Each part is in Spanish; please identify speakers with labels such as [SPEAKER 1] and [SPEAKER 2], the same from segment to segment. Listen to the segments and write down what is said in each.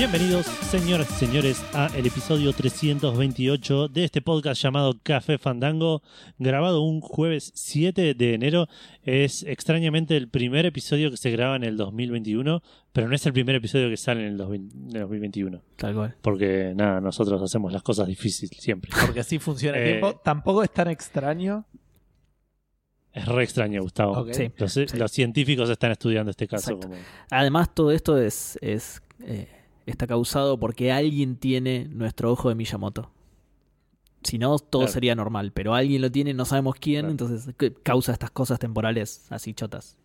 [SPEAKER 1] Bienvenidos, señoras y señores, a el episodio 328 de este podcast llamado Café Fandango, grabado un jueves 7 de enero. Es extrañamente el primer episodio que se graba en el 2021, pero no es el primer episodio que sale en el 2021.
[SPEAKER 2] Tal cual.
[SPEAKER 1] Porque nada, nosotros hacemos las cosas difíciles siempre.
[SPEAKER 3] Porque así funciona el
[SPEAKER 1] Eh,
[SPEAKER 3] tiempo. Tampoco es tan extraño.
[SPEAKER 1] Es re extraño, Gustavo.
[SPEAKER 2] Sí.
[SPEAKER 1] Los, los científicos están estudiando este caso. Como...
[SPEAKER 2] Además, todo esto es, es eh, está causado porque alguien tiene nuestro ojo de Miyamoto. Si no, todo
[SPEAKER 1] Claro.
[SPEAKER 2] sería normal, pero alguien lo tiene, no sabemos quién,
[SPEAKER 1] Claro.
[SPEAKER 2] entonces causa estas cosas temporales así chotas.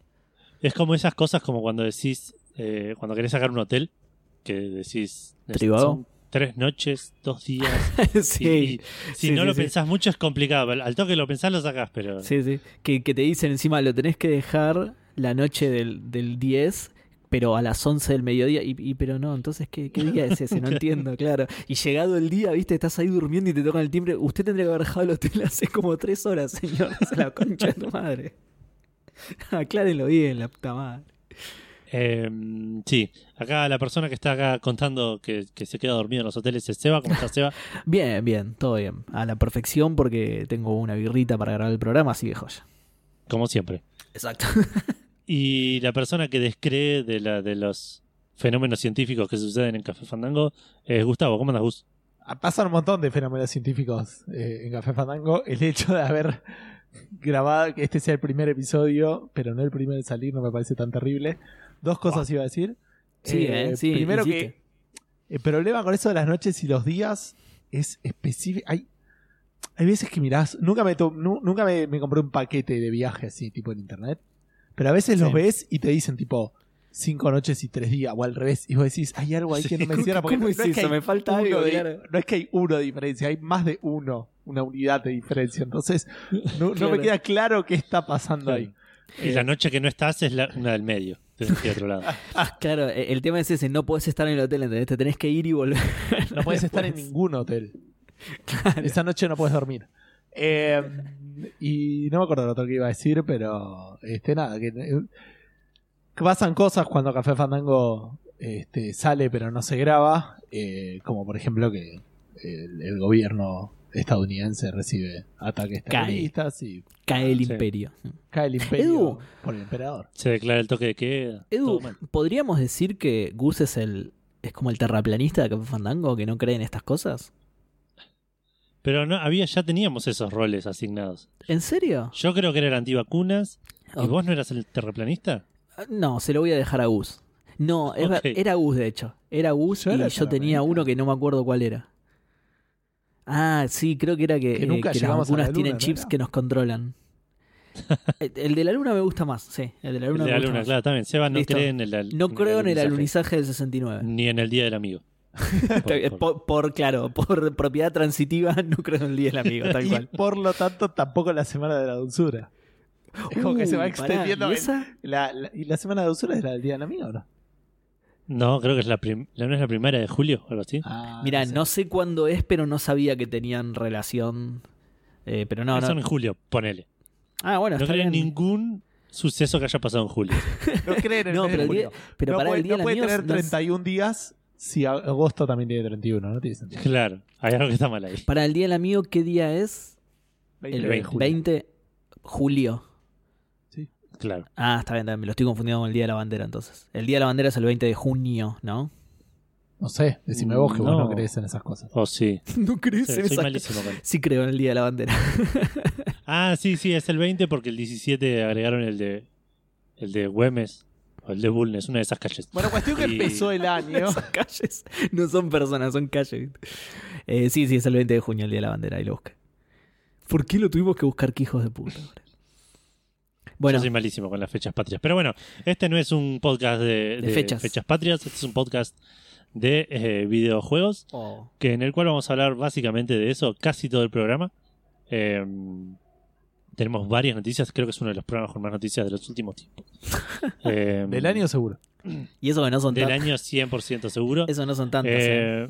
[SPEAKER 1] Es como esas cosas como cuando decís, eh, cuando querés sacar un hotel, que decís, tres noches, dos días.
[SPEAKER 2] sí,
[SPEAKER 1] y si
[SPEAKER 2] sí,
[SPEAKER 1] no
[SPEAKER 2] sí,
[SPEAKER 1] lo pensás mucho es complicado. Al toque lo pensás lo sacás, pero...
[SPEAKER 2] sí, sí. Que, que te dicen encima, lo tenés que dejar la noche del, del 10, pero a las 11 del mediodía. Y, y- pero no, entonces, ¿qué, qué día es ese? No entiendo, claro. Y llegado el día, viste, estás ahí durmiendo y te tocan el timbre. Usted tendría que haber dejado el hotel hace como tres horas, señor. La concha de tu madre. Aclárenlo bien, la puta madre.
[SPEAKER 1] Eh, sí, acá la persona que está acá contando que, que se queda dormido en los hoteles es Seba. ¿Cómo está Seba?
[SPEAKER 2] Bien, bien, todo bien. A la perfección porque tengo una birrita para grabar el programa, así de joya.
[SPEAKER 1] Como siempre.
[SPEAKER 2] Exacto.
[SPEAKER 1] Y la persona que descree de, la, de los fenómenos científicos que suceden en Café Fandango es Gustavo. ¿Cómo andas, Gus?
[SPEAKER 3] Ah, Pasan un montón de fenómenos científicos eh, en Café Fandango. El hecho de haber grabado que este sea el primer episodio, pero no el primero de salir, no me parece tan terrible. Dos cosas iba a decir.
[SPEAKER 2] Sí, eh, sí,
[SPEAKER 3] Primero que el problema con eso de las noches y los días es específico. Hay, hay veces que mirás, nunca me to- nu- nunca me, me compré un paquete de viaje así, tipo en internet. Pero a veces los ves y te dicen tipo cinco noches y tres días, o al revés, y vos decís, hay algo ahí que no menciona porque
[SPEAKER 2] ¿Cómo
[SPEAKER 3] no,
[SPEAKER 2] es
[SPEAKER 3] no es que
[SPEAKER 2] eso?
[SPEAKER 3] hay
[SPEAKER 2] Me falta
[SPEAKER 3] uno
[SPEAKER 2] algo,
[SPEAKER 3] de-
[SPEAKER 2] claro.
[SPEAKER 3] no es que hay uno de diferencia, hay más de uno, una unidad de diferencia. Entonces, no, me queda claro qué está pasando ahí.
[SPEAKER 1] Y la noche que no estás es la, una del medio. Desde el otro lado.
[SPEAKER 2] Claro, e- el tema es ese, no podés estar en el hotel, ¿entendés? Te tenés que ir y volver.
[SPEAKER 3] No puedes estar en ningún hotel. Esa noche no puedes dormir. Eh, y no me acuerdo lo otro que iba a decir, pero este nada, que, eh, que pasan cosas cuando Café Fandango este, sale pero no se graba, eh, como por ejemplo que el, el gobierno estadounidense recibe ataques
[SPEAKER 2] Cae.
[SPEAKER 3] terroristas y
[SPEAKER 2] Cae el
[SPEAKER 1] Sí.
[SPEAKER 2] imperio.
[SPEAKER 3] cae el imperio
[SPEAKER 2] Edu.
[SPEAKER 3] por el emperador.
[SPEAKER 1] Se declara el toque de queda.
[SPEAKER 2] Edu. ¿podríamos decir que Gus es el es como el terraplanista de Café Fandango que no cree en estas cosas?
[SPEAKER 1] Pero no, había, ya teníamos esos roles asignados.
[SPEAKER 2] ¿En serio?
[SPEAKER 1] Yo creo que era el antivacunas. ¿Y vos no eras el terraplanista?
[SPEAKER 2] No, se lo voy a dejar a Gus. No, era Gus de hecho. Era Gus
[SPEAKER 3] Yo
[SPEAKER 2] y
[SPEAKER 3] era
[SPEAKER 2] yo tenía uno que no me acuerdo cuál era. Ah, sí, creo que era que,
[SPEAKER 3] Que nunca
[SPEAKER 2] eh, que las
[SPEAKER 3] la
[SPEAKER 2] vacunas
[SPEAKER 3] luna,
[SPEAKER 2] tienen
[SPEAKER 3] ¿no
[SPEAKER 2] chips que nos controlan. el, el de la luna me gusta más, sí. El de la
[SPEAKER 1] El
[SPEAKER 2] luna
[SPEAKER 1] de
[SPEAKER 2] me
[SPEAKER 1] la
[SPEAKER 2] gusta
[SPEAKER 1] luna,
[SPEAKER 2] más.
[SPEAKER 1] claro, también. Seba no
[SPEAKER 2] Listo.
[SPEAKER 1] cree en el
[SPEAKER 2] No creo en el alunizaje del 69.
[SPEAKER 1] Ni en el día del amigo.
[SPEAKER 2] Por, por- por- claro, por propiedad transitiva no creo en el día del amigo, tal
[SPEAKER 3] Y
[SPEAKER 2] cual.
[SPEAKER 3] por lo tanto tampoco la semana de la dulzura. Es como que se va
[SPEAKER 2] pará,
[SPEAKER 3] extendiendo.
[SPEAKER 2] ¿y
[SPEAKER 3] en-? La, la- ¿Y la semana de dulzura es la del día del amigo o no?
[SPEAKER 1] No, creo que es la, prim- ¿no es la primera de julio o algo así.
[SPEAKER 3] Ah,
[SPEAKER 2] Mira,
[SPEAKER 3] sé.
[SPEAKER 2] no sé cuándo es, pero no sabía que tenían relación. Eh, pero no,
[SPEAKER 1] Eso
[SPEAKER 2] no.
[SPEAKER 1] en julio, ponele.
[SPEAKER 2] Ah, bueno,
[SPEAKER 1] No creo ningún suceso que haya pasado en julio.
[SPEAKER 3] No creen en el
[SPEAKER 2] No,
[SPEAKER 3] mes
[SPEAKER 2] pero el día, pero
[SPEAKER 3] no
[SPEAKER 2] para
[SPEAKER 3] puede,
[SPEAKER 2] el día
[SPEAKER 3] no puede tener
[SPEAKER 2] no es-
[SPEAKER 3] 31 días si a- agosto también tiene 31, ¿no? Tiene sentido.
[SPEAKER 1] claro, hay algo que está mal ahí.
[SPEAKER 2] Para el día del amigo, ¿qué día es?
[SPEAKER 3] 20
[SPEAKER 2] el
[SPEAKER 3] de
[SPEAKER 1] 20.
[SPEAKER 3] julio.
[SPEAKER 2] 20 julio.
[SPEAKER 1] Claro.
[SPEAKER 2] Ah, está bien, me lo estoy confundiendo con el día de la bandera entonces. El día de la bandera es el 20 de junio, ¿no?
[SPEAKER 3] No sé, decime vos que vos
[SPEAKER 1] No.
[SPEAKER 3] no crees en esas cosas.
[SPEAKER 1] Oh, sí.
[SPEAKER 2] ¿No crees
[SPEAKER 1] Sí, soy malísimo con
[SPEAKER 2] Sí creo en el día de la bandera.
[SPEAKER 1] Ah, sí, sí, es el 20 porque el 17 agregaron el de el de Güemes o el de Bulnes, una de esas calles.
[SPEAKER 3] Bueno, cuestión que
[SPEAKER 1] Y-
[SPEAKER 3] empezó el año.
[SPEAKER 2] Esas calles no son personas, son calles. Eh, sí, sí, es el 20 de junio, el día de la bandera, ahí lo busqué. ¿Por qué lo tuvimos que buscar, que hijos de puta? ahora? Bueno,
[SPEAKER 1] Yo soy malísimo con las fechas patrias. Pero bueno, este no es un podcast de,
[SPEAKER 2] De
[SPEAKER 1] de
[SPEAKER 2] fechas.
[SPEAKER 1] patrias, este es un podcast de eh, videojuegos,
[SPEAKER 2] oh,
[SPEAKER 1] que en el cual vamos a hablar básicamente de eso casi todo el programa. Eh, tenemos varias noticias, creo que es uno de los programas con más noticias de los últimos tiempos. Eh,
[SPEAKER 3] Del año seguro.
[SPEAKER 2] y eso que no son
[SPEAKER 1] Del año 100% seguro.
[SPEAKER 2] Eso no son tantas. eh.
[SPEAKER 1] Eh,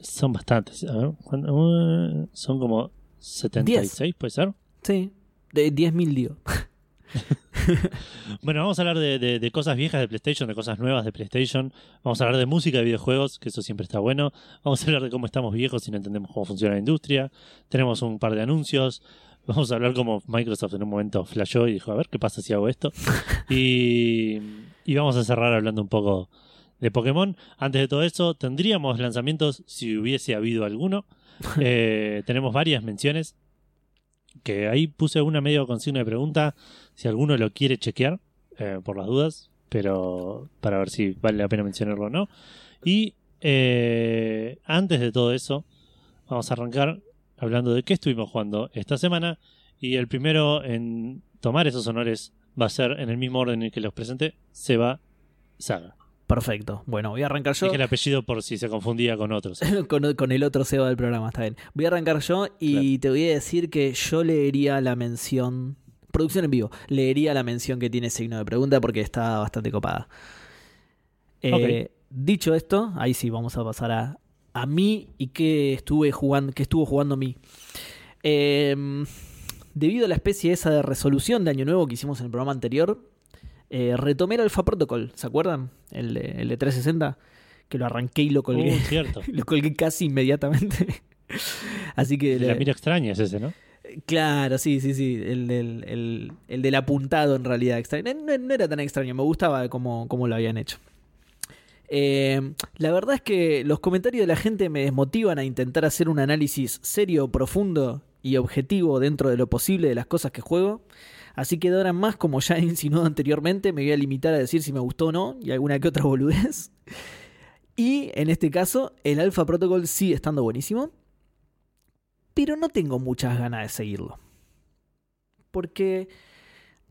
[SPEAKER 1] son bastantes. A ver. Uh, son como 76, ¿puede ser?
[SPEAKER 2] Sí, de 10.000 digo.
[SPEAKER 1] bueno, vamos a hablar de, de- de cosas viejas de PlayStation, de cosas nuevas de PlayStation. Vamos a hablar de música de videojuegos, que eso siempre está bueno. Vamos a hablar de cómo estamos viejos y no entendemos cómo funciona la industria. Tenemos un par de anuncios. Vamos a hablar cómo Microsoft en un momento flashó y dijo, a ver, ¿qué pasa si hago esto? Y, y vamos a cerrar hablando un poco de Pokémon. Antes de todo eso, tendríamos lanzamientos si hubiese habido alguno. Eh, tenemos varias menciones. Que ahí puse una medio con signo de pregunta. Si alguno lo quiere chequear, eh, por las dudas. Pero para ver si vale la pena mencionarlo o no. Y eh, antes de todo eso, vamos a arrancar hablando de qué estuvimos jugando esta semana. Y el primero en tomar esos honores va a ser en el mismo orden en el que los presenté: Seba Saga.
[SPEAKER 2] Perfecto. Bueno, voy a arrancar yo.
[SPEAKER 1] Dije el apellido por si se confundía con otros.
[SPEAKER 2] con, con el otro Seba del programa, está bien. Voy a arrancar yo y te voy a decir que yo leería la mención. Producción en vivo. Leería la mención que tiene signo de pregunta porque está bastante copada. Eh, Dicho esto, ahí sí vamos a pasar a, a mí y qué estuve jugando, qué estuvo jugando a mí. Eh, debido a la especie esa de resolución de Año Nuevo que hicimos en el programa anterior, eh, retomé el Alpha Protocol, ¿se acuerdan? El de, el de 360, que lo arranqué y lo colgué.
[SPEAKER 1] Uh, cierto.
[SPEAKER 2] lo colgué casi inmediatamente. Así que...
[SPEAKER 1] La
[SPEAKER 2] le-
[SPEAKER 1] mira extraña es ese, ¿no?
[SPEAKER 2] Claro, sí, sí, sí. El del, el, el del apuntado en realidad. Extraño. No, no- no era tan extraño, me gustaba cómo, cómo lo habían hecho. Eh, la verdad es que los comentarios de la gente me desmotivan a intentar hacer un análisis serio, profundo y objetivo dentro de lo posible de las cosas que juego. Así que de ahora más, como ya he insinuado anteriormente, me voy a limitar a decir si me gustó o no y alguna que otra boludez. Y en este caso, el Alpha Protocol sigue estando buenísimo pero no tengo muchas ganas de seguirlo. Porque,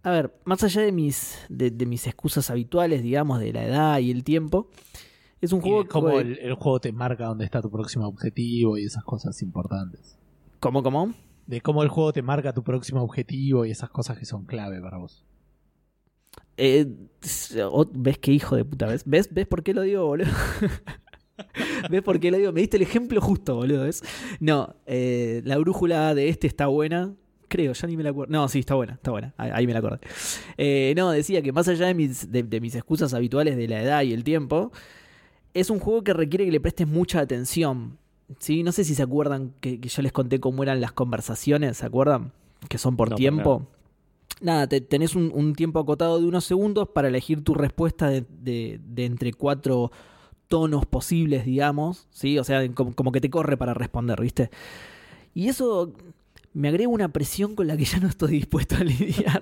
[SPEAKER 2] a ver, más allá de mis, de, de mis excusas habituales, digamos, de la edad y el tiempo, es un
[SPEAKER 3] Y
[SPEAKER 2] juego
[SPEAKER 3] de cómo
[SPEAKER 2] que-
[SPEAKER 3] el, el juego te marca dónde está tu próximo objetivo y esas cosas importantes.
[SPEAKER 2] ¿Cómo, cómo?
[SPEAKER 3] De cómo el juego te marca tu próximo objetivo y esas cosas que son clave para vos.
[SPEAKER 2] Eh, ¿Ves qué hijo de puta? ¿Ves? ¿Ves, ¿Ves por qué lo digo, boludo? ¿Ves por qué lo digo? Me diste el ejemplo justo, boludo. ¿ves? No, eh, la brújula de este está buena. Creo, ya ni me la acuerdo. No, sí, está buena, está buena. Ahí, ahí me la acordé. Eh, no, decía que más allá de mis, de, de mis excusas habituales de la edad y el tiempo, es un juego que requiere que le prestes mucha atención. ¿sí? No sé si se acuerdan que, que yo les conté cómo eran las conversaciones, ¿se acuerdan? Que son por
[SPEAKER 1] No,
[SPEAKER 2] tiempo. Nada, te- tenés un, un tiempo acotado de unos segundos para elegir tu respuesta de, de- de entre cuatro tonos posibles, digamos, ¿sí? O sea, como, como que te corre para responder, ¿viste? Y eso me agrega una presión con la que ya no estoy dispuesto a lidiar.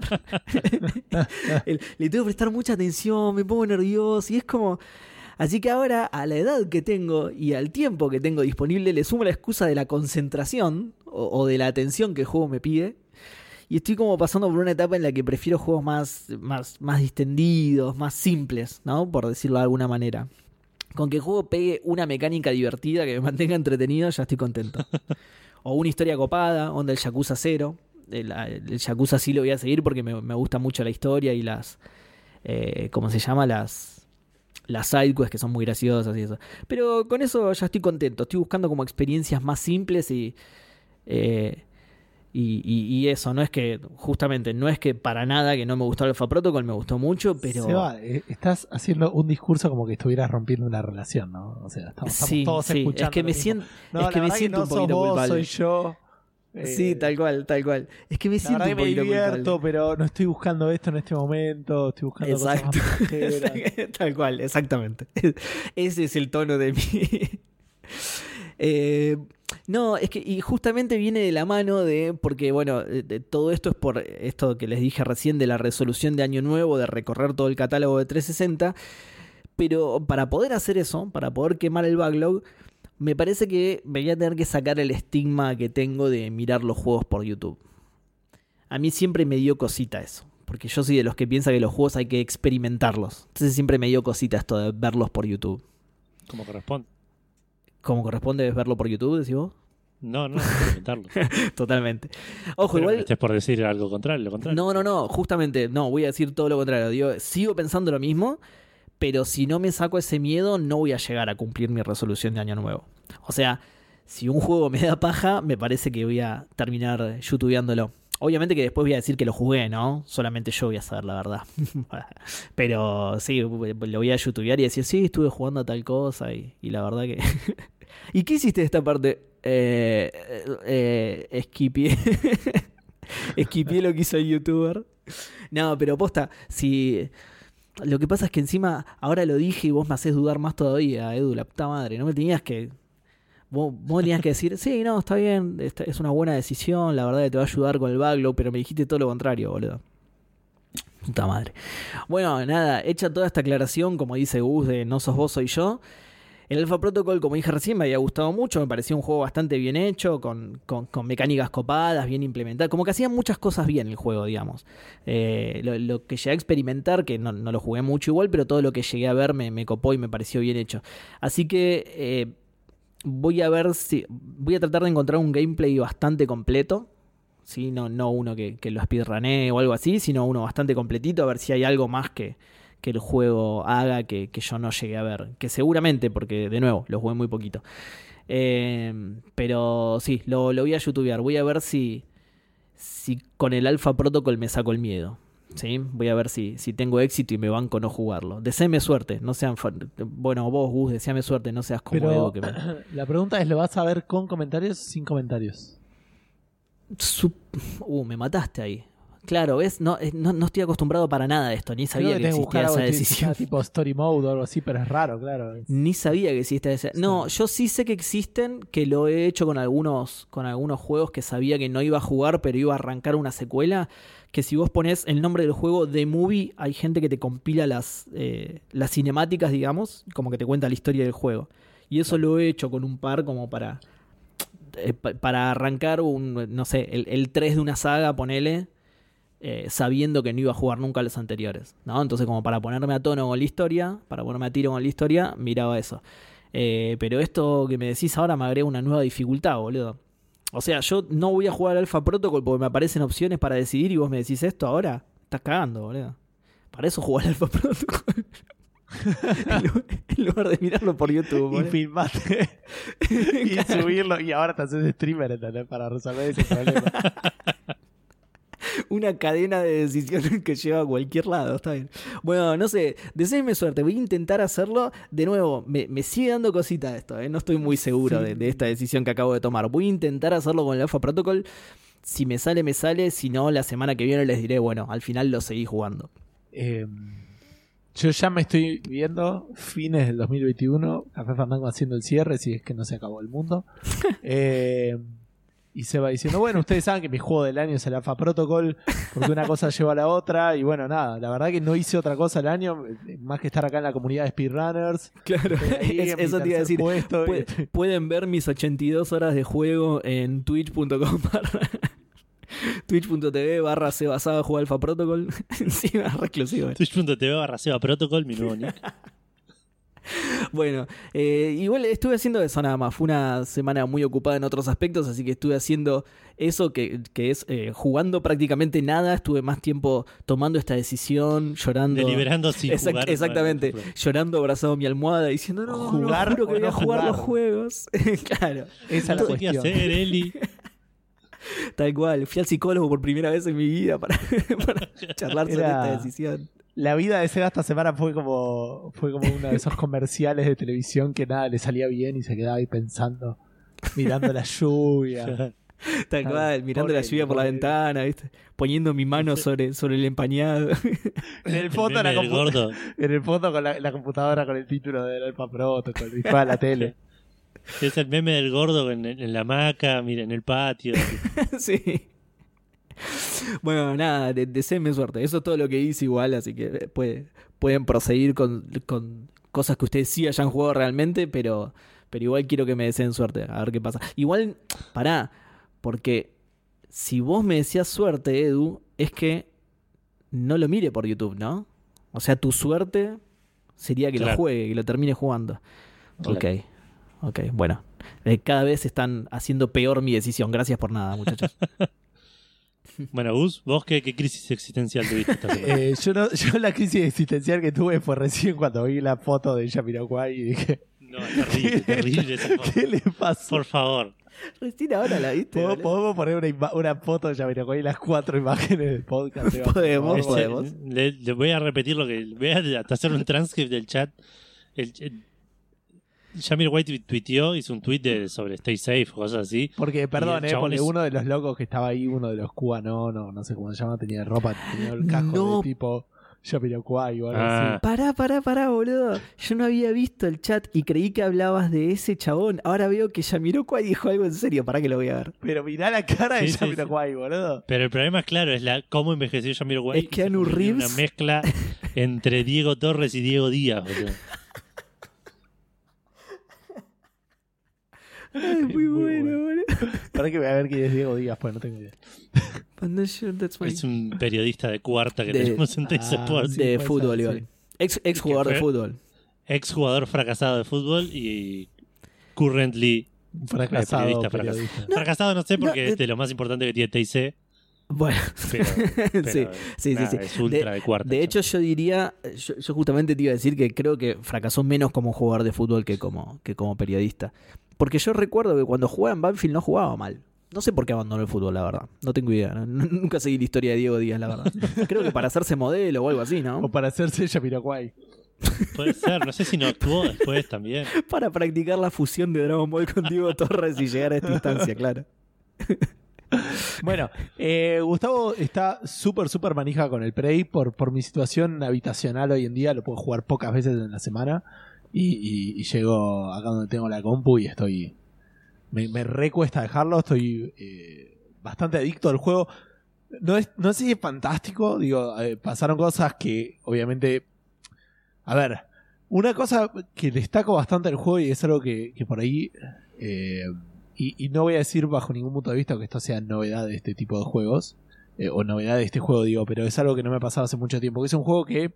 [SPEAKER 2] El- le tengo que prestar mucha atención, me pongo nervioso y es como... Así que ahora, a la edad que tengo y al tiempo que tengo disponible, le sumo la excusa de la concentración o, o de la atención que el juego me pide. Y estoy como pasando por una etapa en la que prefiero juegos más, más, más distendidos, más simples, ¿no? Por decirlo de alguna manera. Con que el juego pegue una mecánica divertida que me mantenga entretenido, ya estoy contento. o una historia copada, onda el Yakuza 0. El, el Yakuza sí lo voy a seguir porque me, me gusta mucho la historia y las. eh, ¿Cómo se llama? Las. Las sidequests que son muy graciosas y eso. Pero con eso ya estoy contento. Estoy buscando como experiencias más simples y. eh, y, y- y eso, no es que, justamente, no es que para nada que no me gustó Alpha Protocol, me gustó mucho, pero.
[SPEAKER 3] Seba, eh, estás haciendo un discurso como que estuvieras rompiendo una relación, ¿no? O sea, estamos, estamos
[SPEAKER 2] sí,
[SPEAKER 3] todos
[SPEAKER 2] sí,
[SPEAKER 3] escuchando.
[SPEAKER 2] es que me siento,
[SPEAKER 3] No,
[SPEAKER 2] es que me siento
[SPEAKER 3] no
[SPEAKER 2] un poquito
[SPEAKER 3] vos,
[SPEAKER 2] culpable.
[SPEAKER 3] soy yo. Eh,
[SPEAKER 2] sí, tal cual, tal cual. Es que me
[SPEAKER 3] La
[SPEAKER 2] siento un
[SPEAKER 3] que me
[SPEAKER 2] poquito
[SPEAKER 3] divierto,
[SPEAKER 2] culpable.
[SPEAKER 3] pero no estoy buscando esto en este momento. Estoy buscando
[SPEAKER 2] Exacto.
[SPEAKER 3] cosas más.
[SPEAKER 2] Tal cual, exactamente. Ese es el tono de mi. Eh, no, es que y justamente viene de la mano de, porque bueno, de- todo esto es por esto que les dije recién de la resolución de Año Nuevo, de recorrer todo el catálogo de 360, pero para poder hacer eso, para poder quemar el backlog, me parece que me voy a tener que sacar el estigma que tengo de mirar los juegos por YouTube. A mí siempre me dio cosita eso. Porque yo soy de los que piensa que los juegos hay que experimentarlos. Entonces siempre me dio cosita esto de verlos por YouTube.
[SPEAKER 1] Como corresponde.
[SPEAKER 2] Como corresponde es verlo por YouTube, decís vos.
[SPEAKER 1] No, no, experimentarlo.
[SPEAKER 2] Totalmente. Ojo,
[SPEAKER 1] Pero
[SPEAKER 2] igual.
[SPEAKER 1] estés por decir algo contrario, lo contrario.
[SPEAKER 2] No, no, no, justamente, no, voy a decir todo lo contrario. Digo, sigo pensando lo mismo, pero si no me saco ese miedo, no voy a llegar a cumplir mi resolución de año nuevo. O sea, si un juego me da paja, me parece que voy a terminar youtubeándolo. Obviamente que después voy a decir que lo jugué, ¿no? Solamente yo voy a saber la verdad. Pero sí, lo voy a youtubear y decir, sí, estuve jugando a tal cosa y, y la verdad que... ¿Y qué hiciste de esta parte? Eh, eh, esquipié. esquipié lo que hizo el youtuber. No, pero posta, si... Lo que pasa es que encima ahora lo dije y vos me haces dudar más todavía, Edu, la puta madre. No me tenías que Vos, tenías que decir, sí, no, está bien, es una buena decisión, la verdad que te va a ayudar con el backlog, pero me dijiste todo lo contrario, boludo. Puta madre. Bueno, nada, hecha toda esta aclaración, como dice Gus, de no sos vos, soy yo. El Alpha Protocol, como dije recién, me había gustado mucho, me parecía un juego bastante bien hecho, con, mecánicas copadas, bien implementadas, como que hacían muchas cosas bien el juego, digamos. Eh, lo, que llegué a experimentar, que no, lo jugué mucho igual, pero todo lo que llegué a ver me, me copó y me pareció bien hecho. Así que eh, voy a ver si. Voy a tratar de encontrar un gameplay bastante completo. ¿sí? No, no uno que, que lo speedrunee o algo así, sino uno bastante completito, a ver si hay algo más que, que el juego haga que, yo no llegué a ver. Que seguramente, porque de nuevo, lo jugué muy poquito. Eh, pero sí, lo, lo, voy a youtubear. Voy a ver si, si con el Alpha Protocol me saco el miedo. ¿sí? Voy a ver si, si tengo éxito y me banco no jugarlo. Deseame suerte, no sean... Bueno, vos, Gus, deseame suerte, no seas como Edo que
[SPEAKER 3] La pregunta es, ¿lo vas a ver con comentarios o sin comentarios?
[SPEAKER 2] Uh, me mataste ahí. Claro, ¿ves? No, no, estoy acostumbrado para nada a esto, ni sabía que, existía esa decisión.
[SPEAKER 3] Tipo story mode o algo así, pero es raro, claro.
[SPEAKER 2] Ni sabía que existía esa. No, yo sí sé que existen, que lo he hecho con algunos, con algunos juegos que sabía que no iba a jugar, pero iba a arrancar una secuela que si vos pones el nombre del juego de movie, hay gente que te compila las, eh, las cinemáticas, digamos, como que te cuenta la historia del juego. Y eso lo he hecho con un par como para, eh, para arrancar un, no sé, el, 3 de una saga, ponele, eh, sabiendo que no iba a jugar nunca a los anteriores. ¿no? Entonces como para ponerme a tono con la historia, para ponerme a tiro con la historia, miraba eso. pero esto que me decís ahora me agrega una nueva dificultad, boludo. O sea, yo no voy a jugar Alpha Protocol porque me aparecen opciones para decidir y vos me decís esto ahora. Estás cagando, boludo. Para eso jugar Alpha Protocol. en lugar de mirarlo por YouTube.
[SPEAKER 3] Y filmarte. y subirlo. Y ahora te haces streamer, ¿entendés? Para resolver ese problema.
[SPEAKER 2] una cadena de decisiones que lleva a cualquier lado. Está bien. Bueno, no sé, deseenme suerte. Voy a intentar hacerlo. De nuevo, me, sigue dando cosita esto. ¿eh? No estoy muy seguro de, esta decisión que acabo de tomar. Voy a intentar hacerlo con el Alpha Protocol. Si me sale, me sale. Si no, la semana que viene les diré, bueno, al final lo seguí jugando.
[SPEAKER 3] Em, yo ya me estoy viendo fines del 2021. Café Fandango haciendo el cierre, si es que no se acabó el mundo. eh, y se va diciendo, bueno, ustedes saben que mi juego del año es el Alpha Protocol, porque una cosa lleva a la otra, y bueno, nada, la verdad que no hice otra cosa el año, más que estar acá en la comunidad de speedrunners.
[SPEAKER 2] Claro, eso te iba a decir. pueden ver mis 82 horas de juego en twitch.com twitch.tv barra se basado jugar Alpha Protocol. Encima, reclusivo.
[SPEAKER 1] Twitch.tv barra Seba Protocol, mi nuevo nick.
[SPEAKER 2] bueno, eh, igual estuve haciendo eso nada más. Fue una semana muy ocupada en otros aspectos, así que estuve haciendo eso que, es eh, jugando prácticamente nada. Estuve más tiempo tomando esta decisión, llorando.
[SPEAKER 1] Deliberando sin
[SPEAKER 2] Exactamente. Llorando abrazado a mi almohada diciendo, no, jugar, no, que voy a jugar, los juegos. claro.
[SPEAKER 3] Esa es la cuestión.
[SPEAKER 1] hacer, Eli?
[SPEAKER 2] Tal cual. Fui al psicólogo por primera vez en mi vida para, charlar sobre esta decisión
[SPEAKER 3] la vida de Sega esta semana fue como fue como uno de esos comerciales de televisión que nada le salía bien y se quedaba ahí pensando, mirando la lluvia.
[SPEAKER 2] Tal cual, mirando la lluvia por la ventana, ¿viste? poniendo mi mano sobre, sobre el empañado.
[SPEAKER 3] en el foto, la en el foto con la, computadora con el título del Alpha Protocol y a la tele.
[SPEAKER 1] Es el meme del gordo en, en la hamaca, mira, en el patio.
[SPEAKER 2] sí. bueno, nada, de, deseenme suerte. Eso es todo lo que hice igual, así que puede, pueden proseguir con, cosas que ustedes sí hayan jugado realmente, pero, pero igual quiero que me deseen suerte, a ver qué pasa. Igual, pará, porque si vos me decías suerte, Edu, es que no lo mire por YouTube, ¿no? O sea, tu suerte sería que lo juegue, que lo termine jugando. Ok, ok, bueno. Eh, cada vez están haciendo peor mi decisión. Gracias por nada, muchachos.
[SPEAKER 1] Bueno, Gus, ¿vos qué, crisis existencial tuviste esta
[SPEAKER 3] eh, yo, yo la crisis existencial que tuve fue recién cuando vi la foto de Jamiroquai y dije...
[SPEAKER 1] No, terrible, terrible esa
[SPEAKER 3] ¿Qué le pasó?
[SPEAKER 1] Por favor.
[SPEAKER 2] Recién ahora la viste.
[SPEAKER 3] ¿Podemos, poner una, ima- una foto de Jamiroquai y las cuatro imágenes del podcast.
[SPEAKER 2] Podemos,
[SPEAKER 1] Este,
[SPEAKER 2] podemos.
[SPEAKER 1] le, le voy a repetir lo que. Voy a hasta hacer un transcript del chat. El, el- Jamir White tuiteó, hizo un tweet de, sobre Stay Safe o cosas así.
[SPEAKER 3] Porque, perdón, eh, porque
[SPEAKER 1] es-
[SPEAKER 3] uno de los locos que estaba ahí, uno de los cubanos, no, no sé cómo se llama, tenía ropa, tenía el casco
[SPEAKER 2] No.
[SPEAKER 3] de tipo Jamiroquai o algo
[SPEAKER 1] Ah.
[SPEAKER 3] así.
[SPEAKER 2] Pará, pará, pará, boludo. Yo no había visto el chat y creí que hablabas de ese chabón. Ahora veo que Yamiroquai dijo algo en serio. Pará que lo voy a ver.
[SPEAKER 3] Pero mirá la cara de
[SPEAKER 1] Sí, sí,
[SPEAKER 3] Jamiroquai, boludo.
[SPEAKER 1] Pero el problema es claro, es la cómo envejeció Jamir White.
[SPEAKER 2] Es
[SPEAKER 1] convirtió en
[SPEAKER 2] Reeves.
[SPEAKER 1] Una mezcla entre Diego Torres y Diego Díaz. boludo.
[SPEAKER 2] Ay, muy,
[SPEAKER 3] Muy
[SPEAKER 2] bueno,
[SPEAKER 3] bueno.
[SPEAKER 2] boludo.
[SPEAKER 3] Para que voy a ver quién es Diego Díaz, pues no tengo idea.
[SPEAKER 1] Es un periodista de cuarta que
[SPEAKER 2] De-
[SPEAKER 1] tenemos en Teis
[SPEAKER 3] Ah,
[SPEAKER 1] Sports.
[SPEAKER 3] sí.
[SPEAKER 2] de
[SPEAKER 3] puede
[SPEAKER 2] fútbol,
[SPEAKER 3] ser,
[SPEAKER 2] igual.
[SPEAKER 3] sí.
[SPEAKER 2] Ex, ex jugador de
[SPEAKER 1] fue-
[SPEAKER 2] fútbol.
[SPEAKER 1] Ex jugador fracasado de fútbol y currently
[SPEAKER 3] fracasado
[SPEAKER 1] periodista,
[SPEAKER 3] periodista.
[SPEAKER 1] fracasado no sé porque
[SPEAKER 2] no,
[SPEAKER 1] es
[SPEAKER 2] eh,
[SPEAKER 1] de lo más importante que tiene TIC,
[SPEAKER 2] Bueno,
[SPEAKER 1] pero, pero
[SPEAKER 2] sí, sí,
[SPEAKER 1] nada,
[SPEAKER 2] sí, sí.
[SPEAKER 1] es ultra de, cuarta.
[SPEAKER 2] De hecho, yo diría, yo, yo justamente te iba a decir que creo que fracasó menos como jugador de fútbol que como, que como periodista. Porque yo recuerdo que cuando jugaba en Banfield no jugaba mal. No sé por qué abandonó el fútbol, la verdad. No tengo idea. ¿no? Nunca seguí la historia de Diego Díaz, la verdad. Creo que para hacerse modelo o algo así,
[SPEAKER 3] O
[SPEAKER 2] ¿no?
[SPEAKER 3] para hacerse Jamiroquai.
[SPEAKER 1] puede ser, no sé si no actuó después también.
[SPEAKER 2] Para practicar la fusión de Dragon Ball con Diego Torres y llegar a esta instancia, claro.
[SPEAKER 3] Bueno, eh, Gustavo está súper, súper manija con el Prey por, por mi situación habitacional hoy en día. Lo puedo jugar pocas veces en la semana. Y, y- y llego acá donde tengo la compu y estoy. Me, recuesta dejarlo. Estoy eh, bastante adicto al juego. No es, no sé si es fantástico. Digo, eh, pasaron cosas que obviamente. A ver, una cosa que destaco bastante del juego y es algo que, por ahí. eh, y, y no voy a decir bajo ningún punto de vista que esto sea novedad de este tipo de juegos. eh, o novedad de este juego, digo, pero es algo que no me ha pasado hace mucho tiempo. Que es un juego que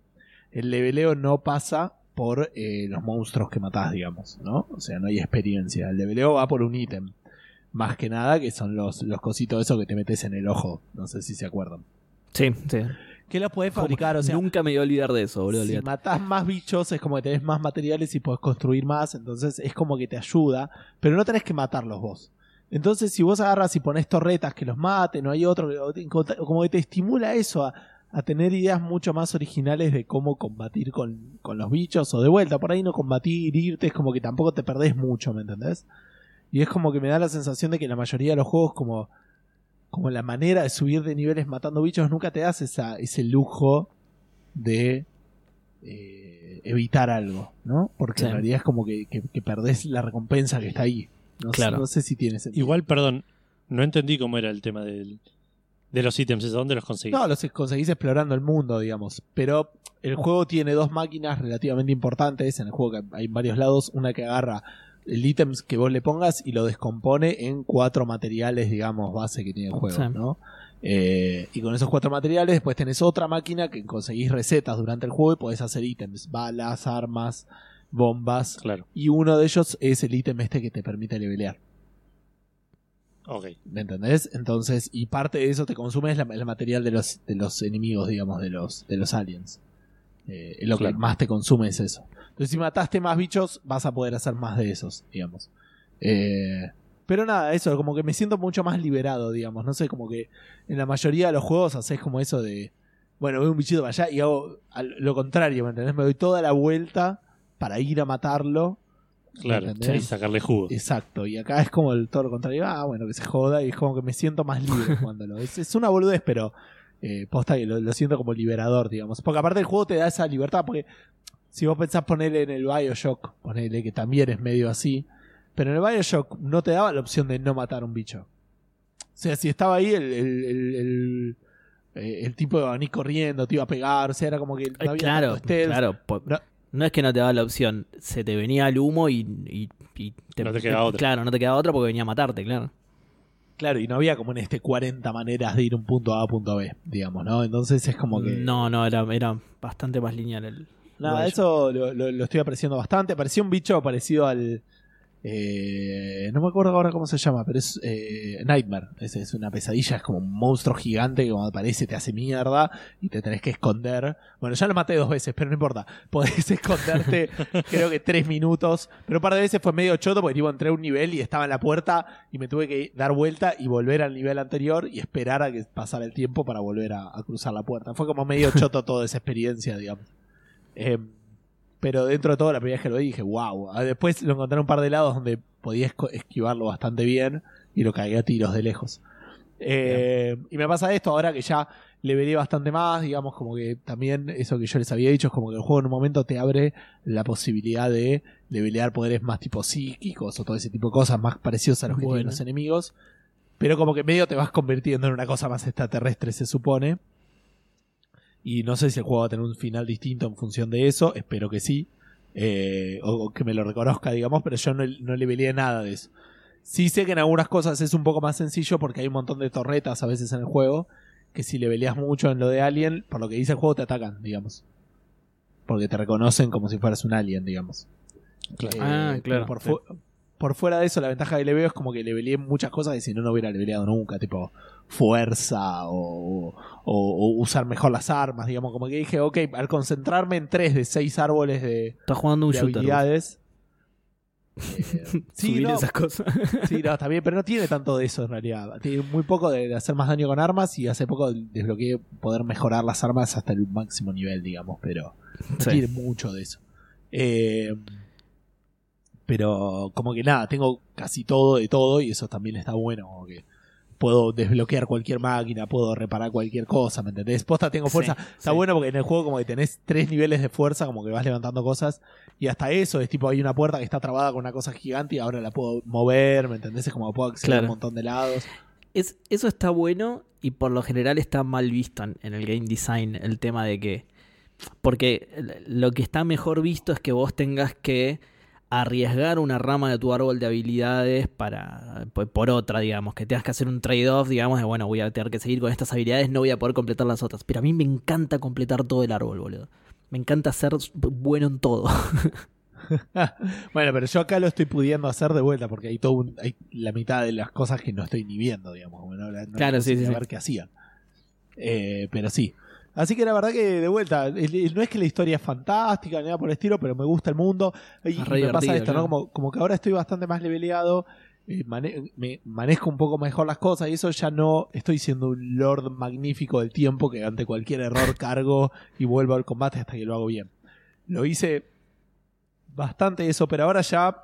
[SPEAKER 3] el leveleo no pasa por eh, los monstruos que matás, digamos, ¿no? O sea, no hay experiencia. El leveleo va por un ítem. Más que nada, que son los, los cositos esos que te metes en el ojo. No sé si se acuerdan.
[SPEAKER 2] Sí, sí.
[SPEAKER 3] Que los podés fabricar, o sea,
[SPEAKER 2] Nunca me voy a olvidar de eso, boludo.
[SPEAKER 3] si matás más bichos es como que tenés más materiales y podés construir más, entonces es como que te ayuda, pero no tenés que matarlos vos. Entonces si vos agarras y pones torretas que los maten, no hay otro, que- como que te estimula eso a, a tener ideas mucho más originales de cómo combatir con, con los bichos o de vuelta, por ahí no combatir, irte, es como que tampoco te perdés mucho, ¿me entendés? Y es como que me da la sensación de que la mayoría de los juegos como como la manera de subir de niveles matando bichos nunca te das esa, ese lujo de eh, evitar algo, ¿no? Porque
[SPEAKER 2] Sí.
[SPEAKER 3] en realidad es como que, que, que perdés la recompensa que está ahí. No, sé-
[SPEAKER 2] Claro.
[SPEAKER 3] no sé si tiene sentido.
[SPEAKER 1] Igual, perdón, no entendí cómo era el tema del, de los ítems, ¿eso ¿dónde los conseguís?
[SPEAKER 3] No, los conseguís explorando el mundo, digamos. Pero el juego tiene dos máquinas relativamente importantes. En el juego que hay en varios lados. Una que agarra el ítem que vos le pongas y lo descompone en cuatro materiales, digamos, base que tiene el juego,
[SPEAKER 2] Sí.
[SPEAKER 3] ¿no? Eh, y con esos cuatro materiales después tenés otra máquina que conseguís recetas durante el juego y podés hacer ítems, balas, armas, bombas.
[SPEAKER 1] Claro,
[SPEAKER 3] Y uno de ellos es el ítem este que te permite levelear.
[SPEAKER 1] Ok.
[SPEAKER 3] ¿Me entendés? Entonces, y parte de eso te consume es la- el material de los, de los enemigos, digamos, de los, de los aliens. Eh, lo que más te consume es eso. Entonces, si mataste más bichos, vas a poder hacer más de esos, digamos. Eh, pero nada, eso, como que me siento mucho más liberado, digamos. No sé, como que en la mayoría de los juegos haces como eso de. Bueno, veo un bichito para allá y hago lo contrario, ¿me entendés? Me doy toda la vuelta para ir a matarlo.
[SPEAKER 1] Claro,
[SPEAKER 3] ¿entendés?
[SPEAKER 1] y sacarle jugo.
[SPEAKER 3] Exacto, y acá es como el todo lo contrario. Ah, bueno, que se joda, y es como que me siento más libre jugándolo. Es, es una boludez, pero eh, posta que lo, lo siento como liberador, digamos. Porque aparte el juego te da esa libertad, porque si vos pensás ponerle en el Bioshock, ponerle que también es medio así, pero en el Bioshock no te daba la opción de no matar un bicho. O sea, si estaba ahí el, el, el, el, eh, el tipo iba a venir corriendo, te iba a pegar, o sea, era como que no
[SPEAKER 2] Eh,
[SPEAKER 3] había
[SPEAKER 2] claro,
[SPEAKER 3] tanto stealth.
[SPEAKER 2] claro.
[SPEAKER 3] No.
[SPEAKER 2] No es que no te daba la opción, se te venía el humo y, y- y
[SPEAKER 1] No te queda otra.
[SPEAKER 2] Claro, no te queda otra porque venía a matarte, claro.
[SPEAKER 3] Claro, y no había como en este 40 maneras de ir un punto A a punto B, digamos, ¿no? Entonces es como que...
[SPEAKER 2] No, no, era, era bastante más lineal el.
[SPEAKER 3] Nada, eso lo, lo- lo estoy apreciando bastante. Parecía un bicho parecido al, Eh, no me acuerdo ahora cómo se llama, pero es eh, Nightmare. Es, una pesadilla, es como un monstruo gigante que cuando aparece te hace mierda y te tenés que esconder. Bueno, ya lo maté dos veces, pero no importa. Podés esconderte, creo que tres minutos. Pero un par de veces fue medio choto porque tipo, entré a un nivel y estaba en la puerta y me tuve que dar vuelta y volver al nivel anterior y esperar a que pasara el tiempo para volver a, a cruzar la puerta. Fue como medio choto toda esa experiencia, digamos. Eh, pero dentro de todo, la primera vez que lo vi dije, wow. Después lo encontré en un par de lados donde podía esquivarlo bastante bien y lo cagué a tiros de lejos. Eh, y me pasa esto ahora que ya le veré bastante más, digamos, como que también eso que yo les había dicho es como que el juego en un momento te abre la posibilidad de levelear poderes más tipo psíquicos o todo ese tipo de cosas más parecidos a los que tienen los enemigos. Pero como que medio te vas convirtiendo en una cosa más extraterrestre, se supone. Y no sé si el juego va a tener un final distinto en función de eso, espero que sí. Eh, o, o que me lo reconozca, digamos, pero yo no, no le peleé nada de eso. Sí sé que en algunas cosas es un poco más sencillo porque hay un montón de torretas a veces en el juego que si le peleas mucho en lo de Alien, por lo que dice el juego te atacan, digamos. Porque te reconocen como si fueras un alien, digamos.
[SPEAKER 1] Claro.
[SPEAKER 3] Eh,
[SPEAKER 2] Ah, claro,
[SPEAKER 3] Por,
[SPEAKER 2] sí.
[SPEAKER 3] Por fuera de eso, la ventaja que le veo es como que le peleé muchas cosas que si no, no hubiera leveleado nunca, tipo fuerza o, o- o usar mejor las armas, digamos. Como que dije, ok, al concentrarme en tres de seis árboles de,
[SPEAKER 2] Estás jugando un
[SPEAKER 3] de
[SPEAKER 2] shooter.
[SPEAKER 3] habilidades. eh, sí,
[SPEAKER 2] Subir
[SPEAKER 3] no,
[SPEAKER 2] esas cosas.
[SPEAKER 3] sí, no, está bien, pero no tiene tanto de eso en realidad. Tiene muy poco de, de hacer más daño con armas y hace poco desbloqueé poder mejorar las armas hasta el máximo nivel, digamos, pero no
[SPEAKER 2] Sí.
[SPEAKER 3] tiene mucho de eso. Eh, pero como que nada, tengo casi todo de todo y eso también está bueno, como que puedo desbloquear cualquier máquina, puedo reparar cualquier cosa, ¿me entendés? Posta tengo fuerza.
[SPEAKER 2] Sí,
[SPEAKER 3] está
[SPEAKER 2] sí.
[SPEAKER 3] bueno porque en el juego como que tenés tres niveles de fuerza, como que vas levantando cosas y hasta eso es tipo hay una puerta que está trabada con una cosa gigante y ahora la puedo mover, ¿me entendés? Es como que puedo acceder a un montón de lados.
[SPEAKER 2] Es, eso está bueno y por lo general está mal visto en, en el game design el tema de que... Porque lo que está mejor visto es que vos tengas que arriesgar una rama de tu árbol de habilidades para por, por otra, digamos, que tengas que hacer un trade-off, digamos, de bueno, voy a tener que seguir con estas habilidades, no voy a poder completar las otras. Pero a mí me encanta completar todo el árbol, boludo. Me encanta ser bueno en todo.
[SPEAKER 3] bueno, pero yo acá lo estoy pudiendo hacer de vuelta porque hay todo un- hay la mitad de las cosas que no estoy ni viendo, digamos. no, la- no
[SPEAKER 2] Claro,
[SPEAKER 3] la
[SPEAKER 2] sí, sí,
[SPEAKER 3] ver
[SPEAKER 2] sí.
[SPEAKER 3] qué hacían. Eh, pero sí. Así que la verdad que de vuelta, el- no es que la historia es fantástica ni nada por el estilo, pero me gusta el mundo. Y, me pasa esto, ¿no? Como, como que ahora estoy bastante más leveleado, eh, mane- me manejo un poco mejor las cosas y eso ya no estoy siendo un lord magnífico del tiempo que ante cualquier error cargo y vuelvo al combate hasta que lo hago bien. Lo hice bastante eso, pero ahora ya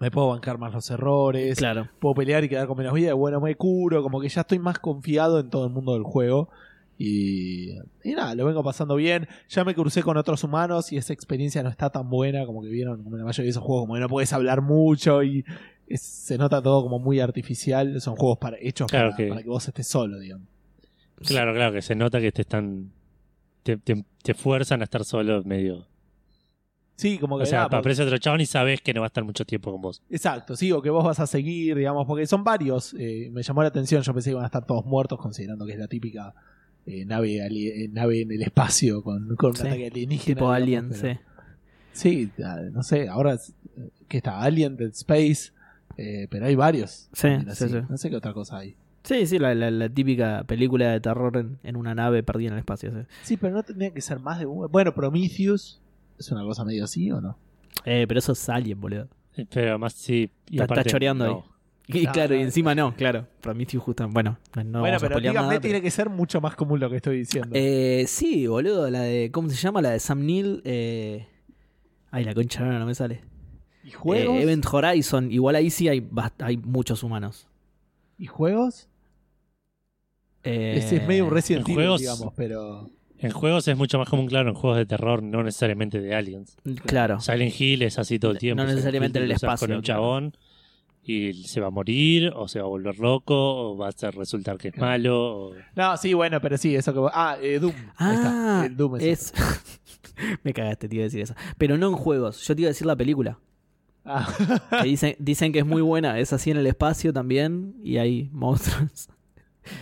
[SPEAKER 3] me puedo bancar más los errores,
[SPEAKER 2] claro.
[SPEAKER 3] puedo pelear y quedar con menos vida, bueno, me curo, como que ya estoy más confiado en todo el mundo del juego. Y, y nada, lo vengo pasando bien. Ya me crucé con otros humanos y esa experiencia no está tan buena como que vieron como en la mayoría de esos juegos, como que no puedes hablar mucho y es- se nota todo como muy artificial. Son juegos para, hechos
[SPEAKER 1] Claro
[SPEAKER 3] para,
[SPEAKER 1] que-
[SPEAKER 3] para que vos estés solo, digamos.
[SPEAKER 1] Claro, claro, que se nota que te están. Te, te, te fuerzan a estar solo medio.
[SPEAKER 3] Sí, como que
[SPEAKER 1] O sea,
[SPEAKER 3] nada, porque-
[SPEAKER 1] aparece otro chabón y sabes que no va a estar mucho tiempo con vos.
[SPEAKER 3] Exacto, sí, o que vos vas a seguir, digamos, porque son varios. eh, me llamó la atención, yo pensé que iban a estar todos muertos, considerando que es la típica eh, nave, eh, nave en el espacio con, con un
[SPEAKER 2] Sí,
[SPEAKER 3] ataque alienígena.
[SPEAKER 2] Tipo
[SPEAKER 3] digamos,
[SPEAKER 2] Alien,
[SPEAKER 3] pero-
[SPEAKER 2] sí.
[SPEAKER 3] Sí, ah, no sé, ahora eh, que está Alien, Dead Space, eh, pero hay varios.
[SPEAKER 2] Sí, sí.
[SPEAKER 3] No sé qué otra cosa hay.
[SPEAKER 2] Sí, sí, la, la- la típica película de terror en, en una nave perdida en el espacio. sí.
[SPEAKER 3] Sí, pero no tendría que ser más de uno. Bueno, Prometheus es una cosa medio así, ¿o no?
[SPEAKER 2] Eh, pero eso es Alien, boludo.
[SPEAKER 1] Pero más sí. Y
[SPEAKER 2] Está- está
[SPEAKER 1] aparte,
[SPEAKER 2] choreando
[SPEAKER 1] no.
[SPEAKER 2] ahí. Y
[SPEAKER 3] Claro.
[SPEAKER 2] y encima no, claro. Prometheus justo, bueno, no
[SPEAKER 3] bueno, pero díganme,
[SPEAKER 2] nada,
[SPEAKER 3] tiene
[SPEAKER 2] pero-
[SPEAKER 3] que ser mucho más común lo que estoy diciendo.
[SPEAKER 2] Eh, sí, boludo, la de, ¿cómo se llama? La de Sam Neill. Eh... Ay, la concha, no, no me sale.
[SPEAKER 3] ¿Y juegos?
[SPEAKER 2] Eh, Event Horizon, igual ahí sí hay, hay muchos humanos.
[SPEAKER 3] ¿Y juegos?
[SPEAKER 2] Eh,
[SPEAKER 3] Ese es medio un Resident
[SPEAKER 1] en
[SPEAKER 3] Evil,
[SPEAKER 1] juegos-
[SPEAKER 3] digamos, pero...
[SPEAKER 1] En juegos es mucho más común, claro, en juegos de terror, no necesariamente de aliens.
[SPEAKER 2] Claro.
[SPEAKER 1] Silent Hill es así todo el
[SPEAKER 2] No
[SPEAKER 1] tiempo. Silent
[SPEAKER 2] necesariamente
[SPEAKER 1] Hill
[SPEAKER 2] en el espacio,
[SPEAKER 1] Con un
[SPEAKER 2] claro.
[SPEAKER 1] chabón y se va a morir, o se va a volver loco, o va a ser, resultar que es malo. o-
[SPEAKER 3] No, sí, bueno, pero sí, eso que... vos- Ah, eh, Doom. Ahí está.
[SPEAKER 2] Ah,
[SPEAKER 3] El Doom es...
[SPEAKER 2] es... me cagaste, te iba a decir eso. Pero no en juegos, yo te iba a decir la película.
[SPEAKER 3] Ah.
[SPEAKER 2] Que dicen, dicen que es muy buena, es así en el espacio también y hay monstruos.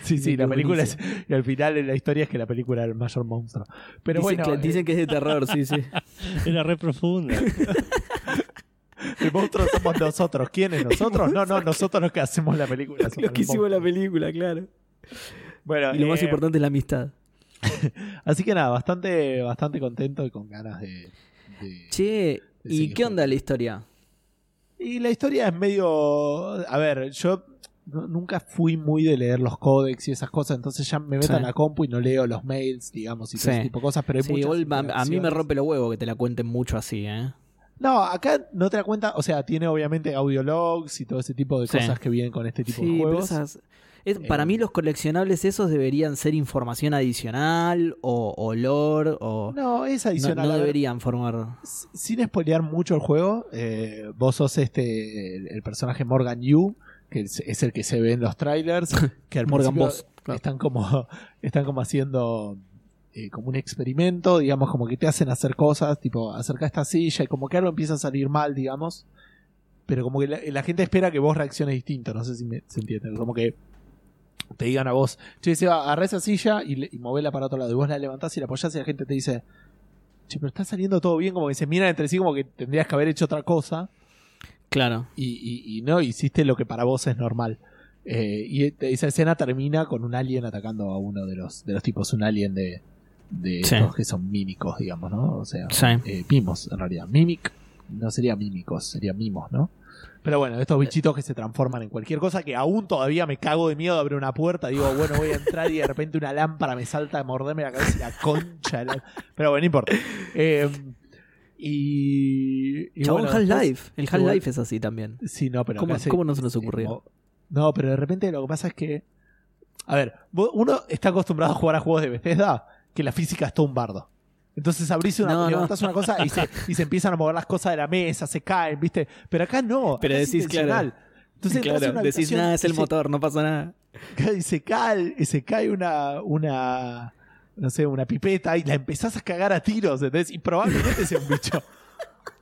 [SPEAKER 3] sí, sí, la película es... Y al final en la historia es que la película era el mayor monstruo. Pero
[SPEAKER 2] dicen,
[SPEAKER 3] bueno...
[SPEAKER 2] que,
[SPEAKER 3] eh,
[SPEAKER 2] dicen que es de terror, sí, sí.
[SPEAKER 1] Era re profunda.
[SPEAKER 3] El monstruo somos nosotros. ¿Quiénes? ¿Nosotros? No, no, nosotros los que hacemos la película.
[SPEAKER 2] Los que hicimos la película, claro.
[SPEAKER 3] Bueno,
[SPEAKER 2] Y lo más
[SPEAKER 3] eh,
[SPEAKER 2] importante es la amistad.
[SPEAKER 3] Así que nada, bastante, bastante contento y con ganas de. de-
[SPEAKER 2] Che, ¿y qué onda la historia?
[SPEAKER 3] Y la historia es medio. A ver, yo nu- nunca fui muy de leer los códex y esas cosas, entonces ya me meto
[SPEAKER 2] Sí.
[SPEAKER 3] en la compu y no leo los mails, digamos, y todo ese tipo de cosas, pero hay
[SPEAKER 2] Sí,
[SPEAKER 3] muchas
[SPEAKER 2] igual a- a mí me rompe los huevos que te la cuenten mucho así, ¿eh?
[SPEAKER 3] No, acá no te da cuenta, o sea, tiene obviamente audiologs y todo ese tipo de
[SPEAKER 2] Sí.
[SPEAKER 3] cosas que vienen con este tipo
[SPEAKER 2] Sí,
[SPEAKER 3] de
[SPEAKER 2] pero
[SPEAKER 3] juegos.
[SPEAKER 2] esas- es- para
[SPEAKER 3] Eh,
[SPEAKER 2] mí los coleccionables esos deberían ser información adicional o, o lore o...
[SPEAKER 3] No, es adicional.
[SPEAKER 2] no deberían formar...
[SPEAKER 3] Sin spoilear mucho el juego, eh, vos sos este el, el personaje Morgan Yu, que es, es el que se ve en los trailers, que al
[SPEAKER 2] Morgan Boss. claro.
[SPEAKER 3] están como están como haciendo eh, como un experimento, digamos, como que te hacen hacer cosas, tipo, acerca esta silla y como que algo empieza a salir mal, digamos. Pero como que la, la gente espera que vos reacciones distinto, no sé si me, se entiende. Como que te digan a vos, che, se va, esa silla y, le- y movela para otro lado. Y vos la levantás y la apoyás y la gente te dice, che, pero está saliendo todo bien, como que se miran entre sí como que tendrías que haber hecho otra cosa
[SPEAKER 2] Claro.
[SPEAKER 3] y, y- y no hiciste lo que para vos es normal. Eh, y esa escena termina con un alien atacando a uno de los, de los tipos, un alien de, de
[SPEAKER 2] Sí.
[SPEAKER 3] estos que son mímicos, digamos, ¿no? O sea,
[SPEAKER 2] Sí.
[SPEAKER 3] eh, mimos en realidad. Mimic no sería mímicos, sería mimos, ¿no? Pero bueno, estos bichitos que se transforman en cualquier cosa que aún todavía me cago de miedo de abrir una puerta. Digo, bueno, voy a entrar y de repente una lámpara me salta a morderme la cabeza y la concha. de la- Pero bueno, no importa. Eh, y. y
[SPEAKER 2] Chabón,
[SPEAKER 3] bueno,
[SPEAKER 2] Half-Life. El Half-Life es así también.
[SPEAKER 3] Sí, no, pero
[SPEAKER 2] ¿Cómo- cómo no se nos ocurrió?
[SPEAKER 3] No, pero de repente lo que pasa es que. A ver, uno está acostumbrado a jugar a juegos de Bethesda que la física es todo un bardo. Entonces abrís una,
[SPEAKER 2] No, no.
[SPEAKER 3] levantás una cosa y se, y se empiezan a mover las cosas de la mesa, se caen, ¿viste? Pero acá no.
[SPEAKER 2] Pero
[SPEAKER 3] acá es
[SPEAKER 2] decís, claro.
[SPEAKER 3] Entonces
[SPEAKER 2] claro,
[SPEAKER 3] una
[SPEAKER 2] decís, nada, es el
[SPEAKER 3] se-
[SPEAKER 2] motor, no pasa nada.
[SPEAKER 3] y se cae, y se cae una, una, no sé, una pipeta y la empezás a cagar a tiros, ¿entendés? Y probablemente sea un bicho.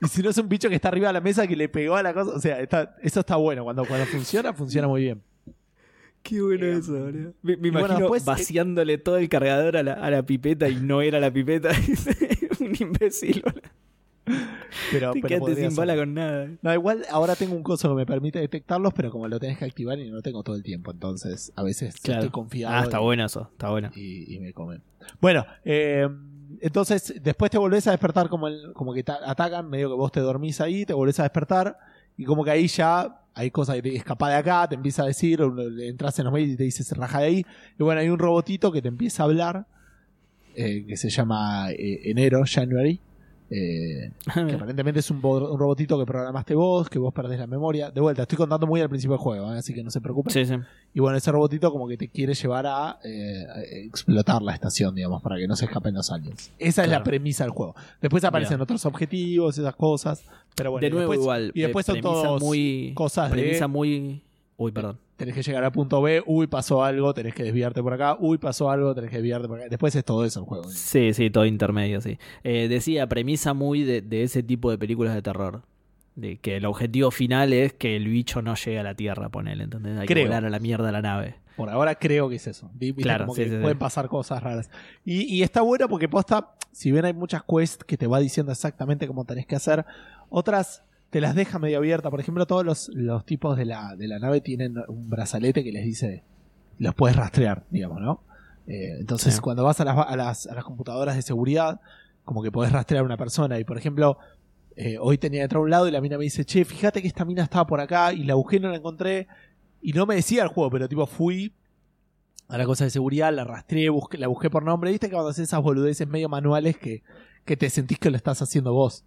[SPEAKER 3] Y si no es un bicho que está arriba de la mesa que le pegó a la cosa, o sea, está- eso está bueno. Cuando, cuando funciona, funciona muy bien.
[SPEAKER 2] Qué bueno
[SPEAKER 3] Eh,
[SPEAKER 2] eso, boludo. Me,
[SPEAKER 3] bueno,
[SPEAKER 2] imagino
[SPEAKER 3] después, eh,
[SPEAKER 2] vaciándole todo el cargador a la, a la pipeta y no era la pipeta. un imbécil, boludo.
[SPEAKER 3] Pero,
[SPEAKER 2] Te
[SPEAKER 3] pero
[SPEAKER 2] sin bala con nada.
[SPEAKER 3] No, igual ahora tengo un coso que me permite detectarlos, pero como lo tenés que activar y no lo tengo todo el tiempo, entonces a veces
[SPEAKER 2] Claro.
[SPEAKER 3] estoy confiado.
[SPEAKER 2] Ah, está
[SPEAKER 3] y-
[SPEAKER 2] bueno eso, está bueno.
[SPEAKER 3] y, y me comen. Bueno, eh, entonces después te volvés a despertar como, el, como que te atacan, medio que vos te dormís ahí, te volvés a despertar y como que ahí ya hay cosas que escapa de acá, te empieza a decir, entras en los mails y te dice se raja de ahí. Y bueno, hay un robotito que te empieza a hablar, eh, que se llama eh, Enero, January. Eh, que aparentemente es un, bo- un robotito que programaste vos, que vos perdés la memoria. De vuelta, estoy contando muy al principio del juego, ¿eh? así que no se preocupen.
[SPEAKER 2] sí, sí.
[SPEAKER 3] Y bueno, ese robotito como que te quiere llevar a, eh, a explotar la estación, digamos, para que no se escapen los aliens. Esa es la premisa del juego. Después aparecen otros objetivos, esas cosas. Pero bueno,
[SPEAKER 2] de
[SPEAKER 3] y
[SPEAKER 2] nuevo
[SPEAKER 3] después,
[SPEAKER 2] igual.
[SPEAKER 3] Y después
[SPEAKER 2] eh,
[SPEAKER 3] son
[SPEAKER 2] muy,
[SPEAKER 3] cosas de-
[SPEAKER 2] Premisa muy... Uy, perdón.
[SPEAKER 3] Tenés que llegar al punto B, uy, pasó algo, tenés que desviarte por acá, uy, pasó algo, tenés que desviarte por acá. Después es todo eso el juego.
[SPEAKER 2] Sí, sí, todo intermedio, sí. Eh, decía, premisa muy de, de ese tipo de películas de terror. De que el objetivo final es que el bicho no llegue a la Tierra, ponele, ¿entendés? Hay
[SPEAKER 3] Creo.
[SPEAKER 2] que volar a la mierda la nave.
[SPEAKER 3] Por ahora creo que es eso. Viste,
[SPEAKER 2] Claro,
[SPEAKER 3] como
[SPEAKER 2] sí,
[SPEAKER 3] que
[SPEAKER 2] sí, sí.
[SPEAKER 3] pueden pasar cosas raras. Y, y está bueno porque posta, si bien hay muchas quests que te va diciendo exactamente cómo tenés que hacer, otras te las deja medio abierta. Por ejemplo, todos los, los tipos de la, de la nave tienen un brazalete que les dice, los puedes rastrear, digamos, ¿no? Eh, entonces,
[SPEAKER 2] Sí.
[SPEAKER 3] cuando vas a las, a, las, a las computadoras de seguridad, como que podés rastrear a una persona. Y por ejemplo, eh, hoy tenía que entrar a un lado y la mina me dice, che, fíjate que esta mina estaba por acá y la busqué y no la encontré. Y no me decía el juego, pero tipo fui a la cosa de seguridad, la rastreé, busqué- la busqué por nombre. ¿Viste que cuando haces esas boludeces medio manuales que, que te sentís que lo estás haciendo vos?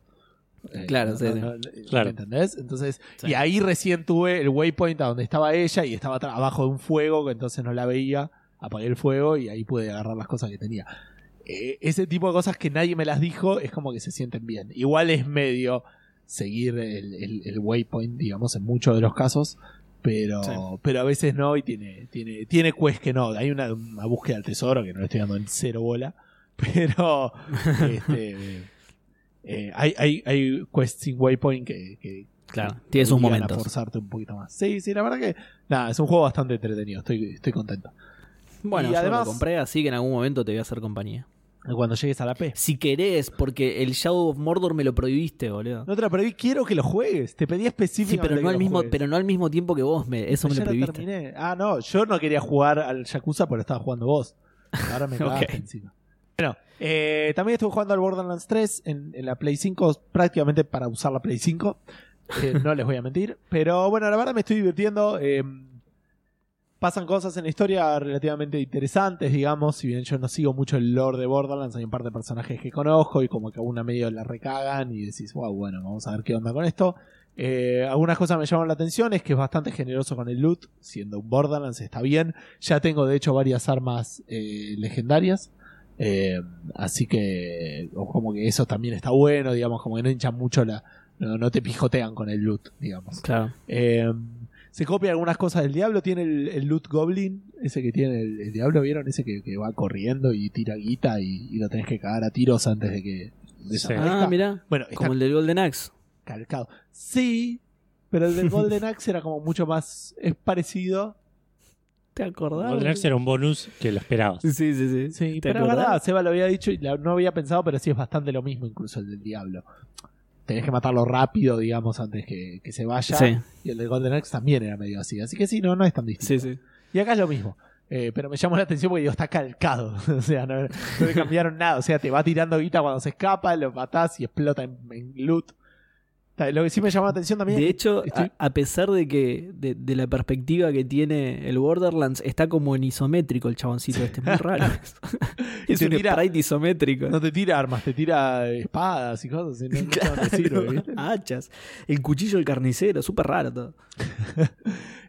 [SPEAKER 3] Eh,
[SPEAKER 2] Claro, sí,
[SPEAKER 3] no-
[SPEAKER 2] sí.
[SPEAKER 3] no-
[SPEAKER 1] Claro.
[SPEAKER 3] ¿me ¿Entendés? Entonces,
[SPEAKER 2] Sí.
[SPEAKER 3] y ahí recién tuve el waypoint a donde estaba ella y estaba abajo de un fuego, que entonces no la veía. Apagué el fuego y ahí pude agarrar las cosas que tenía. Eh, ese tipo de cosas que nadie me las dijo es como que se sienten bien. Igual es medio seguir el, el- el waypoint, digamos, en muchos de los casos. Pero,
[SPEAKER 2] Sí.
[SPEAKER 3] pero a veces no, y tiene, tiene, tiene quest que no. Hay una, una búsqueda del tesoro que no le estoy dando en cero bola. Pero este, eh, hay, hay, hay quests sin waypoint que, que
[SPEAKER 2] Claro, tiene sus momentos.
[SPEAKER 3] a forzarte un poquito más. Sí, sí, la verdad que nada, es un juego bastante entretenido. Estoy, estoy contento.
[SPEAKER 2] Bueno,
[SPEAKER 3] Y
[SPEAKER 2] yo
[SPEAKER 3] además-
[SPEAKER 2] lo compré, así que en algún momento te voy a hacer compañía.
[SPEAKER 3] Cuando llegues a la P.
[SPEAKER 2] Si querés, porque el Shadow of Mordor me lo prohibiste, boludo.
[SPEAKER 3] No te lo prohibí, quiero que lo juegues. Te pedí
[SPEAKER 2] Sí,
[SPEAKER 3] específicamente.
[SPEAKER 2] pero no, al mismo,
[SPEAKER 3] juegues.
[SPEAKER 2] pero no al mismo tiempo que vos, me, eso me lo prohibiste.
[SPEAKER 3] terminé. Ah, no, yo no quería jugar al Yakuza, pero estaba jugando vos. Ahora me cagaste
[SPEAKER 2] Ok.
[SPEAKER 3] encima. Bueno, eh, también estuve jugando al Borderlands 3 en, la Play 5, prácticamente para usar la Play 5. Eh, no les voy a mentir. Pero bueno, la verdad me estoy divirtiendo. eh, pasan cosas en la historia relativamente interesantes, digamos. Si bien yo no sigo mucho el lore de Borderlands, hay un par de personajes que conozco y como que a una medio la recagan y decís, wow, bueno, vamos a ver qué onda con esto. Eh, algunas cosas me llaman la atención, es que es bastante generoso con el loot, siendo un Borderlands está bien. Ya tengo de hecho varias armas legendarias. Eh, así que como que eso también está bueno, digamos, como que no hinchan mucho la... No, no te pijotean con el loot, digamos.
[SPEAKER 2] Claro.
[SPEAKER 3] Eh, se copia algunas cosas del diablo. Tiene el, el loot goblin, ese que tiene el, el diablo, ¿vieron? Ese que, que va corriendo y tira guita y, y lo tenés que cagar a tiros antes de que desaparezca.
[SPEAKER 2] Ah, mirá.
[SPEAKER 3] Bueno,
[SPEAKER 2] Como el del Golden Axe.
[SPEAKER 3] calcado. Sí, pero el del Golden Axe era como mucho más. Es parecido.
[SPEAKER 2] ¿Te acordás?
[SPEAKER 1] Golden Axe era un bonus que lo esperabas.
[SPEAKER 2] Sí, sí, sí.
[SPEAKER 3] Sí,
[SPEAKER 2] ¿Te
[SPEAKER 3] pero verdad, Seba lo había dicho y la- no había pensado, pero sí es bastante lo mismo, incluso el del diablo. Tenés que matarlo rápido, digamos, antes que, que se vaya.
[SPEAKER 2] Sí,
[SPEAKER 3] Y el de Golden Axe también era medio así. Así que sí, no, no es tan distinto.
[SPEAKER 2] sí, sí.
[SPEAKER 3] Y acá es lo mismo. Eh, pero me llamó la atención porque digo, está calcado. o sea, no, no le cambiaron nada. O sea, te va tirando guita cuando se escapa, lo matás y explota en, en loot. Lo que sí me llamó la atención también.
[SPEAKER 2] De hecho,
[SPEAKER 3] estoy-
[SPEAKER 2] a, a pesar de que de, de la perspectiva que tiene el Borderlands, está como en isométrico el chaboncito este, es muy raro. es un
[SPEAKER 3] tira-
[SPEAKER 2] sprite isométrico.
[SPEAKER 3] no te tira armas, te tira espadas y cosas. y no,
[SPEAKER 2] Claro,
[SPEAKER 3] sirve,
[SPEAKER 2] hachas. El cuchillo del carnicero, súper raro todo.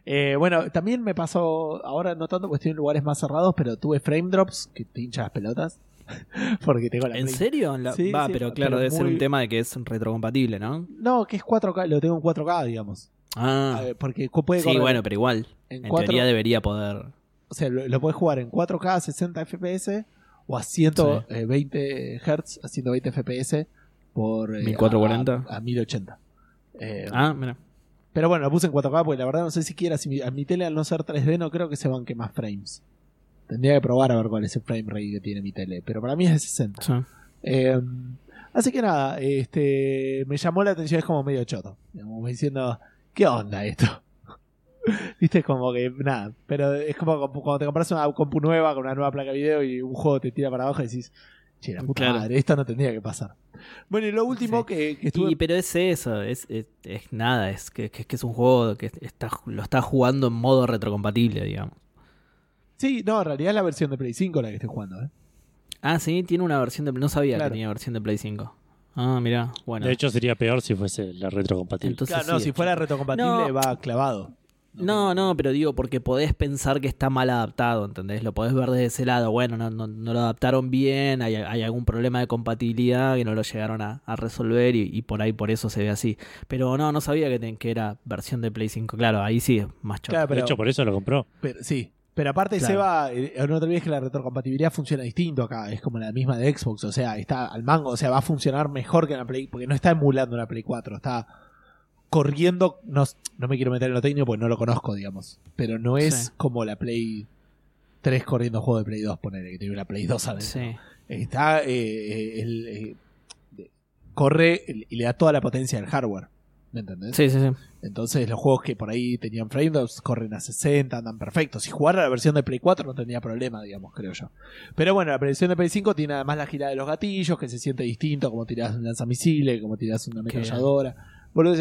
[SPEAKER 3] Eh, bueno, también me pasó, ahora no tanto porque estoy en lugares más cerrados, pero tuve frame drops que te hinchan las pelotas. porque tengo la
[SPEAKER 2] ¿En
[SPEAKER 3] Play-
[SPEAKER 2] serio? La-
[SPEAKER 3] Sí,
[SPEAKER 2] Va,
[SPEAKER 3] sí,
[SPEAKER 2] pero
[SPEAKER 3] pero
[SPEAKER 2] claro, debe ser
[SPEAKER 3] muy-
[SPEAKER 2] un tema de que es retrocompatible, ¿no?
[SPEAKER 3] No, que es 4K, lo tengo en 4K, digamos.
[SPEAKER 2] Ah,
[SPEAKER 3] Eh, porque puede
[SPEAKER 2] sí, bueno, pero igual.
[SPEAKER 3] en
[SPEAKER 2] En
[SPEAKER 3] 4
[SPEAKER 2] teoría debería poder.
[SPEAKER 3] O sea, lo, lo puedes jugar en 4K a 60 FPS o a 120 Hz a 120 FPS por eh,
[SPEAKER 2] 1440.
[SPEAKER 3] a, a 1080. Eh,
[SPEAKER 2] Ah, mira.
[SPEAKER 3] Pero bueno, lo puse en 4K porque la verdad no sé siquiera si mi, a mi tele al no ser 3D no creo que se banque más frames. Tendría que probar a ver cuál es el frame rate que tiene mi tele, pero para mí es de 60.
[SPEAKER 2] Sí.
[SPEAKER 3] Eh, así que nada, este me llamó la atención, es como medio choto. Digamos, como diciendo, ¿qué onda esto? Viste, como que nada, pero es como cuando te compras una compu nueva con una nueva placa de video y un juego te tira para abajo y decís, che, la puta
[SPEAKER 2] Claro.
[SPEAKER 3] madre, esto no tendría que pasar. Bueno, y lo último
[SPEAKER 2] Sí.
[SPEAKER 3] que, que estuve.
[SPEAKER 2] Y, pero es eso, es, es, es nada, es que, que, que es un juego que está, lo está jugando en modo retrocompatible, digamos.
[SPEAKER 3] Sí, no, en realidad es la versión de Play 5 la que estoy jugando, ¿eh?
[SPEAKER 2] Ah, sí, tiene una versión de... No sabía
[SPEAKER 3] Claro.
[SPEAKER 2] que tenía versión de Play 5. Ah, mira, bueno.
[SPEAKER 1] De hecho, sería peor si fuese la retrocompatible.
[SPEAKER 2] Entonces
[SPEAKER 3] Claro, no,
[SPEAKER 2] sí,
[SPEAKER 3] si fuera retrocompatible
[SPEAKER 2] No.
[SPEAKER 3] va clavado.
[SPEAKER 2] No, no, pero digo, porque podés pensar que está mal adaptado, ¿entendés? Lo podés ver desde ese lado. Bueno, no, no, no lo adaptaron bien, hay, hay algún problema de compatibilidad que no lo llegaron a, a resolver y, y por ahí por eso se ve así. Pero no, no sabía que, ten- que era versión de Play 5. Claro, ahí sí es más choto.
[SPEAKER 3] Claro,
[SPEAKER 1] de
[SPEAKER 3] pero,
[SPEAKER 1] hecho, por eso lo compró.
[SPEAKER 3] pero- sí. Pero aparte,
[SPEAKER 2] Claro.
[SPEAKER 3] Seba, eh, no te olvides que la retrocompatibilidad funciona distinto acá. Es como la misma de Xbox. O sea, está al mango. O sea, va a funcionar mejor que en la Play. Porque no está emulando una Play 4. Está corriendo. No, no me quiero meter en lo técnico porque no lo conozco, digamos. Pero no es
[SPEAKER 2] Sí.
[SPEAKER 3] como la Play 3 corriendo juego de Play 2, ponerle que tiene una Play 2 adentro.
[SPEAKER 2] Sí.
[SPEAKER 3] Está. eh, eh, el, corre y le da toda la potencia del hardware. ¿Me entendés?
[SPEAKER 2] Sí, sí, sí.
[SPEAKER 3] Entonces los juegos que por ahí tenían frame drops corren a 60, andan perfectos. Si jugara la versión de Play 4 no tendría problema, digamos, creo yo. Pero bueno, la versión de Play 5 tiene además la girada de los gatillos, que se siente distinto, como tirás un lanzamisiles, como tirás una ametralladora.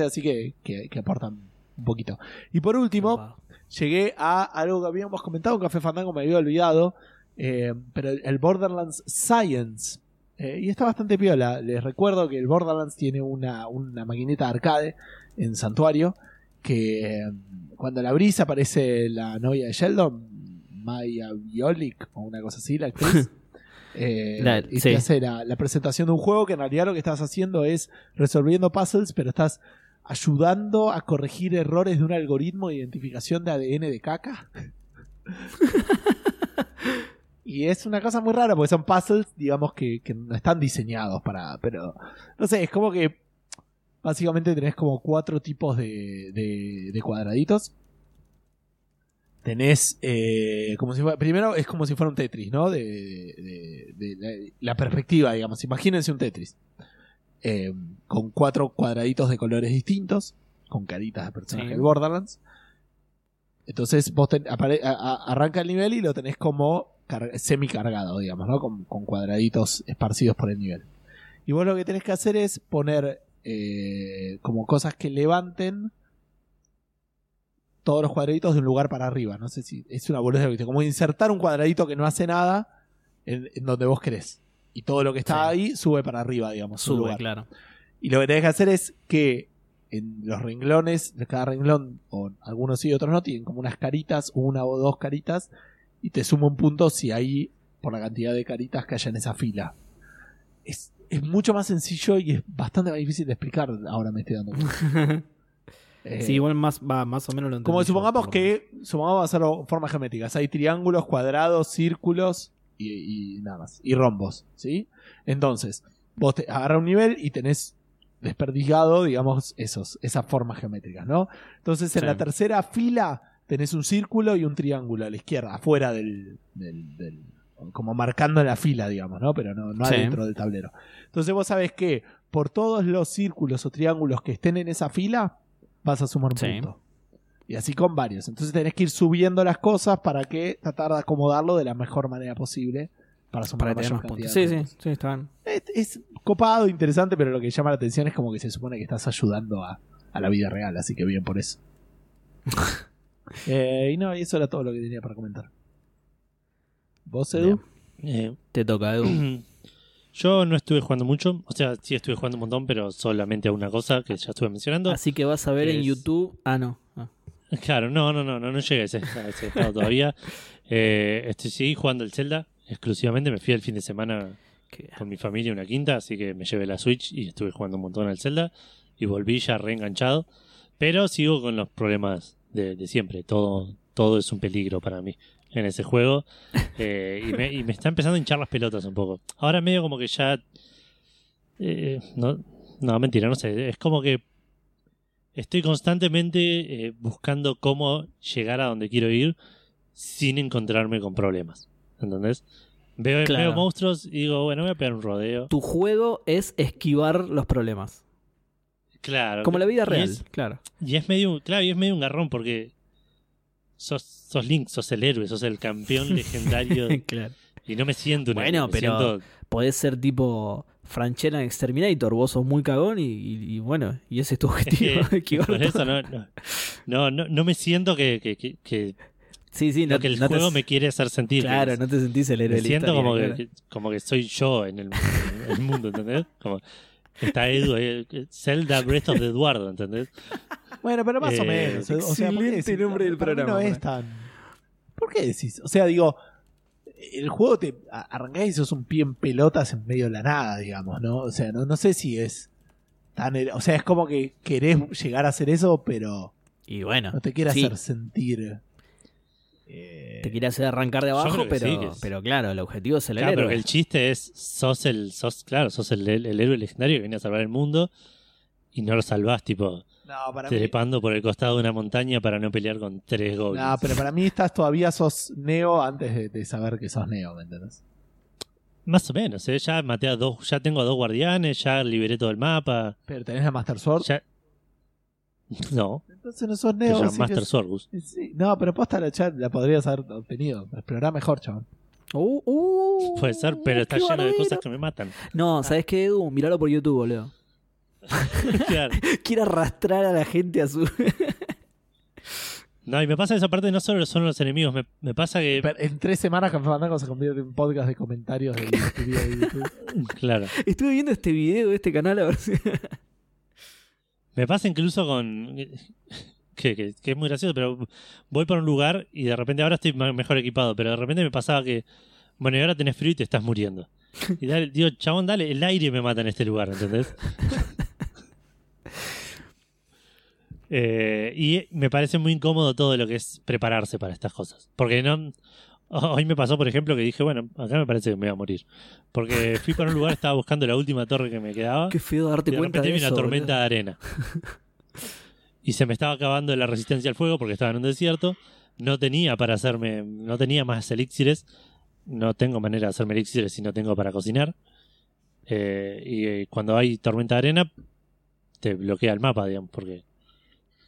[SPEAKER 3] Así que, que, que aportan un poquito. Y por último, llegué a algo que habíamos comentado en Café Fandango, me había olvidado, eh, pero el Borderlands Science. Eh, y está bastante piola. Les recuerdo que el Borderlands tiene una, una maquineta arcade en Santuario que eh, cuando la abrís aparece la novia de Sheldon, Maya Biolic o una cosa así, la actriz. Eh,
[SPEAKER 2] La-
[SPEAKER 3] y
[SPEAKER 2] sí.
[SPEAKER 3] te hace la, la presentación de un juego que en realidad lo que estás haciendo es resolviendo puzzles, pero estás ayudando a corregir errores de un algoritmo de identificación de ADN de caca. y es una cosa muy rara porque son puzzles, digamos, que, que no están diseñados para. Pero, no sé, es como que básicamente tenés como cuatro tipos de, de, de cuadraditos. tenés eh, como si fuera, primero es como si fuera un Tetris, ¿no? De, de- de la, la perspectiva, digamos. Imagínense un Tetris. Eh, con cuatro cuadraditos de colores distintos, con caritas de personaje
[SPEAKER 2] Sí.
[SPEAKER 3] del Borderlands. Entonces vos ten- apare- a- a- arranca el nivel y lo tenés como semi-cargado, digamos, ¿no? Con, con cuadraditos esparcidos por el nivel. Y vos lo que tenés que hacer es poner eh, como cosas que levanten todos los cuadraditos de un lugar para arriba. No sé si es una boludez, ¿viste? como insertar un cuadradito que no hace nada en, en donde vos querés. Y todo lo que está
[SPEAKER 2] Sí.
[SPEAKER 3] ahí sube para arriba, digamos.
[SPEAKER 2] Sube,
[SPEAKER 3] lugar.
[SPEAKER 2] claro.
[SPEAKER 3] Y lo que tenés que hacer es que en los renglones, de cada renglón, o algunos sí y otros no, tienen como unas caritas, una o dos caritas, y te suma un punto si hay por la cantidad de caritas que haya en esa fila. Es, es mucho más sencillo y es bastante más difícil de explicar, ahora me estoy dando cuenta. Eh,
[SPEAKER 2] sí, igual más, va, más o menos lo entendí
[SPEAKER 3] como supongamos que, supongamos hacerlo formas geométricas, hay triángulos, cuadrados, círculos y, y nada más, y rombos, ¿sí? Entonces, vos te agarras un nivel y tenés desperdigado, digamos, esos, esas formas geométricas, ¿no? Entonces, en
[SPEAKER 2] Sí.
[SPEAKER 3] la tercera fila tenés un círculo y un triángulo a la izquierda, afuera del, del- del- como marcando la fila, digamos, ¿no? Pero no, no
[SPEAKER 2] Sí.
[SPEAKER 3] adentro del tablero. Entonces vos sabés que por todos los círculos o triángulos que estén en esa fila, vas a sumar un
[SPEAKER 2] Sí.
[SPEAKER 3] punto. Y así con varios. Entonces tenés que ir subiendo las cosas para que tratar de acomodarlo de la mejor manera posible para sumar
[SPEAKER 2] Para
[SPEAKER 3] mayor
[SPEAKER 2] puntos. Sí, sí, sí, está bien.
[SPEAKER 3] Es, es copado, interesante, pero lo que llama la atención es como que se supone que estás ayudando a, a la vida real, así que bien por eso. Eh, y no, y eso era todo lo que tenía para comentar. ¿Vos, Edu?
[SPEAKER 1] Eh,
[SPEAKER 2] Te toca, Edu.
[SPEAKER 1] yo no estuve jugando mucho, o sea, sí estuve jugando un montón, pero solamente a una cosa que ya estuve mencionando.
[SPEAKER 2] Así que vas a ver en
[SPEAKER 1] Es-
[SPEAKER 2] YouTube. Ah, no. Ah.
[SPEAKER 1] Claro, no, no, no, no, no llegué a ese, a ese estado todavía. Eh, estoy seguí jugando el Zelda exclusivamente. Me fui el fin de semana
[SPEAKER 2] Qué-
[SPEAKER 1] con mi familia a una quinta, así que me llevé la Switch y estuve jugando un montón al Zelda. Y volví ya reenganchado. Pero sigo con los problemas de, de siempre. Todo, todo es un peligro para mí en ese juego. Eh, y, me, y me está empezando a hinchar las pelotas un poco. Ahora medio como que ya... eh, no, no, mentira, no sé. Es como que estoy constantemente eh, buscando cómo llegar a donde quiero ir sin encontrarme con problemas. ¿Entendés? Veo,
[SPEAKER 2] Claro.
[SPEAKER 1] veo monstruos y digo, bueno, voy a pegar un rodeo.
[SPEAKER 2] Tu juego es esquivar los problemas.
[SPEAKER 1] Claro.
[SPEAKER 2] Como la vida
[SPEAKER 1] y
[SPEAKER 2] real,
[SPEAKER 1] es-
[SPEAKER 2] claro.
[SPEAKER 1] Y es medio, claro, y es medio un garrón porque sos, sos Link, sos el héroe, sos el campeón legendario
[SPEAKER 2] claro.
[SPEAKER 1] y no me siento un
[SPEAKER 2] Bueno, pero-
[SPEAKER 1] siento-
[SPEAKER 2] Podés ser tipo Franchella en Exterminator. Vos sos muy cagón y, y- y bueno, y ese es tu objetivo.
[SPEAKER 1] por eso no, no, no, me siento que, que, que, que
[SPEAKER 2] Sí, sí,
[SPEAKER 1] lo
[SPEAKER 2] no,
[SPEAKER 1] que el
[SPEAKER 2] no te-
[SPEAKER 1] juego me quiere hacer sentir.
[SPEAKER 2] Claro, no te sentís el héroe
[SPEAKER 1] me siento como
[SPEAKER 2] claro.
[SPEAKER 1] que- como que soy yo en el, en el mundo, ¿entendés? Como está Edu, eh, Zelda Breath of the Eduardo, ¿entendés?
[SPEAKER 3] Bueno, pero más o
[SPEAKER 1] Eh,
[SPEAKER 3] menos. O sea, ¿por qué
[SPEAKER 2] excelente
[SPEAKER 3] decís?
[SPEAKER 2] nombre del programa,
[SPEAKER 3] No es tan. ¿Por qué decís? O sea, digo, el juego te arrancás y sos un pie en pelotas en medio de la nada, digamos, ¿no? O sea, no, no sé si es tan. O sea, es como que querés llegar a hacer eso, pero
[SPEAKER 2] Y bueno,
[SPEAKER 3] no te quieras
[SPEAKER 2] sí,
[SPEAKER 3] hacer sentir. Eh,
[SPEAKER 2] te quiere hacer arrancar de abajo, pero,
[SPEAKER 1] sí, que es-
[SPEAKER 2] pero claro, el objetivo es el
[SPEAKER 1] Claro, pero
[SPEAKER 2] héroe.
[SPEAKER 1] que el chiste es, sos el, sos, claro, sos el, el- el héroe legendario que viene a salvar el mundo y no lo salvás, tipo,
[SPEAKER 3] No, para mí.
[SPEAKER 1] trepando por el costado de una montaña para no pelear con tres goblins.
[SPEAKER 3] No, pero para mí estás todavía sos Neo antes de, de saber que sos Neo, ¿me entendés?
[SPEAKER 1] Más o menos, ¿eh? ya maté a dos, ya tengo a dos guardianes, ya liberé todo el mapa,
[SPEAKER 3] Pero tenés la Master Sword.
[SPEAKER 1] ya... No,
[SPEAKER 3] Entonces no sos
[SPEAKER 1] se
[SPEAKER 3] Neo. que
[SPEAKER 1] Master
[SPEAKER 3] es-
[SPEAKER 1] Sorgus.
[SPEAKER 3] sí. No, pero posta la chat la podrías haber obtenido. Explorá mejor, chaval.
[SPEAKER 2] Uh, uh,
[SPEAKER 1] Puede ser, pero está lleno de cosas que me matan.
[SPEAKER 2] No, ¿sabes qué, Edu? Míralo por YouTube, boludo.
[SPEAKER 1] Claro.
[SPEAKER 2] Quiere arrastrar a la gente a su.
[SPEAKER 1] No, y me pasa esa parte no solo son los enemigos, me, me pasa que...
[SPEAKER 3] Pero En tres semanas Café Fandango se convierte en un podcast de comentarios de YouTube.
[SPEAKER 1] Claro.
[SPEAKER 2] Estuve viendo este video de este canal a ver si.
[SPEAKER 1] Me pasa incluso con. Que, que- que es muy gracioso, pero voy por un lugar y de repente ahora estoy mejor equipado, pero de repente me pasaba que. Bueno, y ahora tenés frío y te estás muriendo. Y dale, digo, chabón, dale, el aire me mata en este lugar, ¿entendés? Eh, y me parece muy incómodo todo lo que es prepararse para estas cosas. Porque no. Hoy me pasó, por ejemplo, que dije, bueno, acá me parece que me voy a morir. Porque fui para un lugar, estaba buscando la última torre que me quedaba.
[SPEAKER 2] Qué feo darte
[SPEAKER 1] Y de
[SPEAKER 2] cuenta
[SPEAKER 1] repente
[SPEAKER 2] de
[SPEAKER 1] vi una tormenta de arena. Y se me estaba acabando la resistencia al fuego porque estaba en un desierto. no tenía para hacerme, no tenía más elixires, no tengo manera de hacerme elixires si no tengo para cocinar. Eh, y eh, cuando hay tormenta de arena, te bloquea el mapa, digamos, porque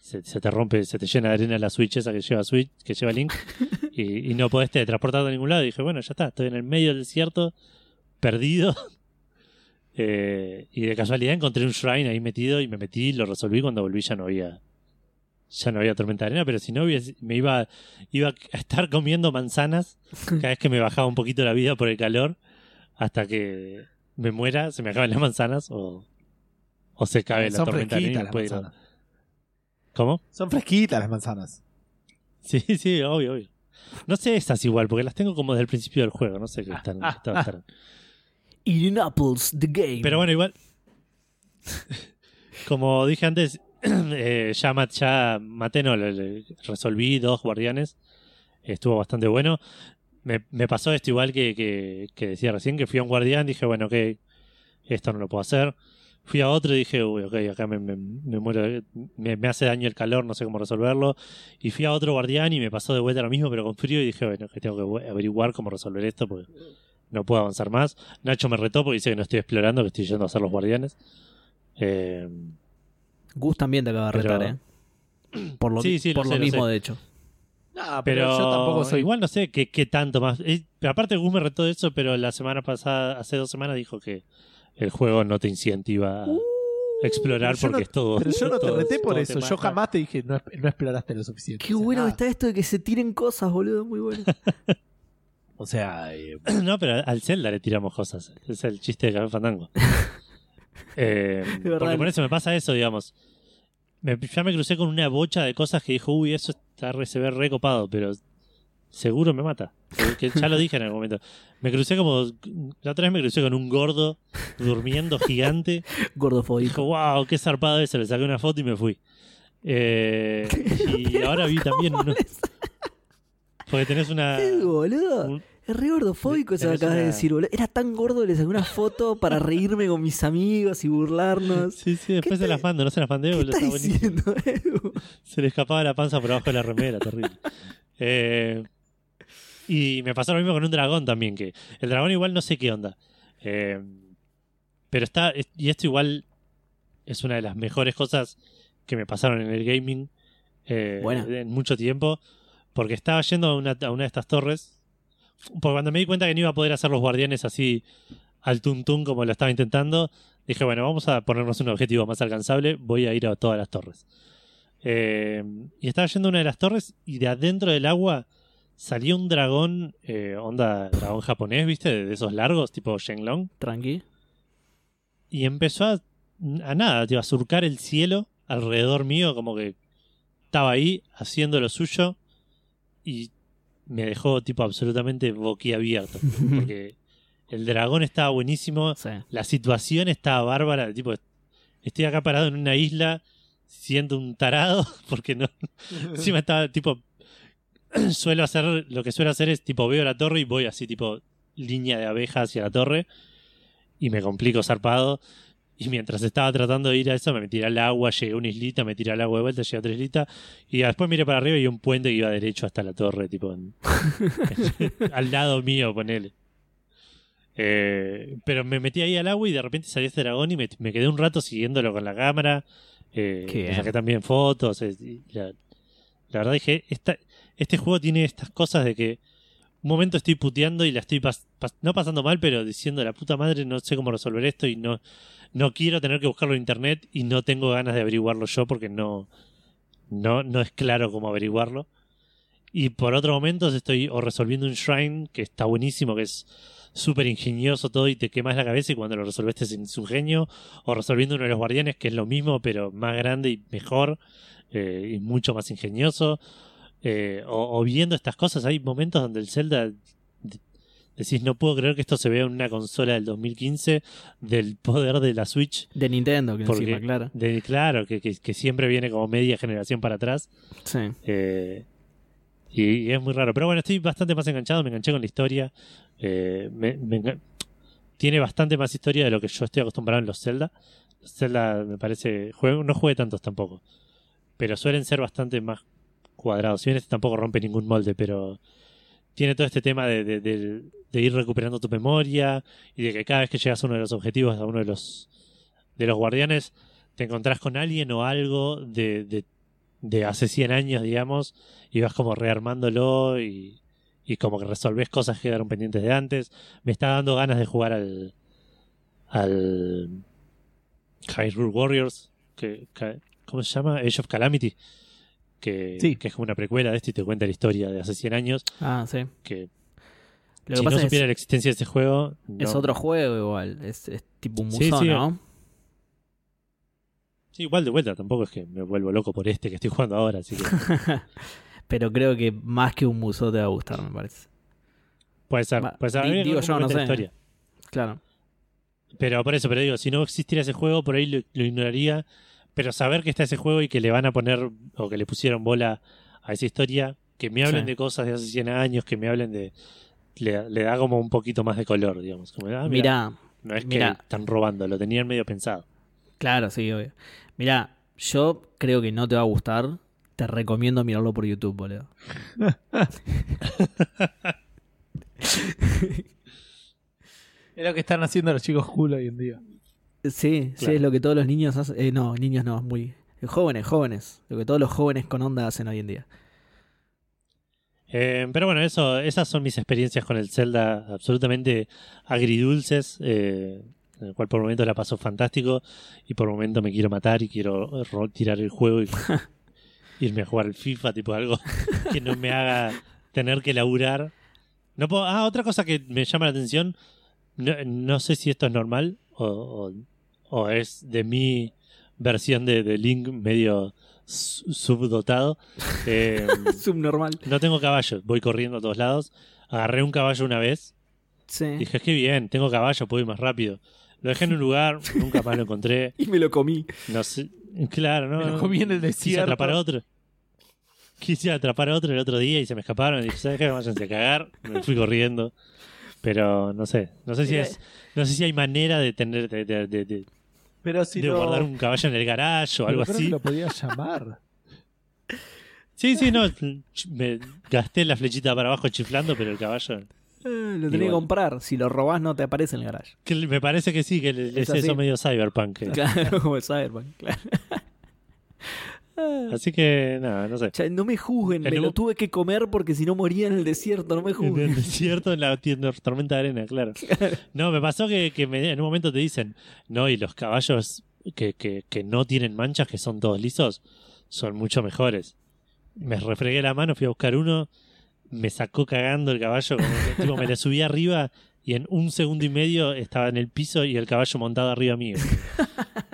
[SPEAKER 1] se, se te rompe, se te llena de arena la Switch esa que lleva Switch, que lleva Link, y, y no podés transportarte a ningún lado. Y dije, bueno, ya está, estoy en el medio del desierto, perdido. Eh, y de casualidad encontré un shrine ahí metido y me metí, lo resolví cuando volví ya no había ya no había tormenta de arena, pero si no me iba, iba a estar comiendo manzanas cada vez que me bajaba un poquito la vida por el calor, hasta que me muera, se me acaben las manzanas o, o se acabe la tormenta de arena. y
[SPEAKER 3] las.
[SPEAKER 1] ¿Cómo?
[SPEAKER 3] Son fresquitas las manzanas.
[SPEAKER 1] Sí, sí, obvio, obvio. No sé estas igual, porque las tengo como desde el principio del juego, no sé qué están. estarán.
[SPEAKER 2] Eating Apples, the game.
[SPEAKER 1] Pero bueno, igual. Como dije antes, eh, ya, ma- ya maté, no, le- le- resolví dos guardianes. Estuvo bastante bueno. Me, me pasó esto igual que, que, que decía recién, que fui a un guardián, dije, bueno, ok, esto no lo puedo hacer. Fui a otro y dije, uy, ok, acá me, me- me muero, me, me hace daño el calor, no sé cómo resolverlo. Y fui a otro guardián y me pasó de vuelta lo mismo, pero con frío, y dije, bueno, que tengo que averiguar cómo resolver esto, porque no puedo avanzar más. Nacho me retó porque dice que no estoy explorando, que estoy yendo a hacer los guardianes. Eh,
[SPEAKER 2] Gus también te acaba de
[SPEAKER 1] Pero-
[SPEAKER 2] retar, ¿eh? Por lo,
[SPEAKER 1] Sí, sí, lo
[SPEAKER 2] por
[SPEAKER 1] sé,
[SPEAKER 2] lo mismo,
[SPEAKER 1] sé.
[SPEAKER 2] de hecho.
[SPEAKER 1] Pero
[SPEAKER 3] pero, yo tampoco soy.
[SPEAKER 1] igual no sé qué, qué tanto más. Eh, aparte Gus me retó de eso, pero la semana pasada, hace dos semanas, dijo que el juego no te incentiva a explorar
[SPEAKER 3] pero yo
[SPEAKER 1] porque
[SPEAKER 3] no-
[SPEAKER 1] es todo.
[SPEAKER 3] Pero yo no te reté por eso. Yo jamás te dije no, no exploraste lo suficiente.
[SPEAKER 2] Qué
[SPEAKER 3] O sea,
[SPEAKER 2] bueno
[SPEAKER 3] nada.
[SPEAKER 2] está esto de que se tiren cosas, boludo. Muy bueno.
[SPEAKER 3] O sea, eh,
[SPEAKER 1] No, pero al Zelda le tiramos cosas. Es el chiste de Café Fandango. Eh,
[SPEAKER 2] verdad.
[SPEAKER 1] porque por eso me pasa eso, digamos. Me- ya me crucé con una bocha de cosas que dijo, uy, eso está re, se ve recopado, pero seguro me mata. Ya lo dije en algún momento. Me crucé como. La otra vez me crucé con un gordo durmiendo gigante.
[SPEAKER 2] Gordofóbico.
[SPEAKER 1] Dijo, wow, qué zarpado eso. Le saqué una foto y me fui. Eh, y ahora vi también uno. Porque tenés una.
[SPEAKER 2] ¿Qué, boludo?
[SPEAKER 1] un-
[SPEAKER 2] Es re gordofóbico eso que acabas de decir, boludo. Era tan gordo que le saqué una foto para reírme con mis amigos y burlarnos.
[SPEAKER 1] Sí, sí, después
[SPEAKER 2] ¿Qué
[SPEAKER 1] se
[SPEAKER 2] te-
[SPEAKER 1] mando, no se la mandé,
[SPEAKER 2] ¿Qué
[SPEAKER 1] boludo. Está
[SPEAKER 2] diciendo?
[SPEAKER 1] Se le escapaba la panza por abajo de la remera, terrible. Eh, y me pasó lo mismo con un dragón también, que el dragón igual no sé qué onda. Eh, pero está, es- y esto igual es una de las mejores cosas que me pasaron en el gaming eh,
[SPEAKER 2] Buena.
[SPEAKER 1] en mucho tiempo, porque estaba yendo a una, a una de estas torres, porque cuando me di cuenta que no iba a poder hacer los guardianes así al tuntún como lo estaba intentando, dije, bueno, vamos a ponernos un objetivo más alcanzable, voy a ir a todas las torres. Eh, y estaba yendo a una de las torres y de adentro del agua salió un dragón, eh, onda dragón japonés, ¿viste? De, esos largos, tipo Shenlong.
[SPEAKER 2] Tranqui.
[SPEAKER 1] Y empezó a, a nada, tío, a surcar el cielo alrededor mío, como que estaba ahí haciendo lo suyo y me dejó tipo absolutamente boquiabierto. Porque el dragón estaba buenísimo,
[SPEAKER 2] Sí.
[SPEAKER 1] la situación estaba bárbara, tipo, estoy acá parado en una isla siendo un tarado, porque no, encima estaba tipo, suelo hacer, lo que suelo hacer es tipo, veo la torre y voy así tipo, línea de abeja hacia la torre y me complico zarpado. Y mientras estaba tratando de ir a eso, me metí al agua, llegué a una islita, me tiré al agua de vuelta, llegué a otra islita. Y después miré para arriba y un puente que iba derecho hasta la torre, tipo, en- al lado mío, ponele. Eh, pero me metí ahí al agua y de repente salió este dragón y me, me quedé un rato siguiéndolo con la cámara. Eh, saqué también fotos. eh, la, la verdad dije, esta, este juego tiene estas cosas de que un momento estoy puteando y la estoy pas- no pasando mal, pero diciendo la puta madre no sé cómo resolver esto y no, no quiero tener que buscarlo en internet y no tengo ganas de averiguarlo yo porque no, no, no es claro cómo averiguarlo. Y por otros momentos estoy o resolviendo un shrine que está buenísimo, que es súper ingenioso todo y te quemas la cabeza y cuando lo resolveste es un genio, o resolviendo uno de los guardianes que es lo mismo pero más grande y mejor eh, y mucho más ingenioso. Eh, o, o viendo estas cosas, hay momentos donde el Zelda de- decís, no puedo creer que esto se vea en una consola del 2015 del poder de la Switch.
[SPEAKER 2] De Nintendo, que
[SPEAKER 1] Porque,
[SPEAKER 2] encima, claro.
[SPEAKER 1] de, claro, que, que, que siempre viene como media generación para atrás.
[SPEAKER 2] Sí.
[SPEAKER 1] Eh, y, y es muy raro. Pero bueno, estoy bastante más enganchado, me enganché con la historia. Eh, me- me enga- tiene bastante más historia de lo que yo estoy acostumbrado en los Zelda. Los Zelda me parece, juego, no jugué tantos tampoco, pero suelen ser bastante más cuadrado. Si bien este tampoco rompe ningún molde, pero tiene todo este tema de, de- ir recuperando tu memoria y de que cada vez que llegas a uno de los objetivos, a uno de los, de los guardianes, te encontrás con alguien o algo de hace 100 años, digamos, y vas como rearmándolo y, y como que resolvés cosas que quedaron pendientes de antes. Me está dando ganas de jugar al, al Hyrule Warriors, que, que- ¿cómo se llama? Age of Calamity. Que,
[SPEAKER 3] Sí.
[SPEAKER 1] que es como una precuela de esto y te cuenta la historia de hace 100 años.
[SPEAKER 2] Ah, sí.
[SPEAKER 1] Que
[SPEAKER 2] Lo que
[SPEAKER 1] si no supiera
[SPEAKER 2] es,
[SPEAKER 1] la existencia de este juego,
[SPEAKER 2] es otro juego igual. Es, es tipo un
[SPEAKER 1] Sí,
[SPEAKER 2] museo,
[SPEAKER 1] sí.
[SPEAKER 2] ¿no?
[SPEAKER 1] Sí, igual de vuelta, tampoco es que me vuelvo loco por este que estoy jugando ahora, así que
[SPEAKER 2] Pero creo que más que un museo te va a gustar, me parece.
[SPEAKER 1] puede ser. Puede ser.
[SPEAKER 2] Digo yo, no
[SPEAKER 1] la
[SPEAKER 2] sé.
[SPEAKER 1] historia.
[SPEAKER 2] Claro.
[SPEAKER 1] Pero por eso, pero digo, si no existiera ese juego, por ahí lo, lo ignoraría. Pero saber que está ese juego y que le van a poner, o que le pusieron bola a esa historia, que me hablen
[SPEAKER 2] Sí.
[SPEAKER 1] de cosas de hace 100 años, que me hablen de. Le, le da como un poquito más de color, digamos. Como, ah, mira,
[SPEAKER 2] Mirá,
[SPEAKER 1] no es que están robando, lo tenían medio pensado.
[SPEAKER 2] claro, sí, obvio. Mirá, yo creo que no te va a gustar. Te recomiendo mirarlo por YouTube, boludo.
[SPEAKER 3] Es lo que están haciendo los chicos cool hoy en día.
[SPEAKER 2] Sí, sí, es lo que todos los niños hacen. Eh, no, niños no, muy. Jóvenes, jóvenes. Lo que todos los jóvenes con onda hacen hoy en día.
[SPEAKER 1] Eh, pero bueno, eso, esas son mis experiencias con el Zelda, absolutamente agridulces, eh, en el cual por momentos la paso fantástico y por momentos me quiero matar y quiero ro- tirar el juego y irme a jugar al FIFA, tipo algo que no me haga tener que laburar. No puedo- ah, otra cosa que me llama la atención, no, no sé si esto es normal o, o- o es de mi versión de, de Link medio su- subdotado. Eh,
[SPEAKER 2] Subnormal.
[SPEAKER 1] no tengo caballo, voy corriendo a todos lados. Agarré un caballo una vez.
[SPEAKER 2] Sí.
[SPEAKER 1] Dije, qué bien, tengo caballo, puedo ir más rápido. Lo dejé en un lugar, nunca más lo encontré.
[SPEAKER 2] Y me lo comí.
[SPEAKER 1] No sé. Claro, no.
[SPEAKER 3] Me lo comí en el
[SPEAKER 1] Quise
[SPEAKER 3] desierto.
[SPEAKER 1] atrapar a otro. Quise atrapar a otro el otro día y se me escaparon. Y dije, ¿sabes qué? Váyanse a cagar. Me fui corriendo. Pero no sé. No sé si es. No sé si hay manera de tener. de, de- de- de-
[SPEAKER 3] Pero si
[SPEAKER 1] de
[SPEAKER 3] lo,
[SPEAKER 1] guardar un caballo en el garage o algo
[SPEAKER 3] creo
[SPEAKER 1] así.
[SPEAKER 3] que lo podías llamar.
[SPEAKER 1] Sí, sí, no. Me gasté la flechita para abajo chiflando, pero el caballo.
[SPEAKER 2] Eh, lo tenés que comprar. Si lo robás, no te aparece en el garage.
[SPEAKER 1] Que me parece que sí, que es eso medio cyberpunk. que-
[SPEAKER 2] Claro, como el Cyberpunk, claro.
[SPEAKER 1] Así que, nada, no sé.
[SPEAKER 2] no me juzguen,
[SPEAKER 1] En
[SPEAKER 2] me lo tuve que comer porque si no moría en el desierto, no me
[SPEAKER 1] En
[SPEAKER 2] juzguen.
[SPEAKER 1] el desierto, en la tormenta de arena, claro. No, me pasó que, que me- en un momento te dicen, no, y los caballos que, que, que no tienen manchas, que son todos lisos, son mucho mejores. Me refregué la mano, fui a buscar uno, me sacó cagando el caballo, como que, tipo, me le subí arriba y en un segundo y medio estaba en el piso y el caballo montado arriba mío.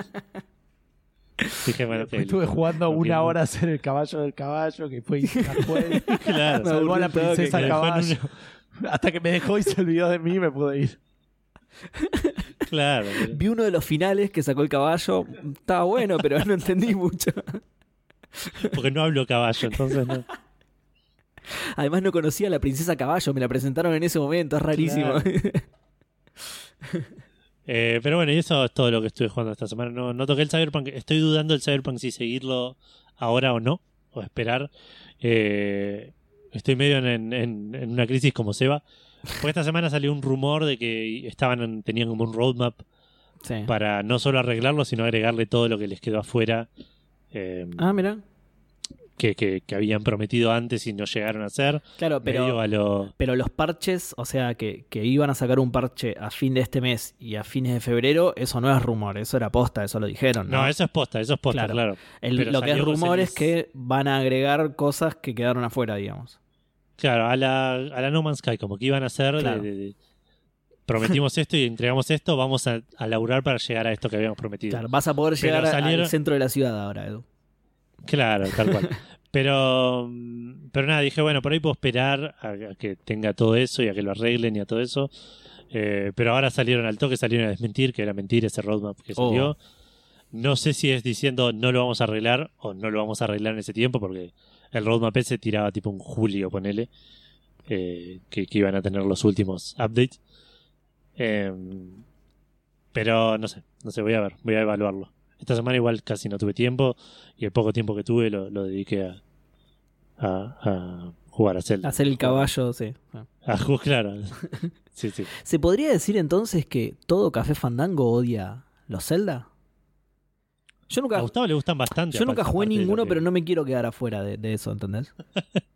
[SPEAKER 1] Dije, bueno,
[SPEAKER 3] Estuve jugando una hora a ser el caballo del caballo, que fue después.
[SPEAKER 1] Claro,
[SPEAKER 2] Me
[SPEAKER 3] Salvó a la princesa caballo. Hasta que me dejó y se olvidó de mí me pude ir.
[SPEAKER 1] claro. pero-
[SPEAKER 2] Vi uno de los finales que sacó el caballo. Estaba bueno, pero no entendí mucho.
[SPEAKER 1] Porque no hablo caballo, entonces no.
[SPEAKER 2] Además no conocía a la princesa caballo, me la presentaron en ese momento, es rarísimo.
[SPEAKER 1] Eh, pero bueno, y eso es todo lo que estuve jugando esta semana. No, no toqué el Cyberpunk. Estoy dudando del Cyberpunk si seguirlo ahora o no, o esperar. Eh, estoy medio en, en- en una crisis como Seba. Porque esta semana salió un rumor de que estaban en- tenían como un roadmap
[SPEAKER 2] Sí.
[SPEAKER 1] para no solo arreglarlo, sino agregarle todo lo que les quedó afuera. eh,
[SPEAKER 2] Ah, mira.
[SPEAKER 1] Que, que- que habían prometido antes y no llegaron a hacer.
[SPEAKER 2] Claro, pero,
[SPEAKER 1] a lo.
[SPEAKER 2] pero los parches, o sea, que, que iban a sacar un parche a fin de este mes y a fines de febrero, eso no es rumor, eso era posta, eso lo dijeron. No,
[SPEAKER 1] No, eso es posta, eso es posta,
[SPEAKER 2] Claro.
[SPEAKER 1] claro.
[SPEAKER 2] El- lo que es rumor es que van a agregar cosas que quedaron afuera, digamos.
[SPEAKER 1] Claro, a la, a la No Man's Sky, como que iban a hacer de-
[SPEAKER 2] Claro.
[SPEAKER 1] de- de- prometimos esto y entregamos esto, vamos a, a laburar para llegar a esto que habíamos prometido.
[SPEAKER 2] Claro, vas a poder
[SPEAKER 1] Pero
[SPEAKER 2] llegar
[SPEAKER 1] salieron-
[SPEAKER 2] al centro de la ciudad ahora, Edu.
[SPEAKER 1] Claro, tal cual. Pero, mm, pero nada, dije, bueno, por ahí puedo esperar a, a que tenga todo eso y a que lo arreglen y a todo eso. Eh, pero ahora salieron al toque, salieron a desmentir que era mentira ese roadmap que
[SPEAKER 2] Oh.
[SPEAKER 1] salió. No sé si es diciendo no lo vamos a arreglar o no lo vamos a arreglar en ese tiempo, porque el roadmap ese tiraba tipo un julio, ponele, eh, que, que iban a tener los últimos updates. Eh, pero no sé, no sé, voy a ver, voy a evaluarlo. Esta semana igual casi no tuve tiempo y el poco tiempo que tuve lo, lo dediqué a, a, a jugar a Zelda.
[SPEAKER 2] Hacer el caballo, sí.
[SPEAKER 1] A jugar, claro. Sí, sí.
[SPEAKER 2] ¿Se podría decir entonces que todo Café Fandango odia los Zelda? Yo
[SPEAKER 1] A
[SPEAKER 2] nunca,
[SPEAKER 1] Gustavo le gustan bastante.
[SPEAKER 2] yo nunca jugué ninguno, pero no me quiero quedar afuera de, de eso, ¿entendés?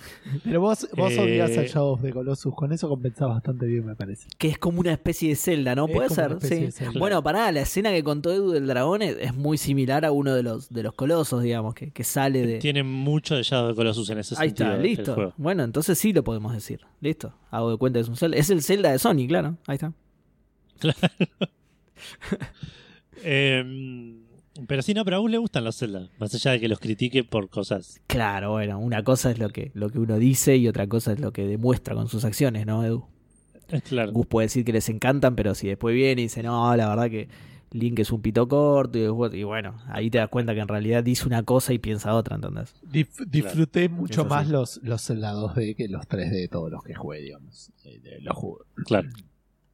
[SPEAKER 3] Pero vos, vos
[SPEAKER 1] Eh,
[SPEAKER 3] odias al Shadow of the Colossus. Con eso compensás bastante bien, me parece.
[SPEAKER 2] Que es como una especie de Zelda, ¿no? Puede ser, sí. Bueno, pará, la escena que contó Edu del dragón es, es muy similar a uno de los, de los colosos, digamos, que, que sale de...
[SPEAKER 1] Tiene mucho de Shadow of the Colossus en ese
[SPEAKER 2] Ahí
[SPEAKER 1] sentido.
[SPEAKER 2] está,
[SPEAKER 1] el
[SPEAKER 2] listo.
[SPEAKER 1] juego.
[SPEAKER 2] Bueno, entonces sí lo podemos decir. Listo. Hago de cuenta que es un Zelda. Es el Zelda de Sony, claro. Ahí está.
[SPEAKER 1] Eh, pero sí, no, pero a vos le gustan los Zelda. Más allá de que los critique por cosas.
[SPEAKER 2] Claro, bueno, una cosa es lo que, lo que uno dice y otra cosa es lo que demuestra con sus acciones, ¿no, Edu?
[SPEAKER 1] Claro.
[SPEAKER 2] Gus puede decir que les encantan, pero si después viene y dice, no, la verdad que Link es un pito corto, y, después- y bueno, ahí te das cuenta que en realidad dice una cosa y piensa otra, ¿entendés?
[SPEAKER 3] Dif- disfruté mucho
[SPEAKER 2] Eso
[SPEAKER 3] más
[SPEAKER 2] sí.
[SPEAKER 3] los, los Zelda 2D que los 3D, todos los que jugué, digamos. Eh, de- los jugué.
[SPEAKER 1] Claro.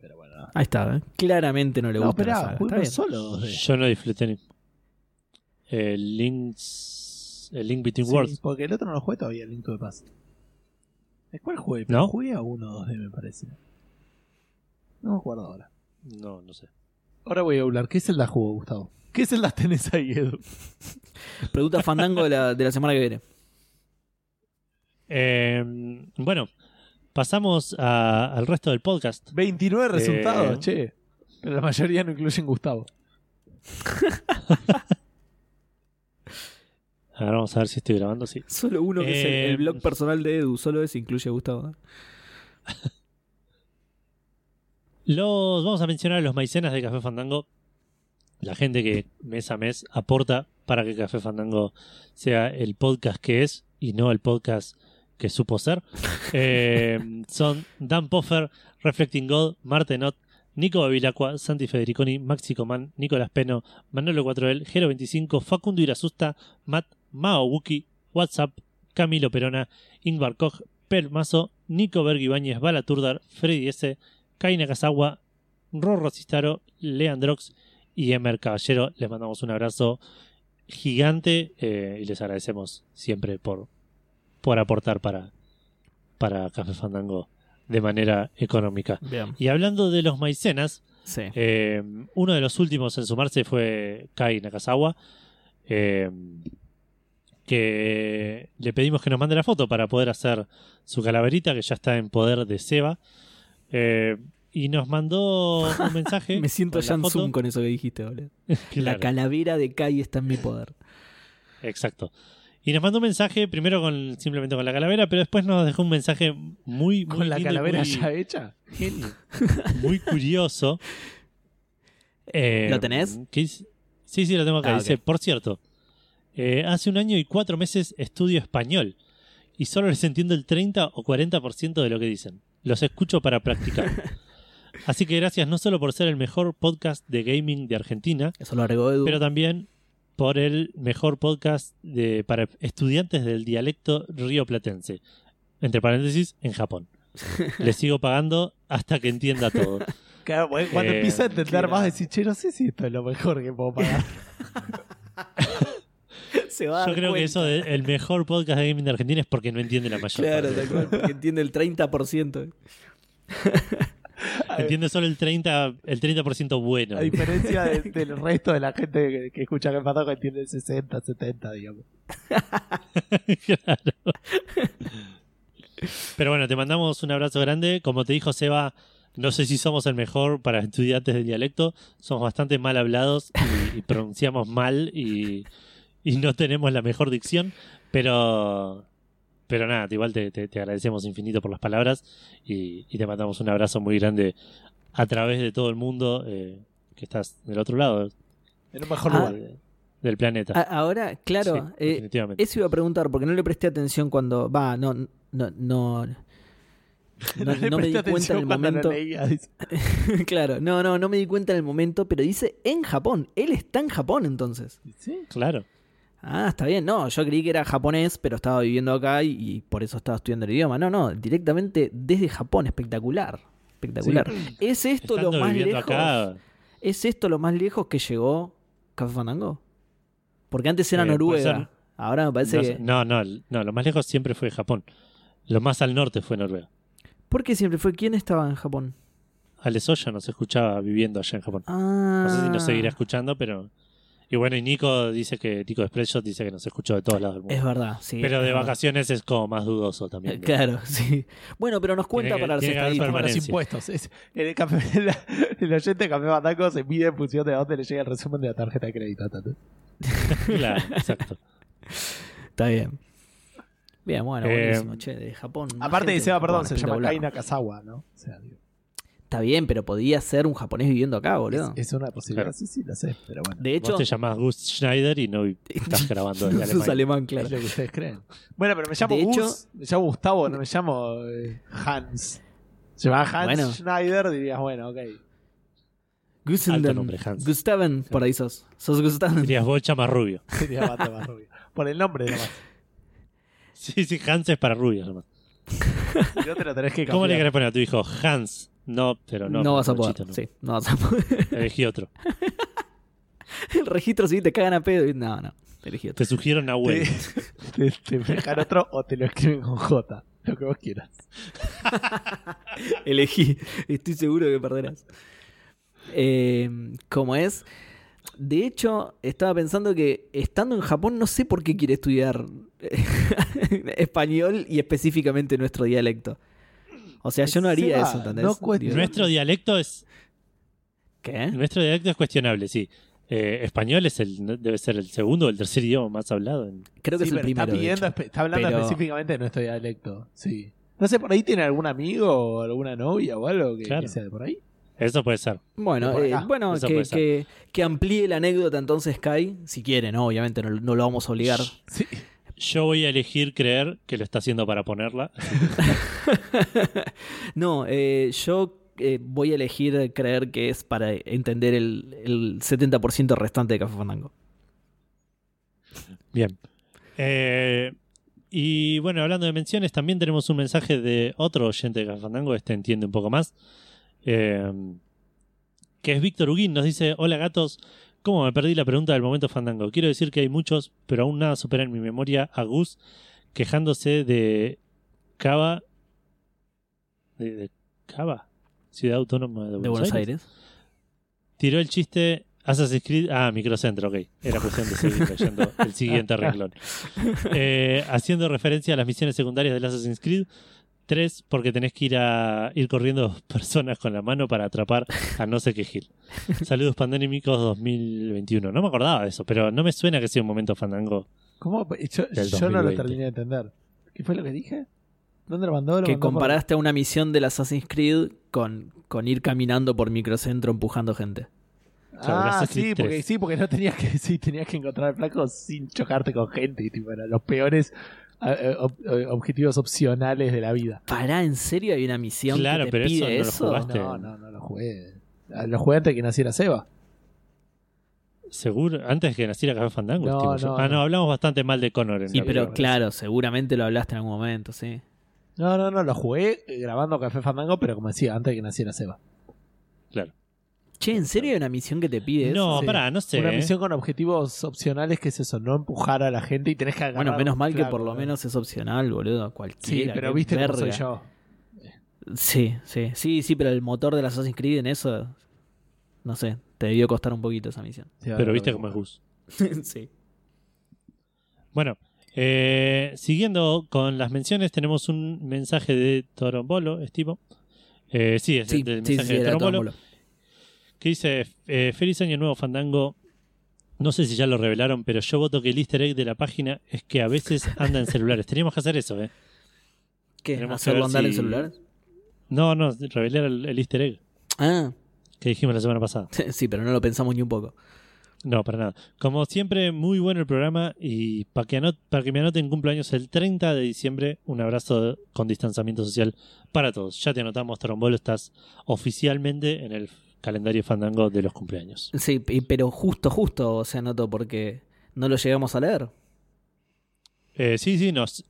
[SPEAKER 3] Pero bueno.
[SPEAKER 2] Ahí está, ¿eh? Claramente no le
[SPEAKER 3] No,
[SPEAKER 2] gusta la
[SPEAKER 3] esperá,
[SPEAKER 2] saga.
[SPEAKER 3] jugué
[SPEAKER 2] Está bien.
[SPEAKER 3] solo 2D.
[SPEAKER 1] Yo no disfruté ni. El Link's. El Link Between
[SPEAKER 3] Sí,
[SPEAKER 1] Worlds.
[SPEAKER 3] porque el otro no lo jugué todavía, el Link to the Past. ¿De cuál jugué?
[SPEAKER 1] ¿No?
[SPEAKER 3] Jugué a uno 2D, me parece. No me acuerdo ahora.
[SPEAKER 1] No, no sé.
[SPEAKER 3] Ahora voy a hablar. ¿Qué Zelda jugó, Gustavo? ¿Qué Zelda tenés ahí, Edu?
[SPEAKER 2] Pregunta Fandango de la, de la semana que viene.
[SPEAKER 1] Eh, bueno, pasamos a- al resto del podcast.
[SPEAKER 3] 29 resultados,
[SPEAKER 1] Eh.
[SPEAKER 3] che. Pero la mayoría no incluyen Gustavo.
[SPEAKER 1] A ver, vamos a ver si estoy grabando. Sí.
[SPEAKER 2] Solo uno que es el, el
[SPEAKER 1] Eh,
[SPEAKER 2] blog personal de Edu, solo ese incluye a Gustavo. ¿eh?
[SPEAKER 1] Los vamos a mencionar a los maicenas de Café Fandango. La gente que mes a mes aporta para que Café Fandango sea el podcast que es y no el podcast que supo ser. Eh, son Dan Poffer, Reflecting God, Martenot, Nico Babilacqua, Santi Federiconi, Maxi Coman, Nicolás Peno, Manolo 4L, Gero 25, Facundo Irasusta, Matt, Mao Wuki, WhatsApp, Camilo Perona, Ingvar Koch, Per Mazo, Nico Bergibáñez, Balaturdar, Freddy S., Kaina Kazawa, Rorro Cistaro, Leandrox y Emer Caballero. Les mandamos un abrazo gigante eh, y les agradecemos siempre por, por aportar para, para Café Fandango de manera económica.
[SPEAKER 2] Bien.
[SPEAKER 1] Y hablando de los maicenas,
[SPEAKER 2] Sí.
[SPEAKER 1] eh, uno de los últimos en sumarse fue Kai Nakazawa, eh, que le pedimos que nos mande la foto para poder hacer su calaverita, que ya está en poder de Seba. Eh, y nos mandó un mensaje.
[SPEAKER 2] Me siento
[SPEAKER 1] con la
[SPEAKER 2] Jan
[SPEAKER 1] foto.
[SPEAKER 2] Zoom con eso que dijiste, boludo. La calavera de Kai está en mi poder.
[SPEAKER 1] exacto. Y nos mandó un mensaje primero con simplemente con la calavera, pero después nos dejó un mensaje muy, muy
[SPEAKER 3] ¿Con la calavera
[SPEAKER 1] muy-
[SPEAKER 3] ya hecha?
[SPEAKER 1] Muy curioso. Eh,
[SPEAKER 2] ¿Lo tenés?
[SPEAKER 1] que sí, sí, lo tengo acá.
[SPEAKER 2] Ah,
[SPEAKER 1] dice, por cierto, eh, hace un año y cuatro meses estudio español y solo les entiendo el 30 o 40% de lo que dicen. Los escucho para practicar. Así que gracias no solo por ser el mejor podcast de gaming de Argentina,
[SPEAKER 2] Eso lo agregó Edu.
[SPEAKER 1] pero también por el mejor podcast de, para estudiantes del dialecto rioplatense. Entre paréntesis, en Japón. Les sigo pagando hasta que entienda todo.
[SPEAKER 3] Claro, cuando
[SPEAKER 1] Eh,
[SPEAKER 3] empieza a entender más, decir, che, no sé si esto es lo mejor que puedo pagar.
[SPEAKER 2] Se va a
[SPEAKER 1] Yo
[SPEAKER 2] dar
[SPEAKER 1] creo que eso de el mejor podcast de gaming de Argentina es porque no entiende la mayor
[SPEAKER 2] Claro,
[SPEAKER 1] parte.
[SPEAKER 2] tal cual, porque entiende el 30%.
[SPEAKER 1] Entiende solo el 30%, el 30% bueno.
[SPEAKER 3] A diferencia de- del resto de la gente que, que escucha que que entiende el 60, 70, digamos.
[SPEAKER 1] Claro. Pero bueno, te mandamos un abrazo grande. Como te dijo Seba, no sé si somos el mejor para estudiantes del dialecto. Somos bastante mal hablados y, y pronunciamos mal y, y no tenemos la mejor dicción. Pero, pero nada, igual te, te- te agradecemos infinito por las palabras y, y te mandamos un abrazo muy grande a través de todo el mundo eh, que estás del otro lado
[SPEAKER 3] En un mejor
[SPEAKER 2] Ah.
[SPEAKER 3] lugar.
[SPEAKER 1] de- del planeta.
[SPEAKER 2] Ahora, claro,
[SPEAKER 1] Sí,
[SPEAKER 2] eh, eso iba a preguntar porque no le presté atención cuando. Va, no, no, no. No, no,
[SPEAKER 3] le
[SPEAKER 2] no me di cuenta en el momento.
[SPEAKER 3] leía,
[SPEAKER 2] claro, no, no, no me di cuenta en el momento, pero dice en Japón. Él está en Japón entonces.
[SPEAKER 3] ¿Sí?
[SPEAKER 1] Claro.
[SPEAKER 2] Ah, está bien. No, yo creí que era japonés, pero estaba viviendo acá y, y por eso estaba estudiando el idioma. No, no, directamente desde Japón. Espectacular. Espectacular. ¿Es esto lo más lejos?
[SPEAKER 1] acá,
[SPEAKER 2] ¿Es esto lo más lejos que llegó Café Fandango? Porque antes era
[SPEAKER 1] Eh,
[SPEAKER 2] Noruega. Ahora me parece
[SPEAKER 1] No,
[SPEAKER 2] que.
[SPEAKER 1] no, no, no, lo más lejos siempre fue Japón. Lo más al norte fue Noruega.
[SPEAKER 2] ¿Por qué siempre fue? ¿Quién estaba en Japón?
[SPEAKER 1] Soya nos escuchaba viviendo allá en Japón.
[SPEAKER 2] Ah.
[SPEAKER 1] No sé si nos seguirá escuchando, pero. Y bueno, y Nico dice que, Nico de Spreadshot dice que nos escuchó de todos lados del mundo.
[SPEAKER 2] Es verdad, sí.
[SPEAKER 1] pero de
[SPEAKER 2] verdad.
[SPEAKER 1] vacaciones es como más dudoso también. ¿no?
[SPEAKER 2] Claro, sí. Bueno, pero nos cuenta
[SPEAKER 1] Tiene que-
[SPEAKER 2] para
[SPEAKER 1] tiene que haber
[SPEAKER 3] los
[SPEAKER 1] permanencia.
[SPEAKER 3] impuestos. Es, el, café, la- el oyente de Café Bandaco se mide en función de a dónde le llega el resumen de la tarjeta de crédito. ¿entendés?
[SPEAKER 1] Claro, exacto.
[SPEAKER 2] Está bien. Bien, bueno,
[SPEAKER 1] Eh,
[SPEAKER 2] buenísimo, che, de Japón.
[SPEAKER 3] Aparte de
[SPEAKER 2] gente
[SPEAKER 3] Seba, perdón, se llama
[SPEAKER 2] espectacular.
[SPEAKER 3] Kai Nakazawa, ¿no? O sea, digo,
[SPEAKER 2] Está bien, pero podía ser un japonés viviendo acá,
[SPEAKER 3] es,
[SPEAKER 2] boludo.
[SPEAKER 3] es una posibilidad.
[SPEAKER 1] Claro.
[SPEAKER 3] Sí, sí, lo sé, pero bueno.
[SPEAKER 2] De hecho,
[SPEAKER 1] Vos te llamás Gus Schneider y no estás grabando
[SPEAKER 2] sos
[SPEAKER 1] Alemania.
[SPEAKER 2] alemán, claro.
[SPEAKER 3] Es lo que ustedes creen. Bueno, pero me llamo
[SPEAKER 2] De hecho-
[SPEAKER 3] Gus, me llamo Gustavo, no me llamo eh, Hans. Se llama Hans
[SPEAKER 2] Bueno.
[SPEAKER 3] Schneider, dirías, bueno, ok.
[SPEAKER 2] Gustenden,
[SPEAKER 1] Alto nombre, Hans.
[SPEAKER 2] Gustaven, por ahí sos. Sos Gustaven.
[SPEAKER 1] Dirías Bocha más rubio.
[SPEAKER 3] Más rubio. Por el nombre nomás.
[SPEAKER 1] Sí, sí, Hans es para rubios nomás.
[SPEAKER 3] No te lo tenés que
[SPEAKER 1] ¿Cómo le
[SPEAKER 3] cambiar.
[SPEAKER 1] querés poner a tu hijo? Hans. No, pero no.
[SPEAKER 2] no, vas a poder.
[SPEAKER 1] no.
[SPEAKER 2] Sí, no vas a poder.
[SPEAKER 1] Elegí otro.
[SPEAKER 2] El registro civil te cagan a pedo. No, no. Elegí otro.
[SPEAKER 1] Te sugiero Nahuel.
[SPEAKER 3] Te, te, te dejan otro o te lo escriben con J. Lo que vos quieras.
[SPEAKER 2] Elegí. Estoy seguro que perderás. Eh, ¿Cómo es? De hecho, estaba pensando que estando en Japón no sé por qué quiere estudiar español y específicamente nuestro dialecto. O sea, yo no haría
[SPEAKER 3] Seba,
[SPEAKER 2] eso, ¿entendés?
[SPEAKER 3] no
[SPEAKER 1] Nuestro dialecto es
[SPEAKER 2] ¿Qué?
[SPEAKER 1] nuestro dialecto es cuestionable, sí. Eh, español es el debe ser el segundo o el tercer idioma más hablado. En...
[SPEAKER 2] Creo que
[SPEAKER 3] Sí,
[SPEAKER 2] es el
[SPEAKER 3] pero
[SPEAKER 2] primero.
[SPEAKER 3] está,
[SPEAKER 2] de
[SPEAKER 3] pidiendo está hablando
[SPEAKER 2] Pero-
[SPEAKER 3] específicamente de nuestro dialecto. Sí. No sé, por ahí tiene algún amigo o alguna novia o algo que,
[SPEAKER 1] Claro.
[SPEAKER 3] que sea de por ahí.
[SPEAKER 1] Eso puede ser.
[SPEAKER 2] Bueno, eh, bueno
[SPEAKER 1] Eso
[SPEAKER 2] que,
[SPEAKER 1] puede ser.
[SPEAKER 2] que, que amplíe la anécdota entonces, Kai, si quiere, ¿no? Obviamente no, no lo vamos a obligar.
[SPEAKER 3] Sí.
[SPEAKER 1] Yo voy a elegir creer que lo está haciendo para ponerla.
[SPEAKER 2] No, eh, yo eh, voy a elegir creer que es para entender el, el 70% restante de Café Fandango.
[SPEAKER 1] Bien. Eh, y bueno, hablando de menciones, también tenemos un mensaje de otro oyente de Café Fandango, este entiende un poco más. eh, que es Víctor Huguín, nos dice, hola gatos, ¿cómo me perdí la pregunta del momento Fandango? Quiero decir que hay muchos, pero aún nada supera en mi memoria a Gus quejándose de Cava... ¿De, de Cava? Ciudad Autónoma de Buenos,
[SPEAKER 2] De Buenos Aires.
[SPEAKER 1] Tiró el chiste Assassin's Creed. Ah, Microcentro, ok. Era cuestión de seguir leyendo el siguiente renglón. Eh, haciendo referencia a las misiones secundarias del Assassin's Creed. Tres, porque tenés que ir a ir corriendo personas con la mano para atrapar a no sé qué Gil. Saludos pandémicos 2021. No me acordaba de eso, pero no me suena que sea un momento fandango.
[SPEAKER 3] ¿Cómo? Yo, no lo
[SPEAKER 1] 2020.
[SPEAKER 3] terminé de entender. ¿Qué fue lo que dije? ¿Dónde lo mandó? ¿Lo
[SPEAKER 2] Que
[SPEAKER 3] mandó por-
[SPEAKER 2] comparaste a una misión del Assassin's Creed con, con ir caminando por microcentro empujando gente.
[SPEAKER 3] Ah, sí, porque
[SPEAKER 1] 3.
[SPEAKER 3] sí, porque no tenías que sí, tenías que encontrar el flaco sin chocarte con gente y tipo eran los peores ob- objetivos opcionales de la vida.
[SPEAKER 2] Pará, ¿en serio hay una misión
[SPEAKER 1] Claro,
[SPEAKER 2] que te
[SPEAKER 1] pero eso
[SPEAKER 2] pide
[SPEAKER 1] no lo
[SPEAKER 2] eso?
[SPEAKER 1] jugaste.
[SPEAKER 3] No, no, no lo jugué. Lo jugué antes de que naciera Seba.
[SPEAKER 1] Seguro, antes que naciera Café Fandango.
[SPEAKER 3] No, no,
[SPEAKER 1] ah, no, hablamos bastante mal de Connor en
[SPEAKER 2] Sí,
[SPEAKER 1] la
[SPEAKER 2] pero
[SPEAKER 1] primera
[SPEAKER 2] claro, seguramente lo hablaste en algún momento, sí.
[SPEAKER 3] No, no, no, lo jugué eh, grabando Café Fandango, pero como decía, antes de que naciera Seba.
[SPEAKER 1] Claro.
[SPEAKER 2] Che, ¿en serio hay una misión que te pide eso?
[SPEAKER 1] No,
[SPEAKER 3] Sí.
[SPEAKER 1] pará, no sé.
[SPEAKER 3] Una
[SPEAKER 1] ¿eh?
[SPEAKER 3] misión con objetivos opcionales que es eso, no empujar a la gente y tenés que agarrar
[SPEAKER 2] Bueno, menos mal que por lo
[SPEAKER 3] ¿no?
[SPEAKER 2] menos es opcional, boludo.
[SPEAKER 3] Sí,
[SPEAKER 2] Cualquiera.
[SPEAKER 3] pero
[SPEAKER 2] qué
[SPEAKER 3] viste cómo soy
[SPEAKER 2] verga.
[SPEAKER 3] yo.
[SPEAKER 2] Sí, sí, sí, sí, pero el motor del Assassin's Creed en eso, no sé, te debió costar un poquito esa misión.
[SPEAKER 3] Sí,
[SPEAKER 1] Pero viste
[SPEAKER 3] lo
[SPEAKER 1] cómo es. Gus.
[SPEAKER 2] sí.
[SPEAKER 1] Bueno, eh, siguiendo con las menciones, tenemos un mensaje de Torombolo, estimo. Eh, sí, es
[SPEAKER 2] Sí,
[SPEAKER 1] el del
[SPEAKER 2] sí,
[SPEAKER 1] mensaje
[SPEAKER 2] sí,
[SPEAKER 1] de
[SPEAKER 2] era
[SPEAKER 1] Torombolo, que dice: eh, Feliz Año Nuevo, Fandango. No sé si ya lo revelaron, pero yo voto que el easter egg de la página es que a veces anda en celulares. Teníamos que hacer eso, ¿eh?
[SPEAKER 2] ¿Qué?
[SPEAKER 1] Tenemos que
[SPEAKER 2] ¿Hacerlo andar en
[SPEAKER 1] si-
[SPEAKER 2] celular?
[SPEAKER 1] No, no, revelar el, el easter egg
[SPEAKER 2] Ah,
[SPEAKER 1] que dijimos la semana pasada.
[SPEAKER 2] sí, pero no lo pensamos ni un poco.
[SPEAKER 1] No, para nada. Como siempre, muy bueno el programa y para que, anot- que me anoten cumpleaños el 30 de diciembre, un abrazo con distanciamiento social para todos. Ya te anotamos, Torombolo, estás oficialmente en el calendario fandango de los cumpleaños.
[SPEAKER 2] Sí, pero justo, justo se anotó porque no lo llegamos a leer.
[SPEAKER 1] Eh, sí, sí, nos,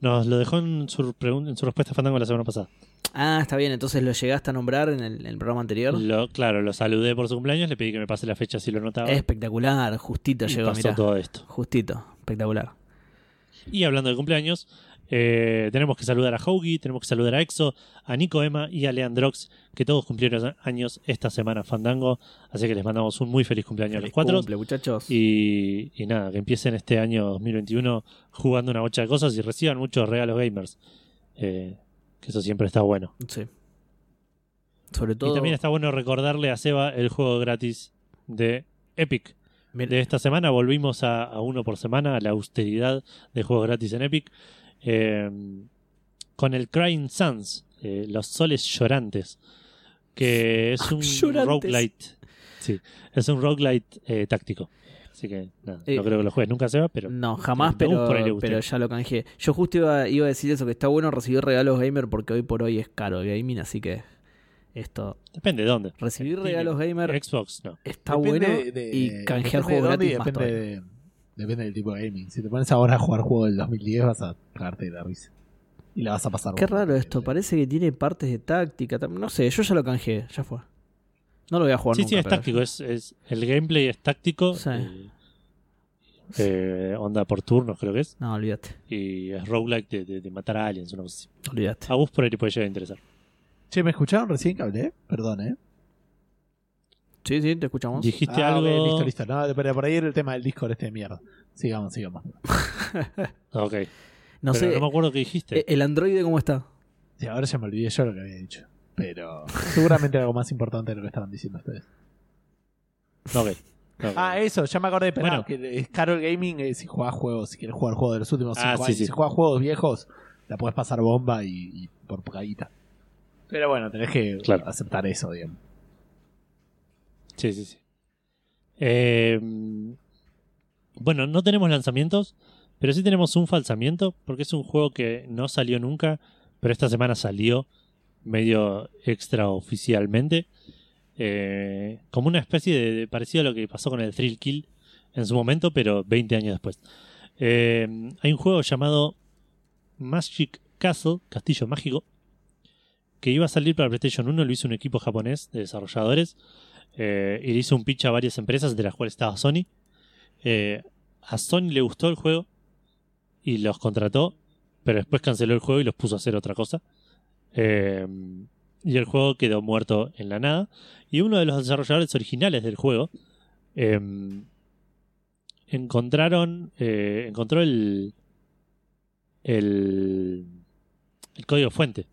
[SPEAKER 1] nos lo dejó en su, pregun- en su respuesta a fandango la semana pasada.
[SPEAKER 2] Ah, está bien, entonces lo llegaste a nombrar en el, en el programa anterior.
[SPEAKER 1] Lo, claro, lo saludé por su cumpleaños, le pedí que me pase la fecha si lo notaba.
[SPEAKER 2] Espectacular, justito
[SPEAKER 1] y
[SPEAKER 2] llegó,
[SPEAKER 1] pasó
[SPEAKER 2] mirá.
[SPEAKER 1] todo esto.
[SPEAKER 2] Justito, espectacular.
[SPEAKER 1] Y hablando de cumpleaños, eh, tenemos que saludar a Hoagie, tenemos que saludar a Exo, a Nico Emma y a Leandrox, que todos cumplieron años esta semana Fandango. Así que les mandamos un muy feliz cumpleaños a los cuatro.
[SPEAKER 2] Cumple, muchachos.
[SPEAKER 1] Y, y nada, que empiecen este año 2021 jugando una bocha de cosas y reciban muchos regalos gamers. Eh, que eso siempre está bueno.
[SPEAKER 2] Sí. Sobre todo.
[SPEAKER 1] Y también está bueno recordarle a Seba el juego gratis de Epic. De esta semana volvimos a, a uno por semana, a la austeridad de juegos gratis en Epic. Eh, con el Crying Suns, eh, los soles llorantes. Que es un roguelite. Sí, es un roguelite eh, táctico. Así que nada,
[SPEAKER 2] Eh,
[SPEAKER 1] no creo que lo juegues nunca, Seba, pero.
[SPEAKER 2] No, jamás, pero,
[SPEAKER 1] por ahí le guste.
[SPEAKER 2] pero ya lo canjeé. Yo justo iba, iba a decir eso, que está bueno recibir regalos gamer porque hoy por hoy es caro el gaming, así que esto,
[SPEAKER 1] Depende de dónde.
[SPEAKER 2] recibir regalos gamer
[SPEAKER 1] Xbox, no.
[SPEAKER 2] está
[SPEAKER 3] Depende
[SPEAKER 2] bueno
[SPEAKER 3] de-
[SPEAKER 2] y canjear juegos gratis más
[SPEAKER 3] depende,
[SPEAKER 2] todavía.
[SPEAKER 3] de- depende del tipo de gaming. Si te pones ahora a jugar juegos del 2010 vas a cagarte de la risa. Y la vas a pasar
[SPEAKER 2] Qué raro esto, parece que tiene partes de táctica, no sé, yo ya lo canjeé, ya fue. No lo voy a jugar
[SPEAKER 1] Sí,
[SPEAKER 2] nunca.
[SPEAKER 1] sí, es
[SPEAKER 2] pero-
[SPEAKER 1] táctico. Es, es- el gameplay es táctico.
[SPEAKER 2] Sí.
[SPEAKER 1] eh, eh, onda por turnos, creo que es.
[SPEAKER 2] No, olvídate,
[SPEAKER 1] Y es roguelike de, de- de matar a aliens, una cosa así.
[SPEAKER 2] olvídate.
[SPEAKER 1] A vos por ahí te puede llegar a interesar.
[SPEAKER 3] Che, ¿me escucharon recién que hablé? Perdón, ¿eh?
[SPEAKER 2] Sí, sí, te escuchamos.
[SPEAKER 1] Dijiste
[SPEAKER 3] Ah, ok,
[SPEAKER 1] algo.
[SPEAKER 3] listo, listo. No, pero por ahí era el tema del Discord este de mierda. Sigamos, sigamos.
[SPEAKER 1] Ok.
[SPEAKER 2] No
[SPEAKER 1] Pero
[SPEAKER 2] sé,
[SPEAKER 1] no me acuerdo qué dijiste.
[SPEAKER 2] eh, ¿el androide cómo está?
[SPEAKER 3] Sí, ahora ya me olvidé yo lo que había dicho. Pero seguramente algo más importante de lo que estaban diciendo ustedes.
[SPEAKER 1] Ok.
[SPEAKER 3] Ah, eso, ya me acordé, pero
[SPEAKER 1] Bueno.
[SPEAKER 3] no, que es caro el gaming eh, si jugás juegos, si quieres jugar juegos de los últimos
[SPEAKER 1] Ah,
[SPEAKER 3] 5
[SPEAKER 1] sí,
[SPEAKER 3] años.
[SPEAKER 1] sí.
[SPEAKER 3] Si jugás juegos viejos, la puedes pasar bomba y, y por pocaguita. Pero bueno, tenés que
[SPEAKER 1] Claro.
[SPEAKER 3] aceptar eso, digamos.
[SPEAKER 1] Sí, sí, sí. Eh, bueno, no tenemos lanzamientos, pero sí tenemos un falsamiento, porque es un juego que no salió nunca, pero esta semana salió medio extraoficialmente. Eh, como una especie de, parecido a lo que pasó con el Thrill Kill en su momento, pero 20 años después. Eh, hay un juego llamado Magic Castle, Castillo Mágico, que iba a salir para PlayStation 1, lo hizo un equipo japonés de desarrolladores. Eh, y le hizo un pitch a varias empresas, de las cuales estaba Sony. Eh, a Sony le gustó el juego y los contrató, pero después canceló el juego y los puso a hacer otra cosa. Eh, y el juego quedó muerto en la nada. Y uno de los desarrolladores originales del juego encontraron, encontró el, el, código fuente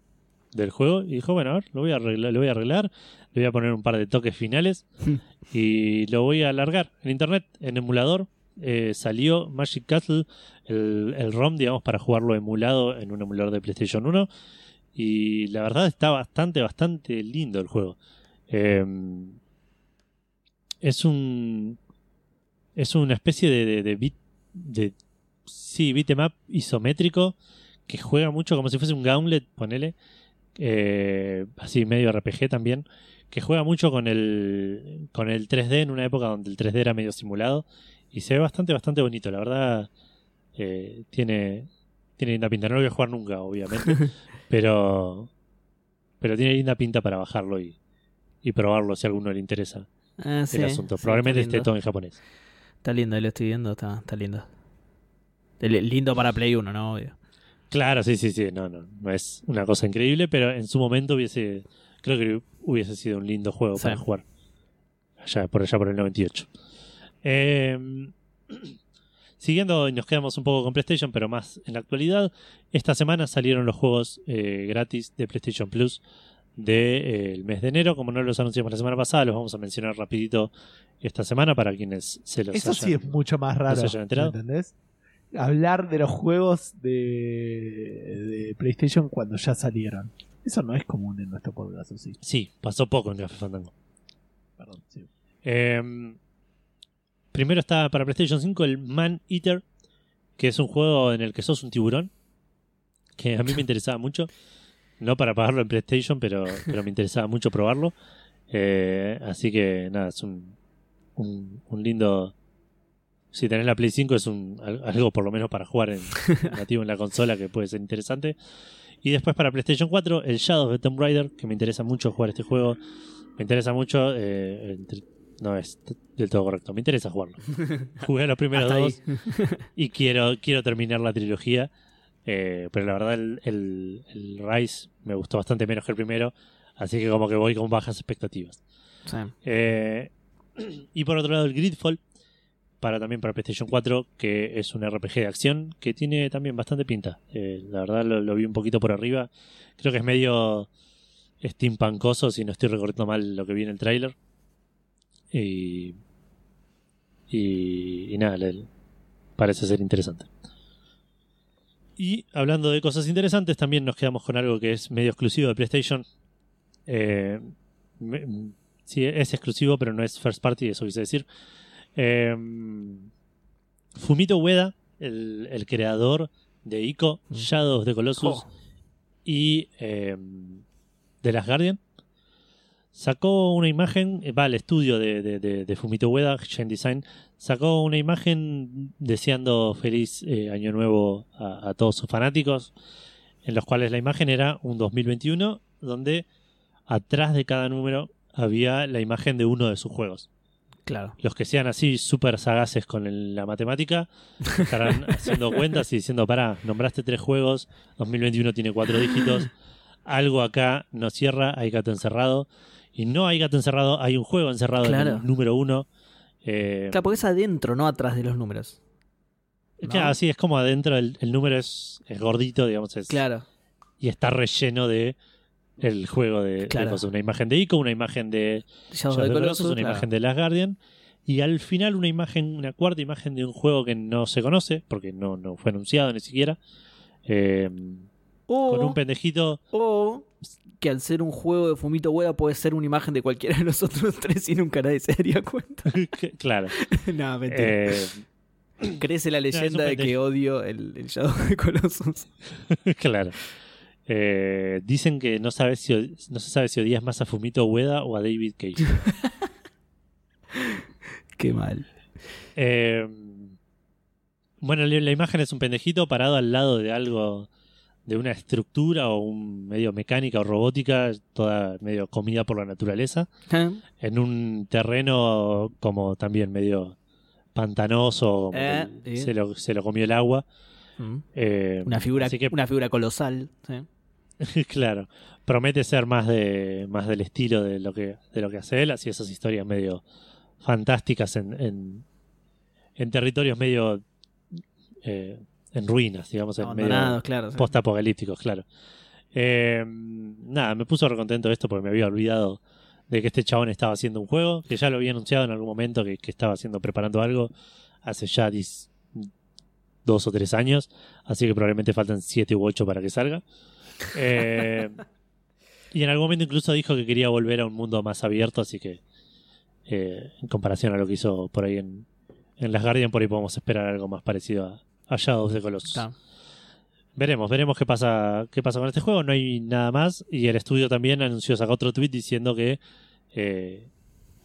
[SPEAKER 1] del juego y dijo, bueno, a ver, lo voy a lo voy a arreglar, le voy a poner un par de toques finales y lo voy a alargar en internet, en emulador. Eh, salió Magic Castle, el, el ROM, digamos, para jugarlo emulado en un emulador de PlayStation 1. Y la verdad está bastante, bastante lindo el juego. Eh, es un. Es una especie de. de, de, beat- de sí, beat'em isométrico que juega mucho como si fuese un gauntlet, ponele. eh, así medio RPG también. Que juega mucho con el, con el 3D en una época donde el 3D era medio simulado. Y se ve bastante, bastante bonito. La verdad, eh, tiene, tiene linda pinta. No lo voy a jugar nunca, obviamente. pero, pero tiene linda pinta para bajarlo y, y probarlo si a alguno le interesa
[SPEAKER 2] Ah, sí,
[SPEAKER 1] el asunto.
[SPEAKER 2] sí,
[SPEAKER 1] Probablemente esté todo en japonés.
[SPEAKER 2] Está lindo, ahí lo estoy viendo, está, está lindo. El- Lindo para Play 1, ¿no? Obvio.
[SPEAKER 1] Claro, sí, sí, sí. No, no, no es una cosa increíble, pero en su momento hubiese. Creo que hubiese sido un lindo juego
[SPEAKER 2] Sí.
[SPEAKER 1] para jugar. Allá, por allá por el 98. Eh, siguiendo, y nos quedamos un poco con PlayStation, pero más en la actualidad. Esta semana salieron los juegos eh, gratis de PlayStation Plus del mes de enero. Como no los anunciamos la semana pasada, los vamos a mencionar rapidito esta semana para quienes se los
[SPEAKER 3] Eso sí es mucho más raro.
[SPEAKER 1] se hayan enterado.
[SPEAKER 3] ¿me ¿Entendés? Hablar de los juegos de, de PlayStation cuando ya salieron. Eso no es común en nuestro podcast, ¿o sí?
[SPEAKER 1] Sí, pasó poco en Café Fandango.
[SPEAKER 3] Perdón, sí.
[SPEAKER 1] Eh, primero está para PlayStation 5 el Man Eater, que es un juego en el que sos un tiburón, que a mí me interesaba mucho. No para pagarlo en PlayStation, pero, pero me interesaba mucho probarlo. Eh, así que nada, es un, un, un lindo... Si tenés la Play 5 es un, al- algo por lo menos para jugar en, nativo en la consola que puede ser interesante. Y después para PlayStation 4 el Shadow of the Tomb Raider, que me interesa mucho jugar este juego. Me interesa mucho, eh, no es del todo correcto. Me interesa jugarlo. Jugué los primeros dos y quiero, quiero terminar la trilogía. eh, pero la verdad, el, el, el Rise me gustó bastante menos que el primero. Así que, como que voy con bajas expectativas.
[SPEAKER 2] Sí.
[SPEAKER 1] Eh, y por otro lado, el Gridfall, para también para PlayStation 4, que es un RPG de acción que tiene también bastante pinta. Eh, la verdad, lo, vi un poquito por arriba. Creo que es medio steampunkoso, si no estoy recordando mal lo que vi en el tráiler. Y, y, nada, parece ser interesante. Y hablando de cosas interesantes, también nos quedamos con algo que es medio exclusivo de PlayStation. Eh, sí, es exclusivo, pero no es first party, eso quise decir. Eh, Fumito Ueda, el, el creador de Ico,
[SPEAKER 2] Mm.
[SPEAKER 1] Shadows of the Colossus
[SPEAKER 2] Oh.
[SPEAKER 1] y eh, de Las Guardian, sacó una imagen, eh, va al estudio de, de- de- de Fumito Ueda, Gen Design, sacó una imagen deseando feliz eh, año nuevo a, a todos sus fanáticos, en los cuales la imagen era un 2021, donde atrás de cada número había la imagen de uno de sus juegos.
[SPEAKER 2] Claro.
[SPEAKER 1] Los que sean así súper sagaces con el- la matemática estarán haciendo cuentas y diciendo, pará, nombraste tres juegos, 2021 tiene cuatro dígitos, algo acá no cierra, hay gato encerrado. Y no hay gato encerrado, hay un juego encerrado en
[SPEAKER 2] Claro.
[SPEAKER 1] el número uno. Eh,
[SPEAKER 2] Claro, porque es adentro, no atrás de los números.
[SPEAKER 1] claro,
[SPEAKER 2] ¿no?
[SPEAKER 1] sí, es como adentro, el, el número es, es gordito, digamos, es-
[SPEAKER 2] Claro.
[SPEAKER 1] y está relleno de el juego de, de
[SPEAKER 2] Claro.
[SPEAKER 1] cosas. Una imagen de Ico, una imagen de
[SPEAKER 2] Shadow the Colossus,
[SPEAKER 1] Colossus, una
[SPEAKER 2] claro.
[SPEAKER 1] imagen de Last Guardian. Y al final una imagen, una cuarta imagen de un juego que no se conoce, porque no, no fue anunciado ni siquiera. Eh,
[SPEAKER 2] O,
[SPEAKER 1] con un pendejito.
[SPEAKER 2] o que al ser un juego de Fumito Ueda puede ser una imagen de cualquiera de los otros tres y nunca nadie se daría cuenta.
[SPEAKER 1] claro.
[SPEAKER 2] no, mentira.
[SPEAKER 1] Eh,
[SPEAKER 2] Crece la leyenda de que odio el, el Shadow the Colossus.
[SPEAKER 1] claro. Eh, dicen que no, sabes si, no se sabe si odias más a Fumito Ueda o a David Cage.
[SPEAKER 2] Qué mal.
[SPEAKER 1] Eh, bueno, la la imagen es un pendejito parado al lado de algo, de una estructura o un medio mecánica o robótica, toda medio comida por la naturaleza,
[SPEAKER 2] ¿Eh?
[SPEAKER 1] en un terreno como también medio pantanoso,
[SPEAKER 2] sí.
[SPEAKER 1] se, lo, se lo comió el agua.
[SPEAKER 2] Mm.
[SPEAKER 1] Eh,
[SPEAKER 2] Una figura,
[SPEAKER 1] así que,
[SPEAKER 2] una figura colosal. ¿sí?
[SPEAKER 1] claro, promete ser más de más del estilo de lo que de lo que hace él, así esas historias medio fantásticas en, en, en territorios medio eh, en ruinas, digamos, en medio
[SPEAKER 2] claro. sí.
[SPEAKER 1] post-apocalípticos, claro. Eh, nada, me puso recontento esto porque me había olvidado de que este chabón estaba haciendo un juego, que ya lo había anunciado en algún momento que, que estaba haciendo, preparando algo hace ya dos o tres años, así que probablemente faltan siete u ocho para que salga. Eh, y en algún momento incluso dijo que quería volver a un mundo más abierto, así que eh, en comparación a lo que hizo por ahí en, en Las Guardian, por ahí podemos esperar algo más parecido a, a Shadows the Colossus. Veremos, veremos qué pasa, qué pasa con este juego. No hay nada más. Y el estudio también anunció, sacó otro tweet diciendo que eh,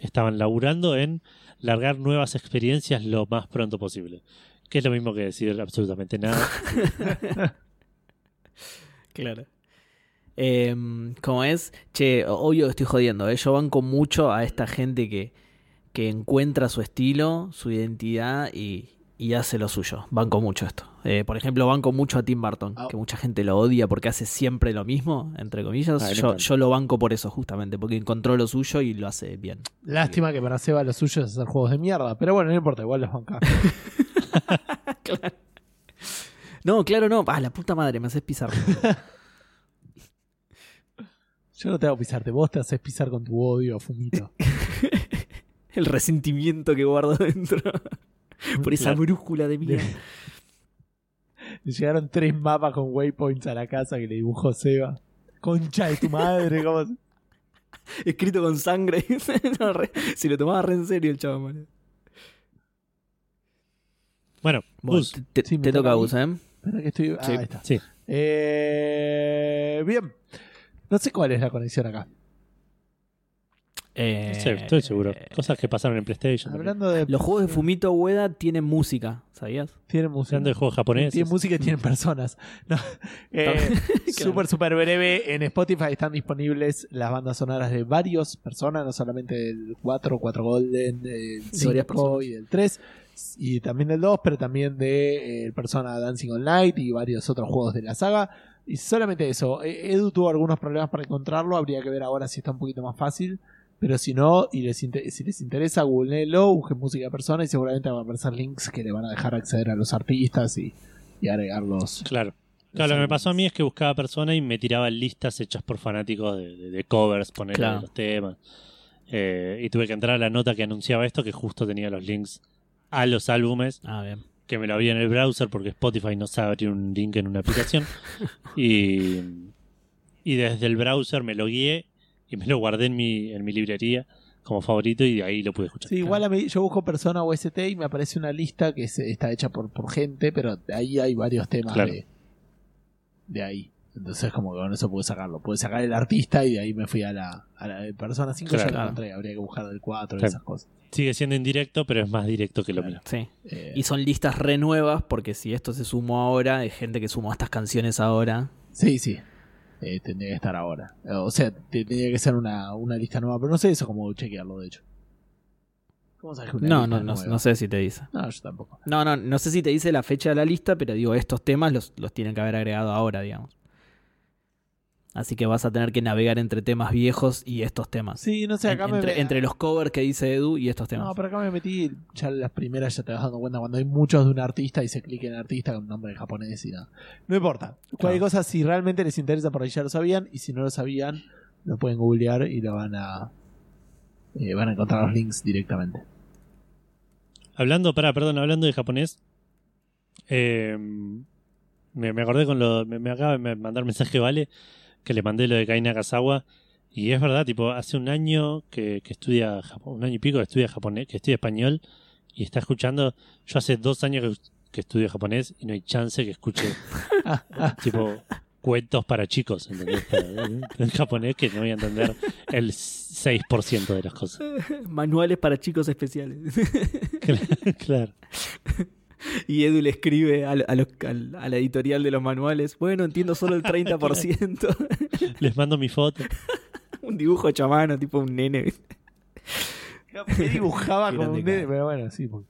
[SPEAKER 1] estaban laburando en largar nuevas experiencias lo más pronto posible. Que es lo mismo que decir absolutamente nada.
[SPEAKER 2] Claro. Eh, como es, che, obvio estoy jodiendo, ¿eh? yo banco mucho a esta gente que, que encuentra su estilo, su identidad y, y hace lo suyo. Banco mucho esto. Eh, por ejemplo, banco mucho a Tim Burton,
[SPEAKER 3] Ah.
[SPEAKER 2] que mucha gente lo odia porque hace siempre lo mismo, entre comillas.
[SPEAKER 1] Ah,
[SPEAKER 2] yo, lo banco por eso, justamente, porque encontró lo suyo y lo hace bien.
[SPEAKER 3] Lástima que para Seba lo suyo es hacer juegos de mierda. Pero bueno, no importa, igual los
[SPEAKER 2] No, claro, no. Ah, la puta madre, me haces pisar.
[SPEAKER 3] Yo no te hago pisarte, vos te haces pisar con tu odio, Fumito.
[SPEAKER 2] El resentimiento que guardo dentro. por esa brújula de mierda.
[SPEAKER 3] Le llegaron tres mapas con waypoints a la casa que le dibujó Seba. Concha de tu madre, ¿cómo
[SPEAKER 2] Escrito con sangre. No, re- se lo tomaba re en serio el chaval.
[SPEAKER 1] Bueno, Gus,
[SPEAKER 2] te,
[SPEAKER 3] Sí,
[SPEAKER 2] te
[SPEAKER 3] toca a mí.
[SPEAKER 2] Gus, ¿eh?
[SPEAKER 3] Espera que estoy. Ah,
[SPEAKER 2] Sí.
[SPEAKER 3] ahí está.
[SPEAKER 1] sí.
[SPEAKER 3] Eh, bien. No sé cuál es la conexión acá.
[SPEAKER 2] Eh,
[SPEAKER 1] Sí, estoy seguro. Cosas que pasaron en PlayStation.
[SPEAKER 3] Hablando de.
[SPEAKER 2] Los juegos de Fumito Ueda tienen música, ¿sabías?
[SPEAKER 3] Tienen música.
[SPEAKER 1] Hablando de juegos japoneses.
[SPEAKER 3] Tienen música y tienen personas. No. Eh, Súper, súper breve. En Spotify están disponibles las bandas sonoras de varios personas, no solamente del 4, 4 Golden,
[SPEAKER 2] varias
[SPEAKER 3] 5
[SPEAKER 2] personas.
[SPEAKER 3] y del 3. Y también del 2, pero también de eh, Persona Dancing Online y varios otros juegos de la saga. Y solamente eso. Eh, Edu tuvo algunos problemas para encontrarlo. Habría que ver ahora si está un poquito más fácil. Pero si no, y les si les interesa, googleenlo, busquen música de persona y seguramente van a aparecer links que le van a dejar acceder a los artistas y, y agregarlos.
[SPEAKER 1] Claro. Claro, lo que me pasó a mí es que buscaba persona y me tiraba listas hechas por fanáticos de, de- de covers, poner
[SPEAKER 2] Claro.
[SPEAKER 1] los temas. Eh, y tuve que entrar a la nota que anunciaba esto, que justo tenía los links a los álbumes,
[SPEAKER 2] Ah, bien.
[SPEAKER 1] que me lo había en el browser porque Spotify no sabe abrir un link en una aplicación. y, y desde el browser me lo guié y me lo guardé en mi, en mi librería como favorito y de ahí lo pude escuchar.
[SPEAKER 3] Sí, igual a mí, yo busco persona OST y me aparece una lista que se- está hecha por, por gente, pero de ahí hay varios temas
[SPEAKER 1] Claro.
[SPEAKER 3] de, de ahí. Entonces, como que con eso pude sacarlo. Pude sacar el artista y de ahí me fui a la, a la de persona 5. Ya
[SPEAKER 1] Claro.
[SPEAKER 3] la encontré, habría que buscar del 4 y
[SPEAKER 1] Claro.
[SPEAKER 3] esas cosas.
[SPEAKER 1] Sigue siendo indirecto, pero es más directo que lo
[SPEAKER 3] Claro.
[SPEAKER 1] mío.
[SPEAKER 2] Sí.
[SPEAKER 3] Eh,
[SPEAKER 2] Y son listas renuevas, porque si esto se sumó ahora, hay gente que sumó estas canciones ahora.
[SPEAKER 3] sí, sí. Eh, tendría que estar ahora. Eh, O sea, te- tendría que ser una, una lista nueva, pero no sé eso cómo chequearlo, de hecho. ¿Cómo sabes que una
[SPEAKER 2] No,
[SPEAKER 3] lista
[SPEAKER 2] no, no,
[SPEAKER 3] nueva?
[SPEAKER 2] no sé si te dice.
[SPEAKER 3] No, yo tampoco.
[SPEAKER 2] No, no, no sé si te dice la fecha de la lista, pero digo, estos temas los, los tienen que haber agregado ahora, digamos. Así que vas a tener que navegar entre temas viejos y estos temas.
[SPEAKER 3] Sí, no sé, acá
[SPEAKER 2] En-
[SPEAKER 3] me
[SPEAKER 2] entre, entre los covers que dice Edu y estos temas.
[SPEAKER 3] No, pero acá me metí, ya las primeras ya te vas dando cuenta cuando hay muchos de un artista y se clic en artista con un nombre en japonés y nada. No importa. Cualquier
[SPEAKER 2] Claro.
[SPEAKER 3] cosa, si realmente les interesa, por ahí ya lo sabían, y si no lo sabían, lo pueden googlear y lo van a eh, van a encontrar los links directamente.
[SPEAKER 1] Hablando, para, perdón, hablando de japonés, eh, me, me acordé con lo. Me, me acaba de mandar mensaje, ¿vale? Que le mandé lo de Kai Nakazawa. Y es verdad, tipo, hace un año que, que estudia Japón, un año y pico que estudia japonés, que estudia español y está escuchando. Yo hace dos años que, que estudio japonés y no hay chance que escuche, tipo, cuentos para chicos, ¿entendés? Para- en japonés que no voy a entender el 6% de las cosas.
[SPEAKER 2] Manuales para chicos especiales.
[SPEAKER 1] claro.
[SPEAKER 2] y Edu le escribe a, a los- al- a la editorial de los manuales. Bueno, entiendo solo el 30%.
[SPEAKER 1] Les mando mi foto.
[SPEAKER 2] un dibujo hecho a mano, tipo un nene.
[SPEAKER 3] ¿Qué dibujaba como un nene? Pero bueno, sí. porque-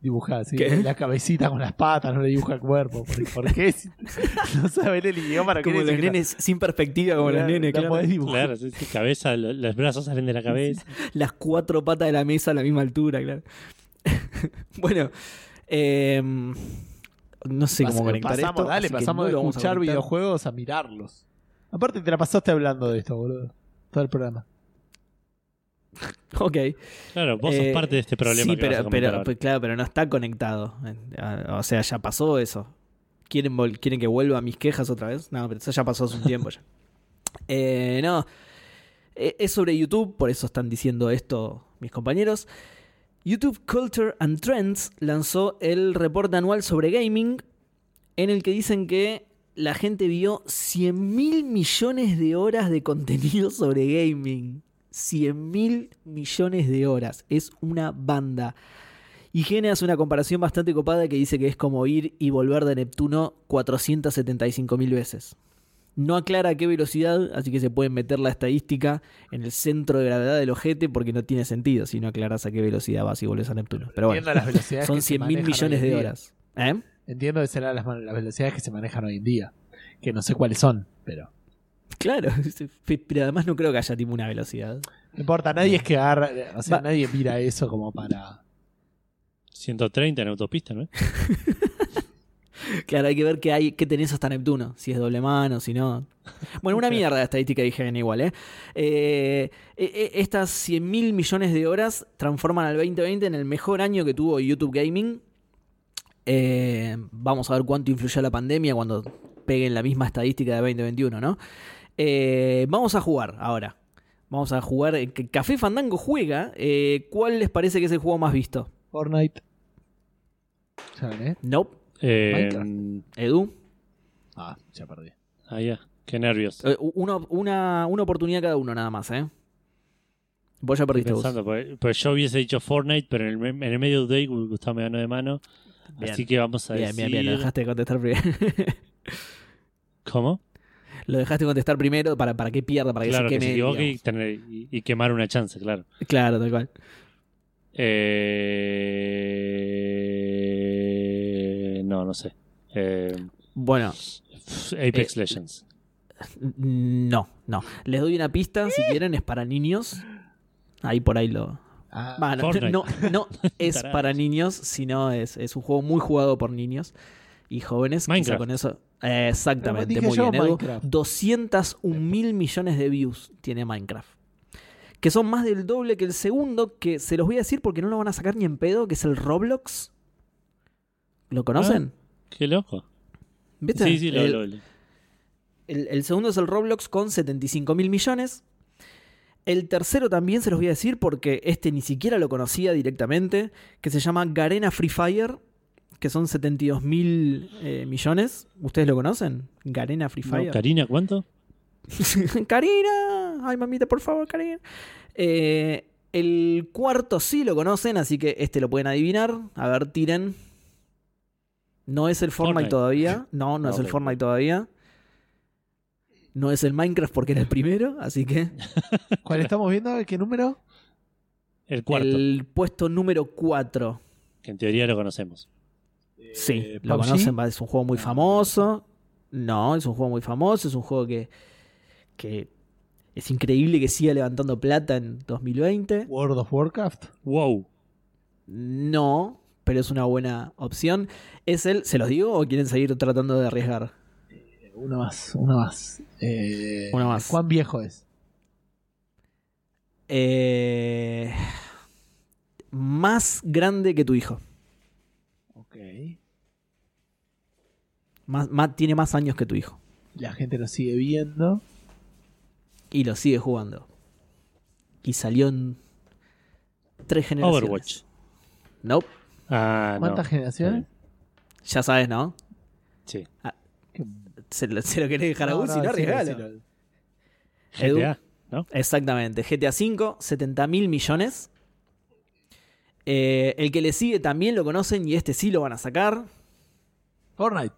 [SPEAKER 3] Dibujaba, sí.
[SPEAKER 2] ¿Qué?
[SPEAKER 3] La cabecita con las patas, no le dibuja el cuerpo. ¿Por, qué? No sabe el idioma, no
[SPEAKER 2] Como los nenes sin perspectiva, como los nenes,
[SPEAKER 3] la
[SPEAKER 2] claro.
[SPEAKER 3] podés dibujar.
[SPEAKER 1] Claro, sí, sí, cabeza, lo- los brazos salen de la cabeza.
[SPEAKER 2] Las cuatro patas de la mesa a la misma altura, claro. bueno, eh, no sé cómo
[SPEAKER 3] Pas-
[SPEAKER 2] conectar
[SPEAKER 3] pasamos,
[SPEAKER 2] esto.
[SPEAKER 3] Dale,
[SPEAKER 2] así que
[SPEAKER 3] pasamos
[SPEAKER 2] no
[SPEAKER 3] de
[SPEAKER 2] lo vamos a
[SPEAKER 3] escuchar
[SPEAKER 2] conectar.
[SPEAKER 3] videojuegos a mirarlos. Aparte te la pasaste hablando de esto, boludo. Todo el programa.
[SPEAKER 2] Ok.
[SPEAKER 1] Claro, vos
[SPEAKER 2] Eh,
[SPEAKER 1] sos parte de este problema.
[SPEAKER 2] Sí,
[SPEAKER 1] que vas a
[SPEAKER 2] pero,
[SPEAKER 1] comentar
[SPEAKER 2] pero,
[SPEAKER 1] ahora.
[SPEAKER 2] pues, claro, pero no está conectado. Eh, O sea, ya pasó eso. ¿Quieren, vol- ¿Quieren que vuelva a mis quejas otra vez? No, pero eso ya pasó hace un tiempo ya. Eh, no. Eh, Es sobre YouTube, por eso están diciendo esto mis compañeros. YouTube Culture and Trends lanzó el reporte anual sobre gaming, en el que dicen que la gente vio 100 mil millones de horas de contenido sobre gaming. 100 mil millones de horas. Es una banda. IGN hace una comparación bastante copada que dice que es como ir y volver de Neptuno 475 mil veces. No aclara a qué velocidad, así que se puede meter la estadística en el centro de gravedad del ojete porque no tiene sentido si no aclaras a qué velocidad vas y volvés a Neptuno. Pero bueno,
[SPEAKER 3] Entiendo las velocidades
[SPEAKER 2] son
[SPEAKER 3] que se
[SPEAKER 2] 100 mil millones de horas. ¿Eh?
[SPEAKER 3] Entiendo que serán las, velocidades que se manejan hoy en día. Que no sé cuáles son, pero.
[SPEAKER 2] Claro, pero además no creo que haya tipo una velocidad.
[SPEAKER 3] No importa, nadie es que agarra. O sea,
[SPEAKER 2] Va-
[SPEAKER 3] nadie mira eso como para.
[SPEAKER 1] 130 en autopista, ¿no?
[SPEAKER 2] Claro, hay que ver qué hay, qué tenés hasta Neptuno, si es doble mano, si no. Bueno, una mierda de estadística de IGN igual, ¿eh? Eh, eh, eh, estas 100 mil millones de horas transforman al 2020 en el mejor año que tuvo YouTube Gaming. Eh, vamos a ver cuánto influyó la pandemia cuando peguen la misma estadística de 2021, ¿no? Vamos a jugar ahora. Vamos a jugar. Café Fandango juega. ¿Cuál les parece que es el juego más visto?
[SPEAKER 3] Fortnite. ¿Saben, eh?
[SPEAKER 2] Nope.
[SPEAKER 1] Eh,
[SPEAKER 2] Edu.
[SPEAKER 3] Ah, ya perdí.
[SPEAKER 1] ah, ya. Qué nervios.
[SPEAKER 2] Eh, uno- una, una oportunidad cada uno nada más, ¿eh? Vos ya perdiste vos.
[SPEAKER 1] pensando, porque, porque yo hubiese dicho Fortnite, pero en el, me- en el medio de Day Gustavo me ganó de mano.
[SPEAKER 2] Bien.
[SPEAKER 1] Así que vamos a
[SPEAKER 2] Bien,
[SPEAKER 1] decir.
[SPEAKER 2] bien, bien. Lo dejaste de contestar primero.
[SPEAKER 1] ¿Cómo?
[SPEAKER 2] Lo dejaste de contestar primero para, para que pierda, para que
[SPEAKER 1] Claro,
[SPEAKER 2] se
[SPEAKER 1] que
[SPEAKER 2] queme.
[SPEAKER 1] se equivoque y,
[SPEAKER 2] digamos.
[SPEAKER 1] tener- y- y quemar una chance, claro.
[SPEAKER 2] Claro, tal cual.
[SPEAKER 1] Eh... No, no sé. Eh,
[SPEAKER 2] Bueno,
[SPEAKER 1] Apex
[SPEAKER 2] Eh,
[SPEAKER 1] Legends.
[SPEAKER 2] no, no. Les doy una pista, si quieren, es para niños. Ahí por ahí lo.
[SPEAKER 3] Ah,
[SPEAKER 2] Va, no, no, es para niños, sino es, es un juego muy jugado por niños y jóvenes. Quizá
[SPEAKER 1] Minecraft.
[SPEAKER 2] con eso. eh, exactamente, muy
[SPEAKER 3] yo
[SPEAKER 2] bien. Edu.
[SPEAKER 3] Minecraft.
[SPEAKER 2] 201 mil millones de views tiene Minecraft. Que son más del doble que el segundo, que se los voy a decir porque no lo van a sacar ni en pedo, que es el Roblox. ¿Lo conocen?
[SPEAKER 1] Qué loco.
[SPEAKER 2] ¿Viste?
[SPEAKER 1] Ah. Sí, sí, lo,
[SPEAKER 2] el,
[SPEAKER 1] lo- lo-
[SPEAKER 2] el- el segundo es el Roblox con 75 mil millones. El tercero también se los voy a decir porque este ni siquiera lo conocía directamente, que se llama Garena Free Fire, que son 72 mil eh, millones. ¿Ustedes lo conocen? Garena Free
[SPEAKER 1] no,
[SPEAKER 2] Fire.
[SPEAKER 1] Karina, ¿cuánto?
[SPEAKER 2] Karina, ay mamita, por favor, Karina. Eh, el cuarto sí lo conocen, así que este lo pueden adivinar. A ver, tiren. No es el Fortnite,
[SPEAKER 1] Fortnite.
[SPEAKER 2] todavía. No, no es el. Fortnite todavía. No es el Minecraft porque era el primero, así que.
[SPEAKER 3] ¿Cuál estamos viendo? ¿Qué número?
[SPEAKER 1] El cuarto,
[SPEAKER 2] El puesto número 4.
[SPEAKER 1] que en teoría lo conocemos.
[SPEAKER 2] Sí,
[SPEAKER 3] Eh,
[SPEAKER 2] lo
[SPEAKER 3] PUBG.
[SPEAKER 2] conocen, es un juego muy
[SPEAKER 3] Ah,
[SPEAKER 2] famoso. No, es un juego muy famoso, es un juego que, que es increíble que siga levantando plata en 2020.
[SPEAKER 3] World of Warcraft.
[SPEAKER 1] Wow.
[SPEAKER 2] No, pero es una buena opción. ¿Es el, se los digo o quieren seguir tratando de arriesgar?
[SPEAKER 3] Eh, Uno más, uno más. Eh,
[SPEAKER 2] Uno más.
[SPEAKER 3] ¿Cuán viejo es?
[SPEAKER 2] Eh, más grande que tu hijo.
[SPEAKER 3] Ok.
[SPEAKER 2] Más, más- tiene más años que tu hijo.
[SPEAKER 3] La gente lo sigue viendo.
[SPEAKER 2] Y lo sigue jugando. Y salió en tres generaciones.
[SPEAKER 1] Overwatch.
[SPEAKER 2] Nope.
[SPEAKER 1] Ah, no.
[SPEAKER 3] ¿Cuántas generaciones?
[SPEAKER 2] Ya sabes, ¿no?
[SPEAKER 1] Sí.
[SPEAKER 3] ¿Qué-
[SPEAKER 2] Se lo, se lo querés dejar a
[SPEAKER 3] No,
[SPEAKER 2] Gus, si
[SPEAKER 3] no,
[SPEAKER 2] no,
[SPEAKER 3] decilo,
[SPEAKER 2] arriesgalo. Edu.
[SPEAKER 1] GTA, ¿no?
[SPEAKER 2] Exactamente. GTA V, 70 mil millones. Eh, el que le sigue también lo conocen y este sí lo van a sacar.
[SPEAKER 3] Fortnite.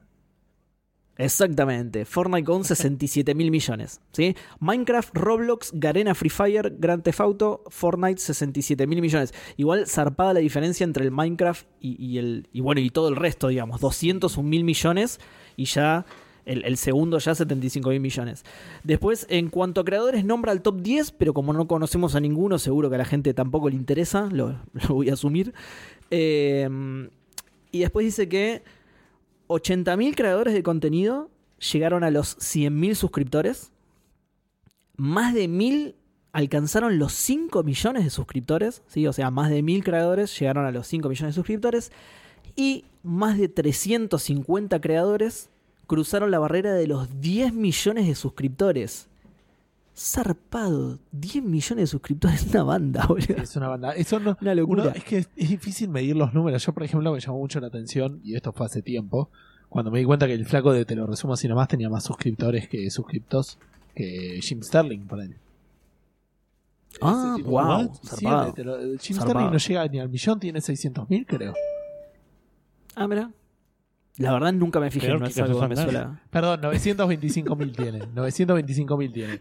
[SPEAKER 2] Exactamente. Fortnite con 67 mil millones. ¿sí? Minecraft, Roblox, Garena Free Fire, Grand Theft Auto, Fortnite 67 mil millones. Igual zarpada la diferencia entre el Minecraft y, el y bueno y todo el resto, digamos. 201 mil millones y ya el, segundo ya 75 mil millones. Después, en cuanto a creadores, nombra el top 10, pero como no conocemos a ninguno, seguro que a la gente tampoco le interesa, lo, lo voy a asumir. Eh, y después dice que 80.000 creadores de contenido llegaron a los 100.000 suscriptores. Más de 1.000 alcanzaron los 5 millones de suscriptores. ¿sí? O sea, más de 1.000 creadores llegaron a los 5 millones de suscriptores. Y más de 350 creadores cruzaron la barrera de los 10 millones de suscriptores. Zarpado, 10 millones de suscriptores, una banda, boludo.
[SPEAKER 3] Es una banda. Eso no,
[SPEAKER 2] Una locura.
[SPEAKER 3] uno- es que es, es difícil medir los números. Yo, por ejemplo, me llamó mucho la atención, y esto fue hace tiempo, cuando me di cuenta que el flaco de Te lo resumo así nomás tenía más suscriptores que suscriptos que Jim Sterling, por ahí.
[SPEAKER 2] Ah,
[SPEAKER 3] tipo,
[SPEAKER 2] wow.
[SPEAKER 3] Sí, lo- Jim
[SPEAKER 2] Zarpado.
[SPEAKER 3] Sterling no llega ni al millón, tiene 600.000 creo.
[SPEAKER 2] Ah, mira. La verdad nunca me fijé,
[SPEAKER 1] Peor
[SPEAKER 2] no
[SPEAKER 1] que
[SPEAKER 2] es algo que me.
[SPEAKER 3] Perdón, 925.000 tiene. 925.000 tiene.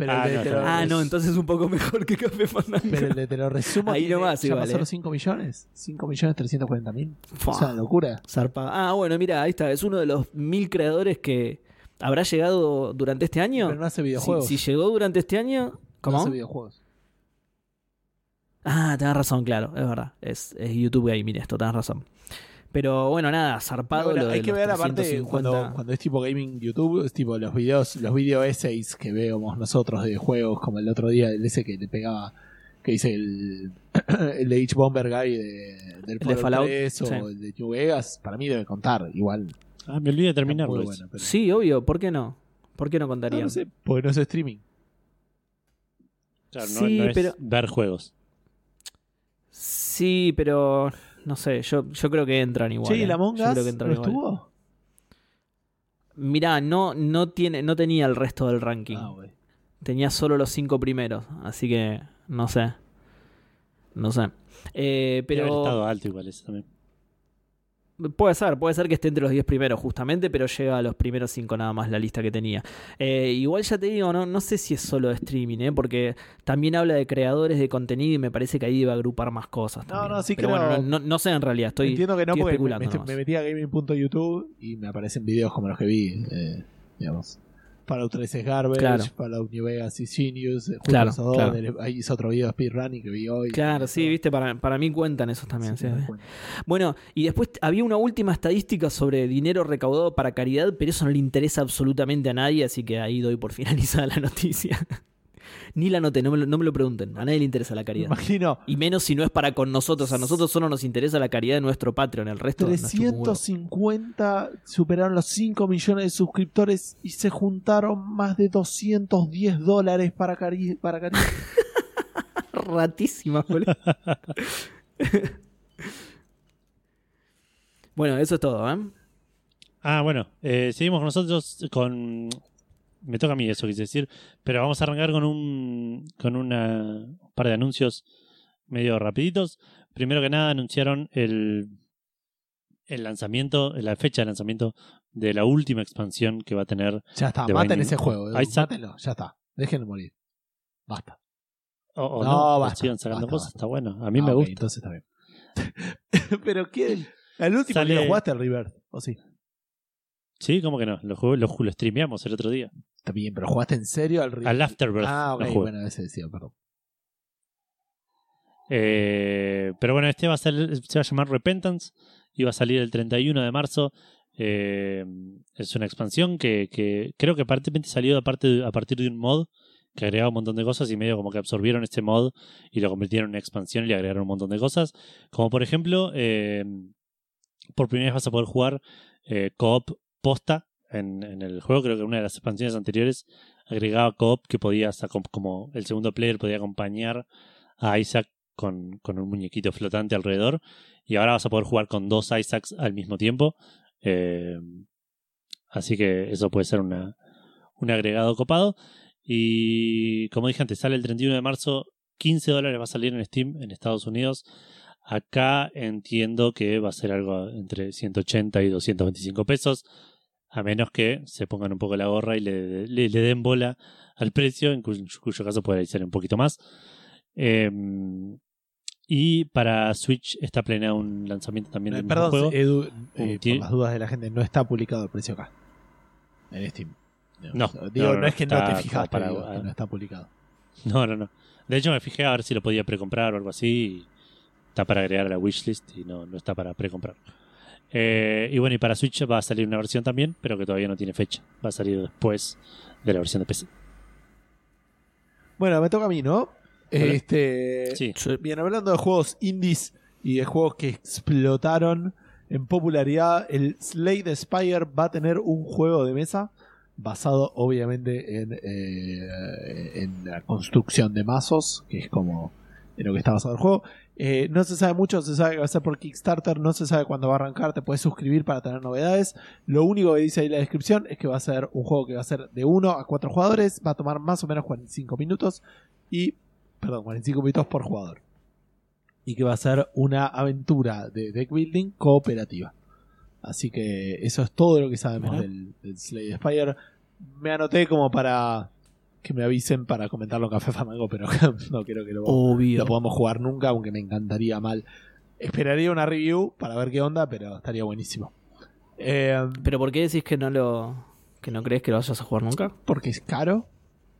[SPEAKER 3] Pero
[SPEAKER 1] Ah,
[SPEAKER 3] el de
[SPEAKER 1] no,
[SPEAKER 3] te
[SPEAKER 1] no.
[SPEAKER 3] lo
[SPEAKER 2] Ah, no, entonces es un poco mejor que Café Fandango.
[SPEAKER 3] Pero el de te lo resumo.
[SPEAKER 2] Ahí nomás igual, ¿eh?
[SPEAKER 3] los 5 millones. 5 millones 340 mil. Es una locura.
[SPEAKER 2] Zarpa- Ah, bueno, mira, ahí está. Es uno de los mil creadores que habrá llegado durante este año.
[SPEAKER 3] Pero no hace videojuegos.
[SPEAKER 2] si llegó durante este año.
[SPEAKER 3] No
[SPEAKER 2] ¿Cómo?
[SPEAKER 3] hace videojuegos.
[SPEAKER 2] ah, tenés razón, claro, es verdad. Es, es YouTube Gaming esto, tenés razón. Pero bueno, nada, zarpado.
[SPEAKER 3] Bueno,
[SPEAKER 2] lo de
[SPEAKER 3] hay que
[SPEAKER 2] los
[SPEAKER 3] ver aparte
[SPEAKER 2] 350.
[SPEAKER 3] cuando, cuando es tipo gaming YouTube, es tipo los videos, los video essays que vemos nosotros de juegos, como el otro día, el ese que le pegaba, que dice el, el de H Bomber Guy de, del
[SPEAKER 2] de
[SPEAKER 3] Fallout
[SPEAKER 2] Fallout,
[SPEAKER 3] 3 o
[SPEAKER 2] sí.
[SPEAKER 3] el de New Vegas, para mí debe contar, igual.
[SPEAKER 1] Ah, me olvidé de terminarlo.
[SPEAKER 3] Bueno, pero-
[SPEAKER 2] Sí, obvio, ¿por qué no? ¿Por qué no
[SPEAKER 3] No,
[SPEAKER 2] contarían?
[SPEAKER 3] no sé, porque no es streaming.
[SPEAKER 1] Claro, no,
[SPEAKER 2] Sí,
[SPEAKER 1] no es
[SPEAKER 2] pero-
[SPEAKER 1] ver juegos.
[SPEAKER 2] Sí, pero no sé, yo, yo creo que entran igual.
[SPEAKER 3] ¿y
[SPEAKER 2] eh.
[SPEAKER 3] la Among
[SPEAKER 2] Yo
[SPEAKER 3] Us
[SPEAKER 2] creo que
[SPEAKER 3] no
[SPEAKER 2] entran igual.
[SPEAKER 3] estuvo?
[SPEAKER 2] Mirá, no, no, tiene, no tenía el resto del ranking.
[SPEAKER 3] Ah.
[SPEAKER 2] Tenía solo los cinco primeros, así que no sé. No sé. Eh,
[SPEAKER 1] Debe haber
[SPEAKER 2] pero
[SPEAKER 1] estado alto igual ese también.
[SPEAKER 2] Puede ser, puede ser que esté entre los 10 primeros justamente, pero llega a los primeros 5 nada más la lista que tenía. Eh, igual ya te digo, no, no sé si es solo de streaming, ¿eh? porque también habla de creadores de contenido y me parece que ahí iba a agrupar más cosas.
[SPEAKER 3] No,
[SPEAKER 2] también.
[SPEAKER 3] no, sí
[SPEAKER 2] pero
[SPEAKER 3] creo-
[SPEAKER 2] bueno, no, no- no sé en realidad, estoy,
[SPEAKER 3] Entiendo que no,
[SPEAKER 2] estoy
[SPEAKER 3] porque me,
[SPEAKER 2] especulando.
[SPEAKER 3] me- me metí a gaming.youtube y me aparecen videos como los que vi. eh, digamos. Fallout 3 es Garbage,
[SPEAKER 2] Claro.
[SPEAKER 3] Fallout New Vegas y Genius. eh,
[SPEAKER 2] Claro,
[SPEAKER 3] esos dos,
[SPEAKER 2] claro.
[SPEAKER 3] del- Ahí hizo otro video de speedrunning que vi hoy.
[SPEAKER 2] Claro, sí, viste, para, para mí cuentan esos también.
[SPEAKER 3] Sí, cuenta.
[SPEAKER 2] Bueno, y después había una última estadística sobre dinero recaudado para caridad, pero eso no le interesa absolutamente a nadie, así que ahí doy por finalizada la noticia. Ni la noté, no me, lo, no me lo pregunten, a nadie le interesa la caridad.
[SPEAKER 3] imagino
[SPEAKER 2] Y menos si no es para con nosotros, a nosotros solo nos interesa la caridad de nuestro Patreon, el resto nos chupa un huevo.
[SPEAKER 3] 350 superaron los 5 millones de suscriptores y se juntaron más de 210 dólares para cari para cari
[SPEAKER 2] Ratísimas, boludo. bueno, eso es todo, ¿eh?
[SPEAKER 1] Ah, bueno, eh, seguimos con nosotros con... Me toca a mí eso, quise decir, pero vamos a arrancar con un, con una, un par de anuncios medio rapiditos. Primero que nada anunciaron el, el lanzamiento, la fecha de lanzamiento de la última expansión que va a tener.
[SPEAKER 3] Ya está,
[SPEAKER 1] The
[SPEAKER 3] maten
[SPEAKER 1] Binding
[SPEAKER 3] ese juego. eh,
[SPEAKER 1] Isaac.
[SPEAKER 3] Mátenlo, ya está. Dejen de morir. Basta.
[SPEAKER 1] O, o
[SPEAKER 3] No,
[SPEAKER 1] no,
[SPEAKER 3] basta,
[SPEAKER 1] sigan sacando
[SPEAKER 3] basta,
[SPEAKER 1] cosas,
[SPEAKER 3] basta.
[SPEAKER 1] está bueno. A mí
[SPEAKER 3] Ah,
[SPEAKER 1] me
[SPEAKER 3] ok,
[SPEAKER 1] gusta.
[SPEAKER 3] Entonces está bien. Pero ¿qué? El último
[SPEAKER 1] Sale-
[SPEAKER 3] lo jugaste el River, ¿o sí?
[SPEAKER 1] Sí, ¿cómo que no? Lo, jugué- lo, lo streameamos el otro día.
[SPEAKER 3] Está bien, pero ¿jugaste en serio al?
[SPEAKER 1] Al Afterbirth.
[SPEAKER 3] Ah, ok, bueno, ese decía, perdón.
[SPEAKER 1] Eh, pero bueno, este va a ser, se va a llamar Repentance y va a salir el 31 de marzo. Eh, es una expansión que, que creo que aparentemente salió a, parte- a partir de un mod que agregaba un montón de cosas y medio como que absorbieron este mod y lo convirtieron en una expansión y le agregaron un montón de cosas. Como por ejemplo, eh, por primera vez vas a poder jugar co-op posta en, el juego. Creo que una de las expansiones anteriores agregaba co-op que podías, acom- como el segundo player podía acompañar a Isaac con, con un muñequito flotante alrededor. Y ahora vas a poder jugar con dos Isaacs al mismo tiempo. Eh, así que eso puede ser una, un agregado copado. Y como dije antes, sale el 31 de marzo. 15 dólares va a salir en Steam en Estados Unidos. Acá entiendo que va a ser algo entre 180 y 225 pesos. A menos que se pongan un poco la gorra y le, le- le den bola al precio, en cuyo, cuyo caso puede ser un poquito más. Eh, y para Switch está planeado un lanzamiento también del mismo
[SPEAKER 3] Perdón,
[SPEAKER 1] juego.
[SPEAKER 3] Edu, eh, por las dudas de la gente, no está publicado el precio acá. En Steam.
[SPEAKER 1] No,
[SPEAKER 3] Digo,
[SPEAKER 1] no,
[SPEAKER 3] no,
[SPEAKER 1] no,
[SPEAKER 3] es que no te fijaste,
[SPEAKER 1] para-
[SPEAKER 3] digo, que no está publicado.
[SPEAKER 1] No, no, no. De hecho, me fijé a ver si lo podía precomprar o algo así. y está para agregar a la wishlist y no, no está para precomprar. Eh, y bueno, y para Switch va a salir una versión también, pero que todavía no tiene fecha. Va a salir después de la versión de PC.
[SPEAKER 3] Bueno, me toca a mí, ¿no? Este,
[SPEAKER 1] Sí.
[SPEAKER 3] Bien, hablando de juegos indies y de juegos que explotaron en popularidad, el Slade Spire va a tener un juego de mesa basado obviamente en, eh, en la construcción de mazos, que es como en lo que está basado el juego. Eh, no se sabe mucho, se sabe que va a ser por Kickstarter, no se sabe cuándo va a arrancar, te puedes suscribir para tener novedades. Lo único que dice ahí la descripción es que va a ser un juego que va a ser de 1 a 4 jugadores, va a tomar más o menos 45 minutos y, perdón, 45 minutos por jugador. Y que va a ser una aventura de deck building cooperativa. Así que eso es todo lo que sabemos del, del Slade Spire. Me anoté como para que me avisen para comentarlo en Café Fandango, pero no creo que lo,
[SPEAKER 2] Obvio.
[SPEAKER 3] lo podamos jugar nunca, aunque me encantaría mal. Esperaría una review para ver qué onda, pero estaría buenísimo. Eh,
[SPEAKER 2] Pero ¿por qué decís que no lo que no crees que lo vayas a jugar nunca?
[SPEAKER 3] porque es caro.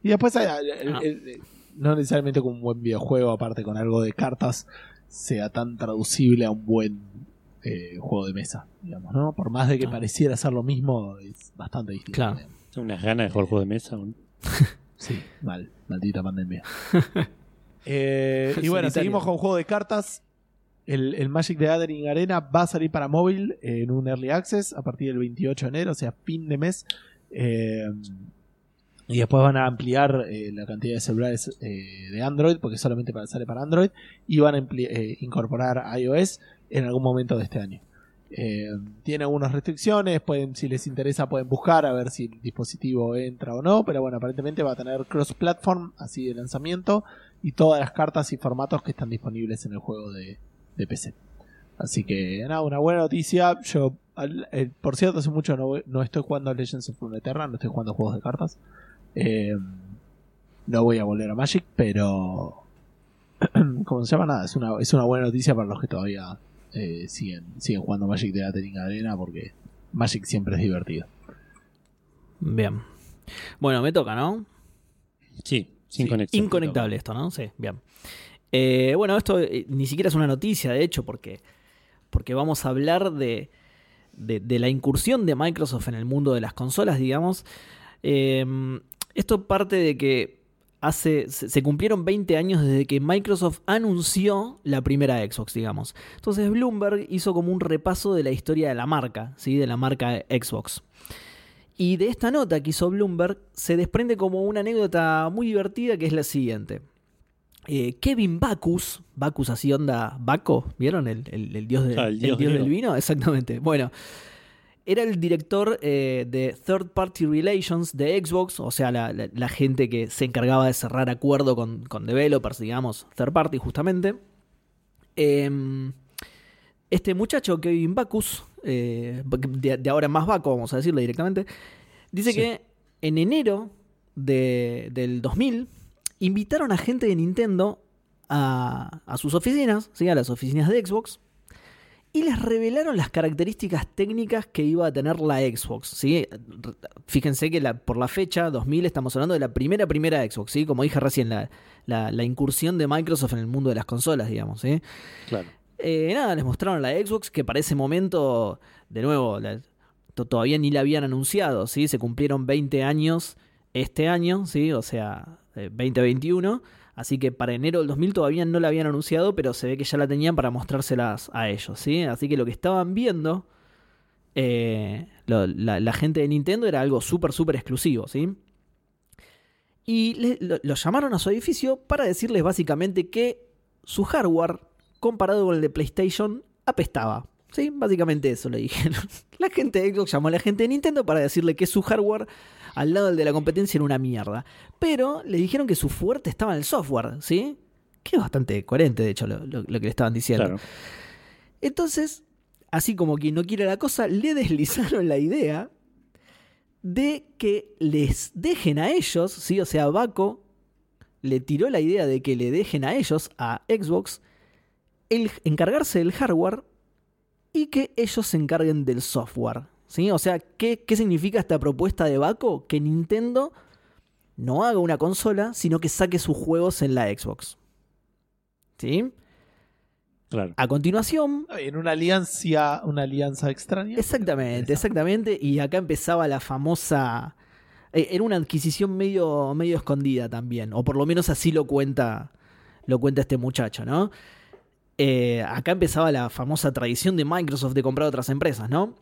[SPEAKER 3] Y después, eh, el-
[SPEAKER 2] Ah.
[SPEAKER 3] el- el- no necesariamente con un buen videojuego, aparte con algo de cartas, sea tan traducible a un buen eh, juego de mesa, digamos, ¿no? Por más de que
[SPEAKER 2] Ah.
[SPEAKER 3] pareciera ser lo mismo, es bastante distinto.
[SPEAKER 2] Claro.
[SPEAKER 1] unas ganas de jugar juego de mesa.
[SPEAKER 3] Sí, mal, maldita pandemia. Eh, y bueno, seguimos con juego de cartas. El, el Magic the Gathering Arena va a salir para móvil en un Early Access a partir del 28 de enero, o sea, fin de mes. Eh, y después van a ampliar eh, la cantidad de celulares eh, de Android, porque solamente para- sale para Android. Y van a incorporar iOS en algún momento de este año. Eh, tiene algunas restricciones, pueden, si les interesa pueden buscar a ver si el dispositivo entra o no, pero bueno, aparentemente va a tener cross-platform así de lanzamiento y todas las cartas y formatos que están disponibles en el juego de, PC. Así que nada, una buena noticia. Yo, eh, por cierto, hace mucho no, no, estoy jugando Legends of Runeterra, no estoy jugando juegos de cartas. Eh, no voy a volver a Magic, pero como se llama nada, es una, es una buena noticia para los que todavía eh, siguen, siguen jugando Magic de la Arena porque Magic siempre es divertido.
[SPEAKER 2] Bien. Bueno, me toca, ¿no?
[SPEAKER 1] Sí, sin conexión.
[SPEAKER 2] Inconectable esto, ¿no? Sí, bien. Eh, bueno, esto eh, ni siquiera es una noticia, de hecho, porque, porque vamos a hablar de, de, la incursión de Microsoft en el mundo de las consolas, digamos. esto parte de que hace, se cumplieron 20 años desde que Microsoft anunció la primera Xbox, digamos. Entonces Bloomberg hizo como un repaso de la historia de la marca, ¿sí? de la marca Xbox. Y de esta nota que hizo Bloomberg se desprende como una anécdota muy divertida que es la siguiente. Eh, Kevin Bacchus, Bacchus así onda Baco, ¿vieron? El, dios, el dios del vino, exactamente. Bueno, era el director eh, de Third Party Relations de Xbox, o sea, la, gente que se encargaba de cerrar acuerdo con, developers, digamos, third party justamente. Em, este muchacho, Kevin Bacus, eh, de, ahora más Baco, vamos a decirlo directamente, dice que en enero del 2000 invitaron a gente de Nintendo a, a sus oficinas, ¿sí? a las oficinas de Xbox, y les revelaron las características técnicas que iba a tener la Xbox. ¿sí? Fíjense que por la fecha 2000 estamos hablando de la primera primera Xbox, ¿sí? como dije recién, la, incursión de Microsoft en el mundo de las consolas, digamos. ¿sí?
[SPEAKER 1] Claro.
[SPEAKER 2] Eh, nada, les mostraron la Xbox que para ese momento, de nuevo, todavía ni la habían anunciado, ¿sí? se cumplieron 20 años este año, ¿sí? o sea, 2021. Así que para enero del 2000 todavía no la habían anunciado, pero se ve que ya la tenían para mostrárselas a ellos, ¿sí? Así que lo que estaban viendo eh, la, gente de Nintendo era algo súper, súper exclusivo, ¿sí? Y los llamaron a su edificio para decirles básicamente que su hardware, comparado con el de PlayStation, apestaba. Sí, básicamente eso le dijeron. La gente de Xbox llamó a la gente de Nintendo para decirle que su hardware al lado del de la competencia era una mierda. Pero le dijeron que su fuerte estaba en el software, ¿sí? Que es bastante coherente, de hecho, lo, que le estaban diciendo. Entonces, así como quien no quiere la cosa, le deslizaron la idea de que les dejen a ellos, ¿sí? O sea, Baco le tiró la idea de que le dejen a ellos, a Xbox, el encargarse del hardware y que ellos se encarguen del software. ¿Sí? O sea, ¿qué, significa esta propuesta de Baco? Que Nintendo no haga una consola, sino que saque sus juegos en la Xbox. ¿Sí?
[SPEAKER 1] Claro.
[SPEAKER 2] A continuación.
[SPEAKER 3] En una alianza, una alianza extraña.
[SPEAKER 2] Exactamente, exactamente. Y acá empezaba la famosa. Eh, era una adquisición medio, medio escondida también. O por lo menos así lo cuenta. Lo cuenta este muchacho, ¿no? Eh, acá empezaba la famosa tradición de Microsoft de comprar otras empresas, ¿no?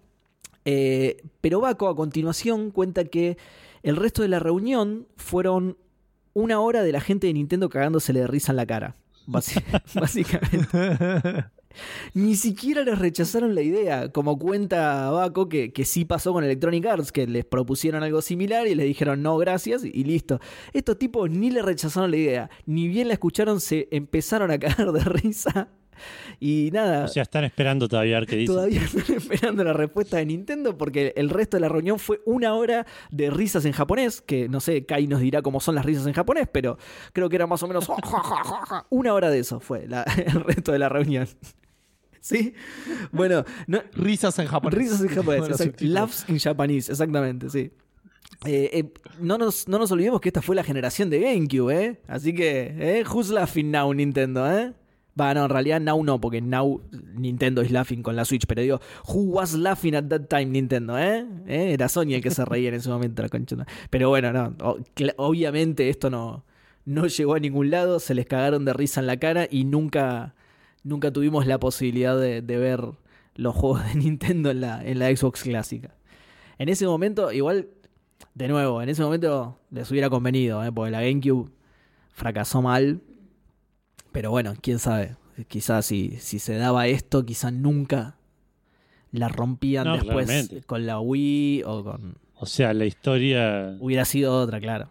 [SPEAKER 2] Eh, pero Baco a continuación cuenta que el resto de la reunión fueron una hora de la gente de Nintendo cagándosele de risa en la cara. básicamente. Ni siquiera les rechazaron la idea, como cuenta Baco, que, sí pasó con Electronic Arts, que les propusieron algo similar y les dijeron no, gracias, y listo. Estos tipos ni le rechazaron la idea, ni bien la escucharon, se empezaron a cagar de risa y nada.
[SPEAKER 1] O sea, están esperando todavía a ver qué dice.
[SPEAKER 2] Todavía están esperando la respuesta de Nintendo porque el resto de la reunión fue una hora de risas en japonés, que no sé, Kai nos dirá cómo son las risas en japonés, pero creo que era más o menos una hora de eso fue el resto de la reunión. ¿Sí? Bueno,
[SPEAKER 3] risas en japonés.
[SPEAKER 2] Risas en japonés, Laughs in Japanese, exactamente, sí. Eh, eh, no, nos, no nos olvidemos que esta fue la generación de GameCube, ¿eh? Así que, ¿eh? Who's laughing now, Nintendo, eh? Va, no, en realidad Now no, porque Now Nintendo es laughing con la Switch, pero digo, who was laughing at that time Nintendo, eh? ¿Eh? Era Sony el que se reía en ese momento, la concha. Pero bueno, no, obviamente esto no, no llegó a ningún lado, se les cagaron de risa en la cara y nunca, nunca tuvimos la posibilidad de, ver los juegos de Nintendo en la, en la Xbox clásica. En ese momento, igual, de nuevo, en ese momento les hubiera convenido, ¿eh? porque la GameCube fracasó mal pero bueno, quién sabe. Quizás si, si se daba esto, quizás nunca, la rompían
[SPEAKER 1] No,
[SPEAKER 2] después
[SPEAKER 1] claramente.
[SPEAKER 2] con la Wii o con...
[SPEAKER 1] O sea, la historia.
[SPEAKER 2] Hubiera sido otra, claro.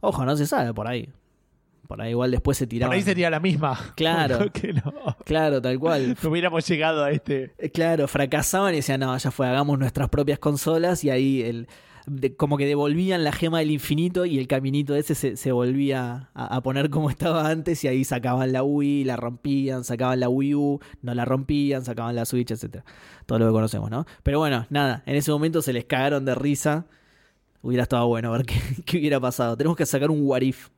[SPEAKER 2] Ojo, no se sabe por ahí. Por ahí igual después se
[SPEAKER 3] Por
[SPEAKER 2] tiraban.
[SPEAKER 3] ahí sería la misma.
[SPEAKER 2] Claro.
[SPEAKER 3] Que no.
[SPEAKER 2] Claro, tal cual.
[SPEAKER 3] No hubiéramos llegado a este.
[SPEAKER 2] Eh, Claro, fracasaban y decían, no, ya fue, hagamos nuestras propias consolas y ahí el, de- como que devolvían la gema del infinito y el caminito ese se, se volvía a, a poner como estaba antes y ahí sacaban la Wii, la rompían, sacaban la Wii U, no la rompían, sacaban la Switch, etcétera Todo lo que conocemos, ¿no? Pero bueno, nada, en ese momento se les cagaron de risa. Hubiera estado bueno ver qué, qué hubiera pasado. Tenemos que sacar un what if.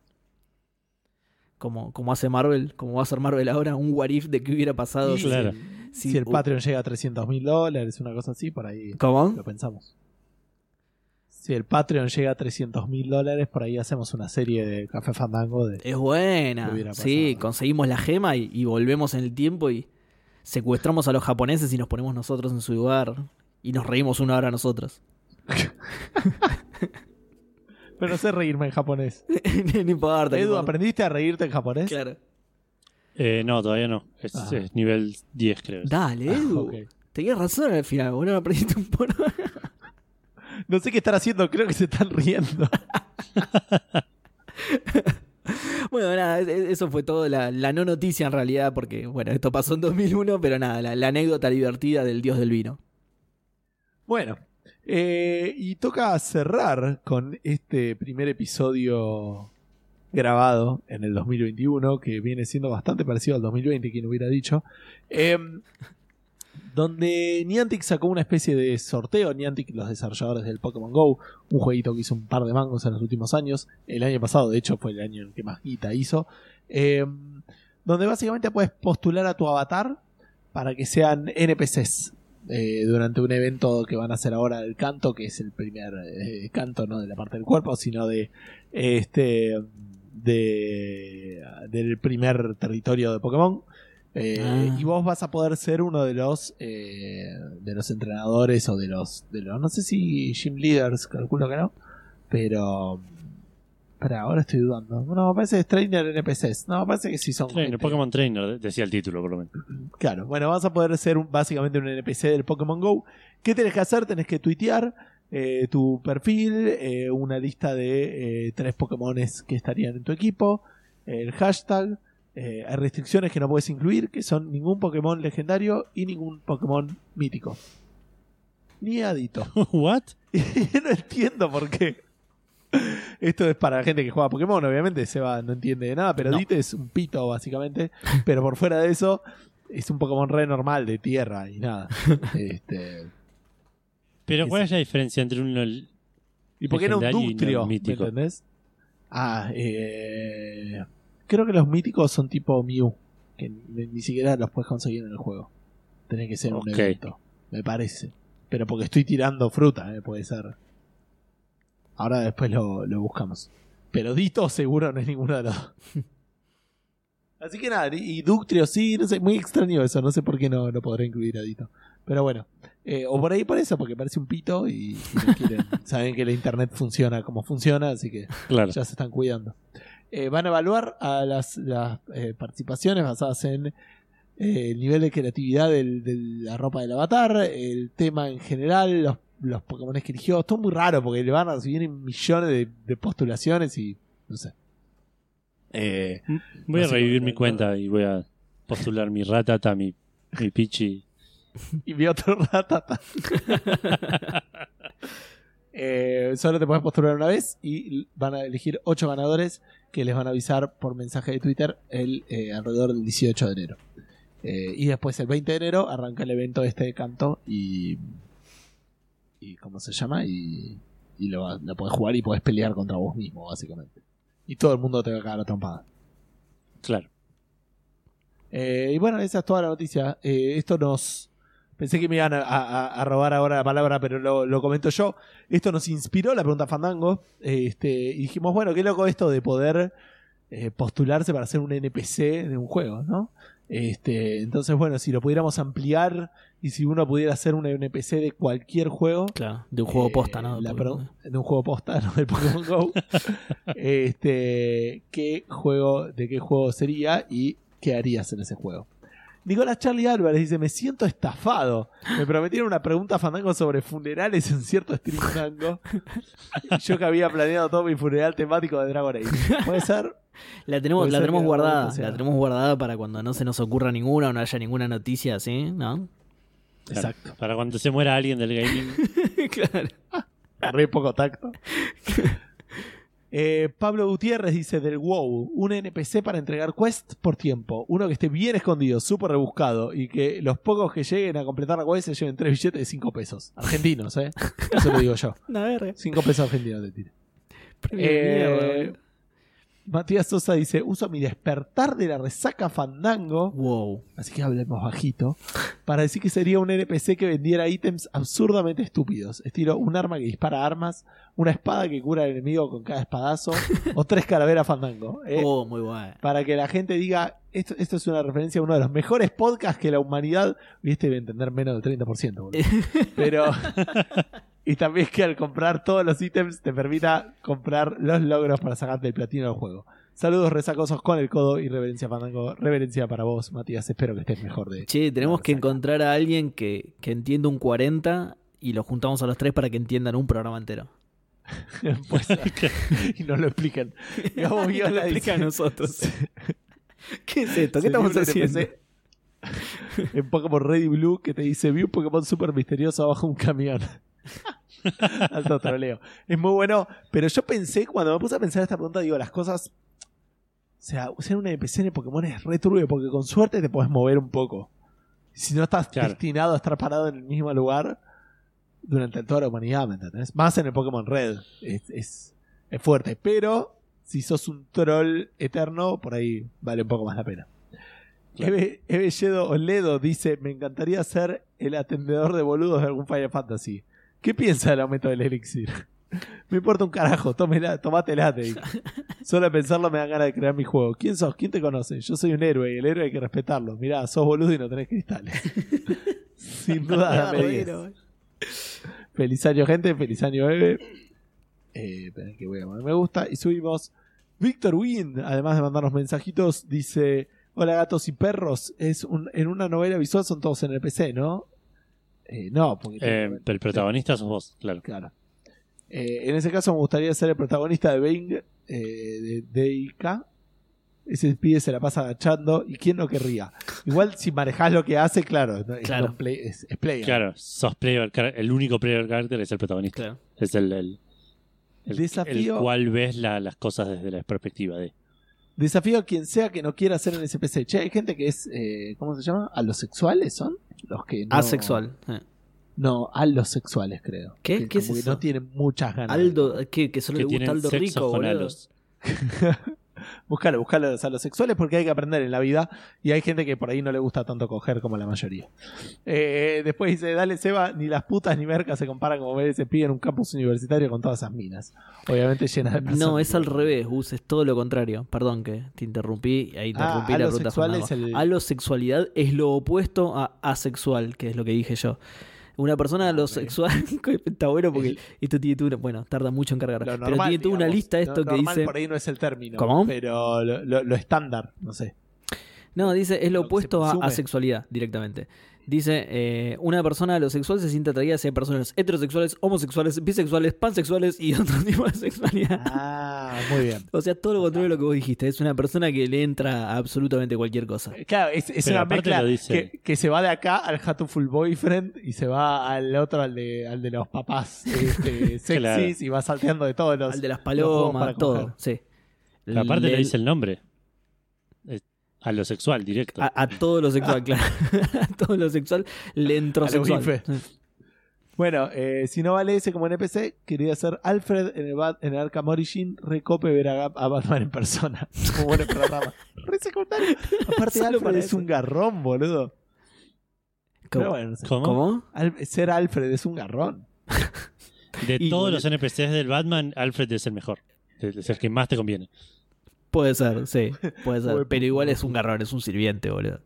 [SPEAKER 2] Como, como hace Marvel, como va a hacer Marvel ahora, un what if de qué hubiera pasado. Si-
[SPEAKER 1] claro.
[SPEAKER 2] si-
[SPEAKER 3] Si el Patreon llega a 300 mil dólares, una cosa así, por ahí
[SPEAKER 2] ¿Cómo?
[SPEAKER 3] lo pensamos. Si el Patreon llega a 300 mil dólares, por ahí hacemos una serie de Café Fandango de...
[SPEAKER 2] Es buena. Sí, conseguimos la gema y, y volvemos en el tiempo y secuestramos a los japoneses y nos ponemos nosotros en su lugar y nos reímos una hora nosotros.
[SPEAKER 3] Pero no sé reírme en japonés.
[SPEAKER 2] no importa.
[SPEAKER 3] Edu,
[SPEAKER 2] importa.
[SPEAKER 3] ¿aprendiste a reírte en japonés?
[SPEAKER 2] Claro.
[SPEAKER 1] Eh, no, todavía no. Es,
[SPEAKER 3] Ah.
[SPEAKER 1] es nivel 10, creo.
[SPEAKER 2] Dale,
[SPEAKER 3] Ah,
[SPEAKER 2] Edu.
[SPEAKER 3] ok.
[SPEAKER 2] Tenías razón al final, boludo. Me aprendiste un poco.
[SPEAKER 3] No sé qué están haciendo, creo que se están riendo.
[SPEAKER 2] bueno, nada, es- es- eso fue todo. La, la no noticia en realidad, porque, bueno, esto pasó en 2001, pero nada, la, la anécdota divertida del dios del vino.
[SPEAKER 3] Bueno, eh, y toca cerrar con este primer episodio grabado en el 2021, que viene siendo bastante parecido al 2020, quien hubiera dicho, em, donde Niantic sacó una especie de sorteo, Niantic, los desarrolladores del Pokémon Go, un jueguito que hizo un par de mangos en los últimos años, el año pasado de hecho fue el año en que más guita hizo, em, donde básicamente puedes postular a tu avatar para que sean NPCs eh, durante un evento que van a hacer ahora del canto, que es el primer eh, canto no de la parte del cuerpo, sino de este de del primer territorio de Pokémon. Eh,
[SPEAKER 2] Ah.
[SPEAKER 3] Y vos vas a poder ser uno de los eh, de los entrenadores o de los de los no sé si gym leaders, calculo que no, pero para ahora estoy dudando. No, me parece que es trainer NPCs. No, me parece que sí son
[SPEAKER 1] Trainer,
[SPEAKER 3] gente.
[SPEAKER 1] Pokémon Trainer, decía el título, por lo menos.
[SPEAKER 3] Claro, bueno, vas a poder ser un- básicamente un NPC del Pokémon Go. ¿Qué tenés que hacer? Tenés que tuitear eh, tu perfil, eh, una lista de eh, tres Pokémones que estarían en tu equipo, el hashtag. Eh, hay restricciones que no puedes incluir, que son ningún Pokémon legendario y ningún Pokémon mítico. Ni Adito.
[SPEAKER 1] ¿What?
[SPEAKER 3] No entiendo por qué. Esto es para la gente que juega Pokémon, obviamente. Seba no entiende de nada, pero
[SPEAKER 2] No.
[SPEAKER 3] Dite es un pito, básicamente. Pero por fuera de eso, es un Pokémon re normal de tierra y nada. Este,
[SPEAKER 1] Pero ¿cuál es la diferencia entre uno
[SPEAKER 3] ¿Y por qué no un
[SPEAKER 1] Legendario y
[SPEAKER 3] Ductrio? ¿Me entendés? Ah, eh, creo que los míticos son tipo Mew, que ni, ni siquiera los puedes conseguir en el juego. Tenés que ser un evento, me parece. Pero porque estoy tirando fruta, eh, puede ser. Ahora después lo, lo buscamos. Pero Dito seguro no es ninguno de los dos. Así que nada, y y Ductrio sí, no sé, muy extraño eso, no sé por qué no, no podré incluir a Dito. Pero bueno, eh, o por ahí por eso, porque parece un pito y, y no quieren- saben que la internet funciona como funciona, así que
[SPEAKER 1] Claro.
[SPEAKER 3] ya se están cuidando. Eh, van a evaluar a las, las, eh, participaciones basadas en eh, el nivel de creatividad del- de la ropa del avatar, el tema en general, los, los Pokémon que eligió. Todo muy raro porque le van a recibir millones de, de postulaciones y no sé.
[SPEAKER 1] Voy
[SPEAKER 3] Eh,
[SPEAKER 1] a revivir mi cuenta y voy a postular mi Ratata, mi, mi Pichi.
[SPEAKER 3] y vi otro ratata. Eh, solo te puedes postular una vez y van a elegir ocho ganadores que les van a avisar por mensaje de Twitter el eh, alrededor del 18 de enero. Eh, y después el 20 de enero arranca el evento este de canto y y cómo se llama y, y lo, lo podés jugar y podés pelear contra vos mismo básicamente. Y todo el mundo te va a cagar a trompada.
[SPEAKER 1] Claro.
[SPEAKER 3] Eh, y bueno, esa es toda la noticia. Esto nos. Pensé que me iban a, a- a robar ahora la palabra, pero lo, lo comento yo. Esto nos inspiró la pregunta Fandango. Este, y dijimos, bueno, qué loco esto de poder eh, postularse para ser un NPC de un juego, ¿no? Este, entonces, bueno, si lo pudiéramos ampliar y si uno pudiera ser un NPC de cualquier juego,
[SPEAKER 2] Claro, de un juego
[SPEAKER 3] eh,
[SPEAKER 2] posta, ¿no?
[SPEAKER 3] la de un juego posta, no del Pokémon Go. este, ¿qué juego, de qué juego sería y qué harías en ese juego? Nicolás Charlie Álvarez dice: Me siento estafado. Me prometieron una pregunta fandango sobre funerales en cierto stream fandango. Yo que había planeado todo mi funeral temático de Dragon Age. ¿Puede ser?
[SPEAKER 2] La tenemos,
[SPEAKER 3] Puede
[SPEAKER 2] la
[SPEAKER 3] ser
[SPEAKER 2] tenemos guardada. La tenemos guardada para cuando no se nos ocurra ninguna o no haya ninguna noticia así, ¿no?
[SPEAKER 1] Claro,
[SPEAKER 3] Exacto.
[SPEAKER 1] Para cuando se muera alguien del gaming.
[SPEAKER 2] claro.
[SPEAKER 3] Re poco tacto. Eh, Pablo Gutiérrez dice del WoW, un NPC para entregar quest por tiempo, uno que esté bien escondido, súper rebuscado y que los pocos que lleguen a completar la quest se lleven tres billetes de 5 pesos. Argentinos, ¿eh? Eso lo digo yo.
[SPEAKER 2] A ver.
[SPEAKER 3] 5 pesos argentinos te
[SPEAKER 2] de
[SPEAKER 3] Eh. Matías Sosa dice, uso mi despertar de la resaca fandango,
[SPEAKER 2] Wow.
[SPEAKER 3] así que hablemos bajito, para decir que sería un NPC que vendiera ítems absurdamente estúpidos, estilo un arma que dispara armas, una espada que cura al enemigo con cada espadazo, o tres calaveras fandango. ¿eh?
[SPEAKER 2] Oh, muy bueno.
[SPEAKER 3] Para que la gente diga, esto, esto es una referencia a uno de los mejores podcasts que la humanidad, viste, debe entender menos del 30%. boludo. Pero... Y también que al comprar todos los ítems te permita comprar los logros para sacarte el platino del juego. Saludos resacosos con el codo y reverencia fandango. Reverencia para vos, Matías. Espero que estés mejor de.
[SPEAKER 2] Che, tenemos que encontrar a alguien que, que entienda un 40 y lo juntamos a los tres para que entiendan un programa entero.
[SPEAKER 3] Pues, y nos lo expliquen. Gabo Viola
[SPEAKER 2] explica a nosotros. ¿Qué es esto? ¿Qué estamos haciendo?
[SPEAKER 3] NPC En Pokémon Red y Blue que te dice: Vi un Pokémon súper misterioso abajo de un camión. Alto troleo. Es muy bueno, pero yo pensé, cuando me puse a pensar esta pregunta, digo, las cosas. O sea, ser un NPC en el Pokémon es re turbio porque con suerte te puedes mover un poco. Si no estás
[SPEAKER 1] Claro.
[SPEAKER 3] destinado a estar parado en el mismo lugar durante toda la humanidad, ¿me entendés? Más en el Pokémon Red. Es, es, es fuerte. Pero si sos un troll eterno, por ahí vale un poco más la pena.
[SPEAKER 1] Claro.
[SPEAKER 3] Eve, Oledo dice: Me encantaría ser el atendedor de boludos de algún Final Fantasy. ¿Qué piensa del aumento del elixir? Me importa un carajo, tómela, tomátela, te digo. Solo de pensarlo me dan ganas de crear mi juego. ¿Quién sos? ¿Quién te conoce? Yo soy un héroe y el héroe hay que respetarlo. Mirá, sos boludo y no tenés cristales. Sin duda, dame 10. Feliz año, gente. Feliz año, Eve. Eh, esperen que voy a poner me gusta. Y subimos. Víctor Win, además de mandarnos mensajitos, dice: Hola gatos y perros. Es un, en una novela visual son todos en el PC, ¿no? Eh, no, porque.
[SPEAKER 1] Eh, el protagonista sos vos, claro.
[SPEAKER 3] Claro. Eh, en ese caso me gustaría ser el protagonista de Bing eh, de DIK. Ese pibe se la pasa agachando. ¿Y quién no querría? Igual si manejás lo que hace, claro. no- es,
[SPEAKER 2] Claro.
[SPEAKER 3] play- es, es player.
[SPEAKER 1] Claro, sos player, el único player character es el protagonista.
[SPEAKER 2] Claro.
[SPEAKER 1] Es el, el, el-
[SPEAKER 3] Desafío-
[SPEAKER 1] el cual ves la- las cosas desde la perspectiva de.
[SPEAKER 3] Desafío a quien sea que no quiera hacer en SPC. Che, hay gente que es. eh, ¿Cómo se llama? ¿Alosexuales son? Los que no,
[SPEAKER 2] Asexual. Eh.
[SPEAKER 3] No, alosexuales, creo.
[SPEAKER 2] ¿Qué?
[SPEAKER 3] Que
[SPEAKER 2] ¿Qué es
[SPEAKER 3] como que
[SPEAKER 2] eso?
[SPEAKER 3] no tienen muchas ganas.
[SPEAKER 2] Aldo, ¿qué? Que solo
[SPEAKER 1] que
[SPEAKER 2] le gusta Aldo
[SPEAKER 1] sexo
[SPEAKER 2] Rico,
[SPEAKER 1] con
[SPEAKER 2] boludo.
[SPEAKER 1] alos.
[SPEAKER 3] Buscalo, buscalo a los alosexuales porque hay que aprender en la vida. Y hay gente que por ahí no le gusta tanto coger como la mayoría. Eh, después dice: Dale, Seba, ni las putas ni mercas se comparan como ese pibe en un campus universitario con todas esas minas. Obviamente llenas de personas.
[SPEAKER 2] No, es al revés, Gus, es todo lo contrario. Perdón que te interrumpí, ahí
[SPEAKER 3] Ah,
[SPEAKER 2] interrumpí la
[SPEAKER 3] es el-
[SPEAKER 2] Alosexualidad es lo opuesto a asexual, que es lo que dije yo. Una persona alosexual, está bueno porque esto tiene una- bueno, tarda mucho en cargar,
[SPEAKER 3] Lo
[SPEAKER 2] pero tiene toda una lista esto
[SPEAKER 3] Lo
[SPEAKER 2] que
[SPEAKER 3] normal
[SPEAKER 2] dice,
[SPEAKER 3] por ahí no es el término.
[SPEAKER 2] ¿Cómo?
[SPEAKER 3] Pero lo, lo- lo estándar, no sé.
[SPEAKER 2] no, dice es lo
[SPEAKER 3] lo
[SPEAKER 2] opuesto a
[SPEAKER 3] presume.
[SPEAKER 2] asexualidad directamente. Dice, eh, una persona alosexual se siente atraída hacia personas heterosexuales, homosexuales, bisexuales, pansexuales y otro tipo de sexualidad.
[SPEAKER 3] Ah, muy bien.
[SPEAKER 2] O sea, todo lo contrario de lo que vos dijiste. Es una persona que le entra a absolutamente cualquier cosa.
[SPEAKER 3] Claro, es, una mezcla
[SPEAKER 1] lo dice.
[SPEAKER 3] que, que se va de acá al Hatoful Boyfriend y se va al otro, al de, al de los papás este, sexys
[SPEAKER 1] Claro.
[SPEAKER 3] y va salteando de todos los.
[SPEAKER 2] Al de las palomas, todo.
[SPEAKER 3] coger.
[SPEAKER 2] Sí.
[SPEAKER 1] Pero aparte
[SPEAKER 2] Le-
[SPEAKER 1] le dice el nombre. A lo sexual, directo.
[SPEAKER 2] a, a todo lo sexual, claro. a todo lo sexual le entró sexual.
[SPEAKER 3] Bueno, eh, si no vale ese como NPC, quería ser Alfred en el, Bat- en el Arkham Origin. Recope ver a, a Batman en persona. Muy buen programa. Re secundario. Aparte,
[SPEAKER 2] Solo
[SPEAKER 3] Alfred es un garrón, boludo. Pero
[SPEAKER 2] ¿Cómo?
[SPEAKER 3] bueno, no sé.
[SPEAKER 1] ¿Cómo?
[SPEAKER 2] ¿Cómo?
[SPEAKER 3] Al- ser Alfred es un garrón.
[SPEAKER 1] De
[SPEAKER 2] Y-
[SPEAKER 1] todos los NPCs del Batman, Alfred es el mejor. Es el que más te conviene.
[SPEAKER 2] Puede ser, sí, puede ser. Pero igual es un garrón, es un sirviente, boludo.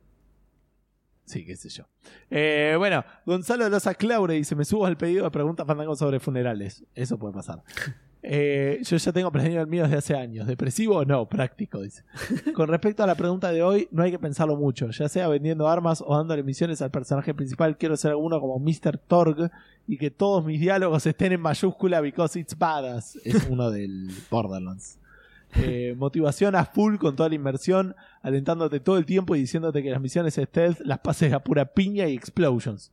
[SPEAKER 3] Sí, qué sé yo. Eh, bueno, Gonzalo Loza Claure dice: Me subo al pedido de preguntas fandango sobre funerales. Eso puede pasar. Eh, yo ya tengo planeado el mío desde hace años. ¿Depresivo o no? Práctico, dice. Con respecto a la pregunta de hoy, no hay que pensarlo mucho. Ya sea vendiendo armas o dándole misiones al personaje principal, quiero ser alguno como Mr. Torg y que todos mis diálogos estén en mayúscula because it's badass. Es uno del Borderlands. Eh, motivación a full con toda la inversión, alentándote todo el tiempo y diciéndote que las misiones stealth las pases a pura piña y explosions.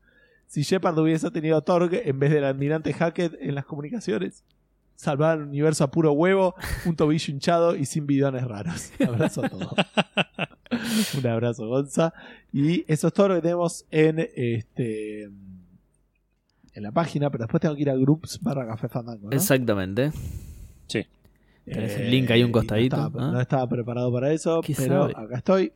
[SPEAKER 3] Si Shepard hubiese tenido Torg en vez del almirante Hackett en las comunicaciones, salvar el universo a puro huevo, un tobillo hinchado y sin bidones raros. Abrazo a todos. un abrazo, Gonza. Y eso es todo lo que tenemos en este en la página, pero después tengo que ir a groups barra café fandango. ¿no?
[SPEAKER 2] Exactamente.
[SPEAKER 1] Sí.
[SPEAKER 2] Tenés el link ahí un costadito,
[SPEAKER 3] No estaba,
[SPEAKER 2] ¿ah?
[SPEAKER 3] no estaba preparado para eso,
[SPEAKER 2] ¿Qué
[SPEAKER 3] pero
[SPEAKER 2] sabe?
[SPEAKER 3] acá estoy.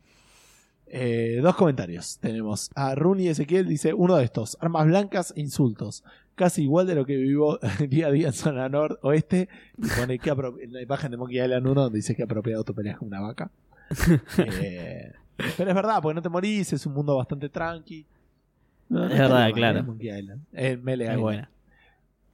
[SPEAKER 3] Eh, dos comentarios. Tenemos a Runi Ezequiel, dice uno de estos, armas blancas e insultos. Casi igual de lo que vivo día a día en zona noroeste. Y pone que la imagen de Monkey Island 1 donde dice que apropiado tu peleas con una vaca. Eh, pero es verdad, porque no te morís, es un mundo bastante tranqui. No, no
[SPEAKER 2] Es verdad, claro.
[SPEAKER 3] eh, Monkey Island. Eh, Melee
[SPEAKER 2] Es buena.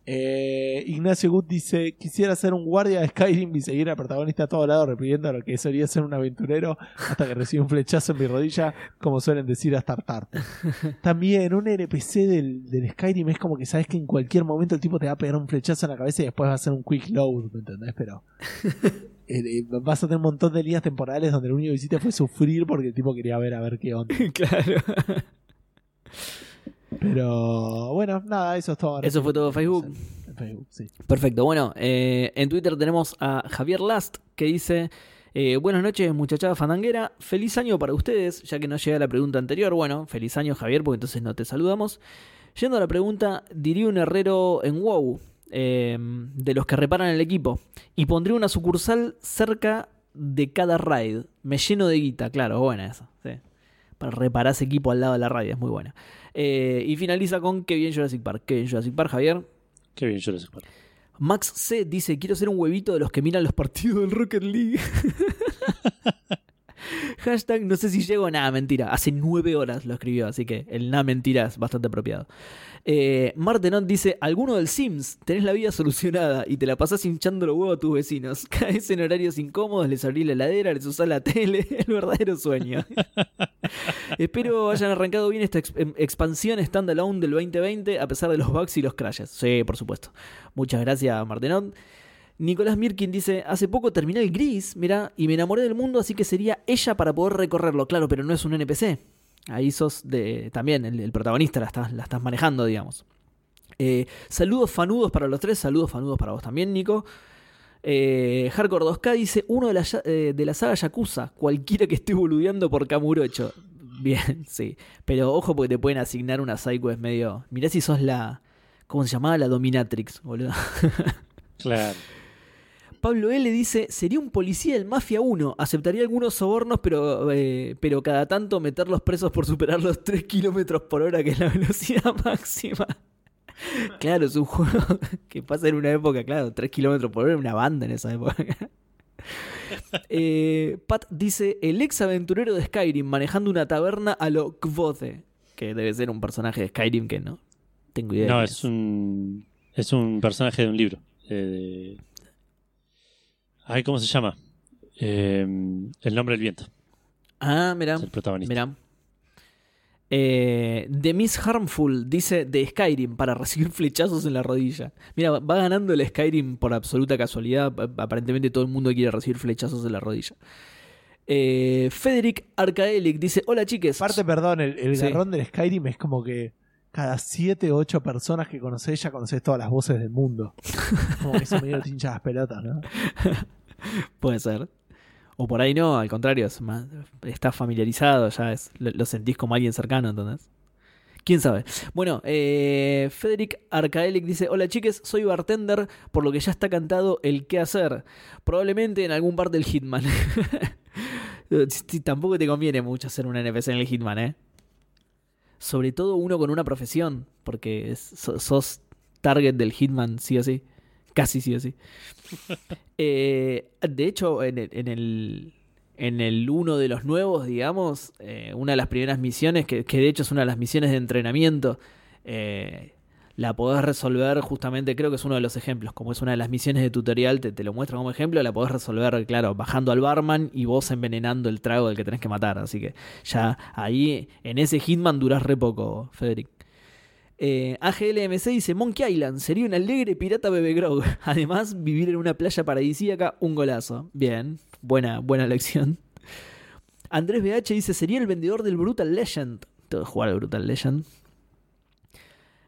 [SPEAKER 3] Eh, Ignacio Gut dice: Quisiera ser un guardia de Skyrim y seguir al protagonista a todo lado, repitiendo lo que solía ser un aventurero hasta que recibe un flechazo en mi rodilla, como suelen decir hasta hartarte. También un NPC del, del Skyrim es como que sabes que en cualquier momento el tipo te va a pegar un flechazo en la cabeza y después va a hacer un quick load, ¿me entendés? Pero eh, eh, vas a tener un montón de líneas temporales donde lo único que hiciste fue sufrir porque el tipo quería ver a ver qué onda.
[SPEAKER 2] claro.
[SPEAKER 3] Pero bueno, nada, eso es todo.
[SPEAKER 2] Eso fue todo Facebook.
[SPEAKER 3] Facebook, sí.
[SPEAKER 2] Perfecto. Bueno, eh, en Twitter tenemos a Javier Last que dice: eh, Buenas noches, muchachada fandanguera. Feliz año para ustedes, ya que no llega la pregunta anterior. Bueno, feliz año, Javier, porque entonces no te saludamos. Yendo a la pregunta, diría un herrero en WoW, eh, de los que reparan el equipo, y pondría una sucursal cerca de cada raid. Me lleno de guita, claro, buena esa. sí. Para reparar ese equipo al lado de la raid, es muy buena. Eh, y finaliza con que bien Jurassic Park. Que bien Jurassic Park, Javier.
[SPEAKER 1] Qué bien, sé. cuál.
[SPEAKER 2] Max C dice, quiero ser un huevito de los que miran los partidos del Rocket League. Hashtag, no sé si llego, nada, mentira. Hace nueve horas lo escribió, así que el nada mentira es bastante apropiado. Eh, Martenot dice, alguno del Sims, tenés la vida solucionada y te la pasás hinchando los huevos a tus vecinos. Caes en horarios incómodos, les abrís la heladera, les usás la tele, el verdadero sueño. Espero hayan arrancado bien esta em- expansión standalone del 2020 a pesar de los bugs y los crashes. Sí, por supuesto. Muchas gracias, Martenot. Nicolás Mirkin dice, hace poco terminé el gris, mira, y me enamoré del mundo, así que sería ella para poder recorrerlo. Claro, pero no es un NPC. Ahí sos de, también el, protagonista, la estás, la estás manejando, digamos. Eh, saludos fanudos para los tres, saludos fanudos para vos también, Nico. Eh, Hardcore 2K dice, uno de la, eh, de la saga Yakuza, cualquiera que esté boludeando por Kamurocho. Bien, sí. Pero ojo porque te pueden asignar una sidequest medio... Mirá si sos la... ¿Cómo se llamaba? La Dominatrix, boludo.
[SPEAKER 1] Claro.
[SPEAKER 2] Pablo L. dice, sería un policía del Mafia 1, aceptaría algunos sobornos, pero, eh, pero cada tanto meterlos presos por superar los 3 kilómetros por hora, que es la velocidad máxima. Claro, es un juego que pasa en una época, claro, 3 kilómetros por hora, una banda en esa época. Eh, Pat dice, el ex aventurero de Skyrim manejando una taberna a lo Kvothe, que debe ser un personaje de Skyrim que no tengo idea.
[SPEAKER 1] No, es un, es un personaje de un libro. eh, de- Ay, ¿cómo se llama? Eh, el nombre del viento.
[SPEAKER 2] Ah, mira.
[SPEAKER 1] Es el protagonista.
[SPEAKER 2] Mirá. Eh, The Miss Harmful dice de Skyrim para recibir flechazos en la rodilla. Mira, va ganando el Skyrim por absoluta casualidad. Aparentemente todo el mundo quiere recibir flechazos en la rodilla. Eh, Federic Arcaelic dice: Hola chiques.
[SPEAKER 3] Aparte, perdón, el, el
[SPEAKER 2] Sí.
[SPEAKER 3] garrón del Skyrim es como que cada 7 o 8 personas que conoces ya conoces todas las voces del mundo. Como que eso medio hincha las pelotas, ¿no?
[SPEAKER 2] Puede ser. O por ahí no, al contrario, es más, estás familiarizado, ya es, lo, sentís como alguien cercano, ¿entendés? ¿Quién sabe? Bueno, eh, Federic Arcaelic dice, hola chiques, soy bartender, por lo que ya está cantado el qué hacer. Probablemente en algún parte del Hitman. Tampoco te conviene mucho hacer un NPC en el Hitman, ¿eh? Sobre todo uno con una profesión, porque sos target del Hitman sí o sí. Casi sí o sí. Eh, de hecho, en el, en el en el uno de los nuevos, digamos, eh, una de las primeras misiones, que, que de hecho es una de las misiones de entrenamiento, eh, la podés resolver justamente, creo que es uno de los ejemplos, como es una de las misiones de tutorial, te, te lo muestra como ejemplo, la podés resolver, claro, bajando al barman y vos envenenando el trago del que tenés que matar. Así que ya ahí, en ese Hitman durás re poco, Federic. Eh, AGLMC dice: Monkey Island sería un alegre pirata bebé grog. Además, vivir en una playa paradisíaca, un golazo. Bien, buena, buena lección. Andrés BH dice: Sería el vendedor del Brutal Legend. Que jugar al Brutal Legend.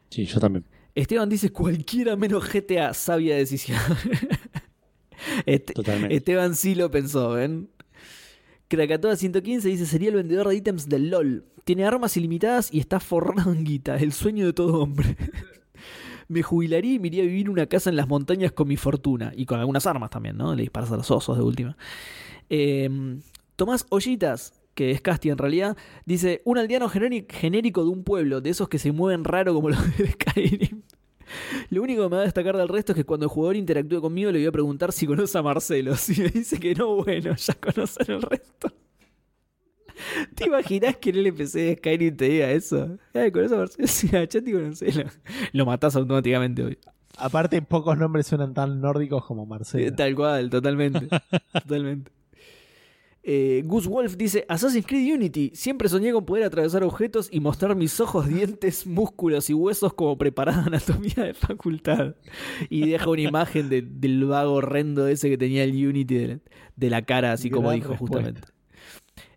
[SPEAKER 1] Sí, yo también.
[SPEAKER 2] Esteban dice: Cualquiera menos GTA, sabia decisión. Este-
[SPEAKER 1] Totalmente.
[SPEAKER 2] Esteban sí lo pensó, ¿ven? Krakatoa 115 dice: Sería el vendedor de ítems del LOL. Tiene armas ilimitadas y está forrado. El sueño de todo hombre. Me jubilaría y me iría a vivir una casa en las montañas con mi fortuna. Y con algunas armas también, ¿no? Le disparas a los osos de última. Eh, Tomás Ollitas, que es Casti en realidad, dice: Un aldeano genérico de un pueblo, de esos que se mueven raro como los de Skyrim. Lo único que me va a destacar del resto es que cuando el jugador interactúe conmigo le voy a preguntar si conoce a Marcelo. Si me dice que no, bueno, ya conocen el resto. ¿Te imaginas que en el NPC de Skyrim te diga eso? Eh, ¿conoce a Marcelo? Sí, a conocelo. Lo matás automáticamente hoy.
[SPEAKER 3] Aparte, pocos nombres suenan tan nórdicos como Marcelo.
[SPEAKER 2] Tal cual, totalmente. totalmente. Eh, Gus Wolf dice: Assassin's Creed Unity. Siempre soñé con poder atravesar objetos y mostrar mis ojos, dientes, músculos y huesos como preparada anatomía de facultad. Y deja una imagen de- del vago horrendo ese que tenía el Unity de, de la cara, así como dijo
[SPEAKER 3] respuesta.
[SPEAKER 2] justamente.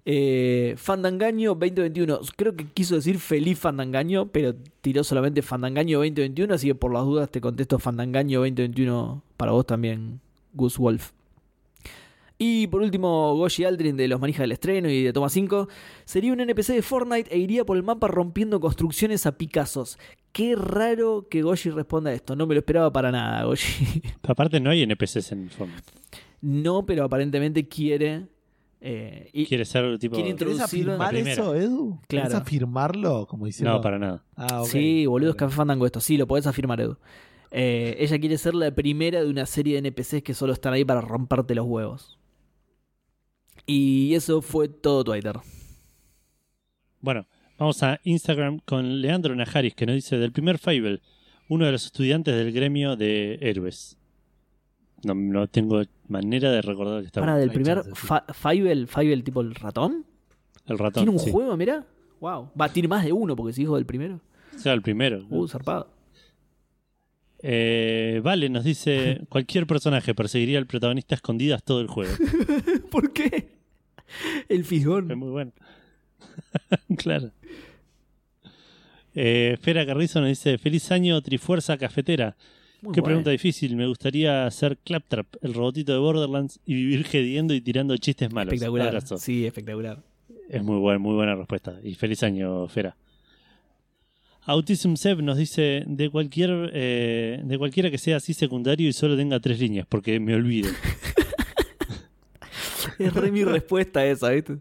[SPEAKER 2] Eh, Fandangaño 2021. Creo que quiso decir feliz Fandangaño, pero tiró solamente Fandangaño 2021, así que por las dudas te contesto Fandangaño 2021 para vos también, Gus Wolf. Y por último, Goshi Aldrin de los manijas del estreno y de Toma 5. Sería un NPC de Fortnite e iría por el mapa rompiendo construcciones a picazos. Qué raro que Goshi responda a esto. No me lo esperaba para nada, Goshi.
[SPEAKER 1] Aparte no hay NPCs en Fortnite.
[SPEAKER 2] No, pero aparentemente quiere. eh, y-
[SPEAKER 1] Quiere ser tipo...
[SPEAKER 2] Quiere
[SPEAKER 3] ¿Querés
[SPEAKER 2] introducirlo en
[SPEAKER 3] afirmar
[SPEAKER 1] la primera.
[SPEAKER 3] eso, Edu? ¿Querés
[SPEAKER 2] Claro.
[SPEAKER 3] afirmarlo? Como diciendo...
[SPEAKER 1] No, para nada.
[SPEAKER 3] Ah, ok.
[SPEAKER 2] Sí, boludo, es. Café Fandango esto. Sí, lo podés afirmar, Edu. Eh, ella quiere ser la primera de una serie de NPCs que solo están ahí para romperte los huevos. Y eso fue todo Twitter.
[SPEAKER 1] Bueno, vamos a Instagram con Leandro Najaris, que nos dice del primer Fable, uno de los estudiantes del gremio de héroes. No, no tengo manera de recordar que estaba
[SPEAKER 2] Para, del primer Fable, Fable tipo el ratón.
[SPEAKER 1] el ratón.
[SPEAKER 2] ¿Tiene un
[SPEAKER 1] sí.
[SPEAKER 2] juego, mira? Wow. Va, tiene más de uno porque si dijo del primero.
[SPEAKER 1] O sea, el primero.
[SPEAKER 2] Uh, zarpado.
[SPEAKER 1] Eh, vale, nos dice cualquier personaje perseguiría al protagonista a escondidas todo el juego.
[SPEAKER 2] ¿Por qué? El
[SPEAKER 1] Es
[SPEAKER 2] fisgón.
[SPEAKER 1] muy bueno. claro. Eh, Fera Carrizo nos dice feliz año Trifuerza Cafetera.
[SPEAKER 2] Muy
[SPEAKER 1] Qué pregunta difícil. Me gustaría ser Claptrap, el robotito de Borderlands, y vivir gediendo y tirando chistes malos.
[SPEAKER 2] Espectacular.
[SPEAKER 1] Abrazo.
[SPEAKER 2] Sí, espectacular.
[SPEAKER 1] Es muy buena, muy buena respuesta. Y feliz año, Fera. Autism Seb nos dice de cualquier eh, de cualquiera que sea así secundario y solo tenga tres líneas, porque me olvido.
[SPEAKER 2] Es re mi respuesta esa, ¿viste?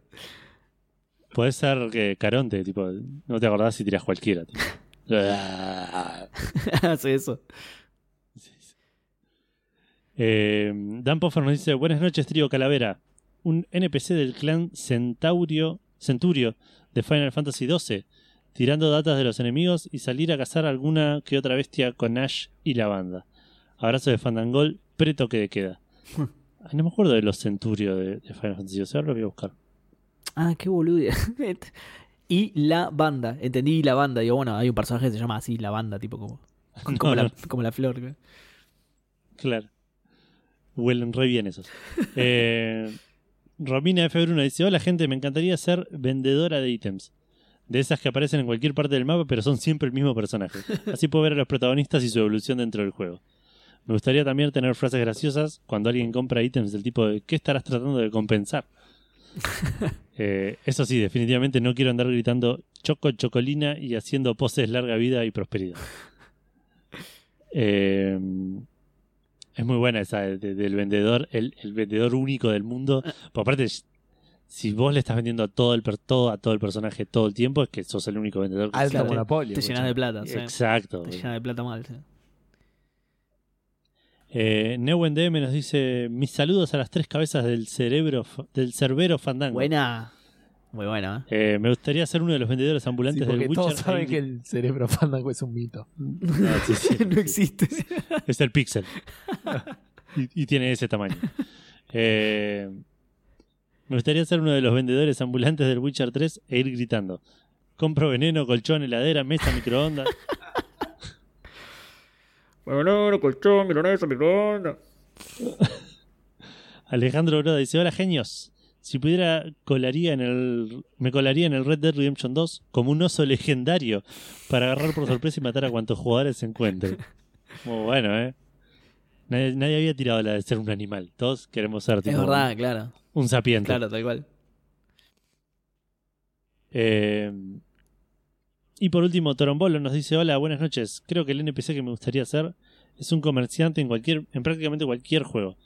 [SPEAKER 1] Puede ser que Caronte, tipo, no te acordás si tirás cualquiera. tipo.
[SPEAKER 2] Hace eso.
[SPEAKER 1] Eh, Dan Poffer nos dice: Buenas noches, trío Calavera. Un NPC del clan Centaurio, Centurio de Final Fantasy XII, tirando datas de los enemigos y salir a cazar alguna que otra bestia con Ash y la banda. Abrazo de Fandangol, pretoque de queda. Ay, no me acuerdo de los Centurio de, de Final Fantasy XII, ahora lo voy a buscar.
[SPEAKER 2] Ah, qué boludo. y la banda. Entendí la banda. Digo, bueno, hay un personaje que se llama así, la banda, tipo como, como,
[SPEAKER 1] No,
[SPEAKER 2] la,
[SPEAKER 1] no.
[SPEAKER 2] como la flor.
[SPEAKER 1] Claro. Huelen re bien esos. Eh, Romina F. Bruno dice: Hola gente, me encantaría ser vendedora de ítems. De esas que aparecen en cualquier parte del mapa, pero son siempre el mismo personaje. Así puedo ver a los protagonistas y su evolución dentro del juego. Me gustaría también tener frases graciosas cuando alguien compra ítems del tipo de ¿qué estarás tratando de compensar? Eh, eso sí, definitivamente no quiero andar gritando choco, chocolina y haciendo poses larga vida y prosperidad. Eh, es muy buena esa de- de- del vendedor, el, el vendedor único del mundo. Por aparte, si vos le estás vendiendo a todo el per- todo, a todo el personaje todo el tiempo, es que sos el único vendedor que
[SPEAKER 3] Alta monopolio.
[SPEAKER 2] Te llenas de plata. sí.
[SPEAKER 1] Exacto.
[SPEAKER 2] Te llenas de plata mal. sí.
[SPEAKER 1] Eh, Neuen DM nos dice: Mis saludos a las tres cabezas del cerebro, del cerbero fandango.
[SPEAKER 2] Buena. Muy bueno, ¿eh?
[SPEAKER 1] Eh, me gustaría ser uno de los vendedores
[SPEAKER 3] Sí,
[SPEAKER 1] ambulantes
[SPEAKER 3] porque
[SPEAKER 1] del Witcher.
[SPEAKER 3] todos saben que el cerebro fandango es un mito.
[SPEAKER 1] Ah, sí, sí,
[SPEAKER 2] no
[SPEAKER 1] sí.
[SPEAKER 2] existe.
[SPEAKER 1] Es el pixel. y, y tiene ese tamaño. Eh, me gustaría ser uno de los vendedores ambulantes del Witcher 3 e ir gritando. Compro veneno, colchón, heladera, mesa, microondas.
[SPEAKER 2] Bueno, colchón, milanesa, microondas.
[SPEAKER 1] Alejandro Broda dice, hola genios. Si pudiera, colaría en el, me colaría en el Red Dead Redemption 2 como un oso legendario para agarrar por sorpresa y matar a cuantos jugadores se encuentre. Muy bueno, ¿eh? Nadie, nadie había tirado la de ser un animal. Todos queremos ser
[SPEAKER 2] Es
[SPEAKER 1] tipo,
[SPEAKER 2] verdad, claro.
[SPEAKER 1] un sapiente.
[SPEAKER 2] Claro, tal cual.
[SPEAKER 1] Eh, y por último, Torombolo nos dice: Hola, buenas noches. Creo que el NPC que me gustaría hacer es un comerciante en cualquier, en prácticamente cualquier juego.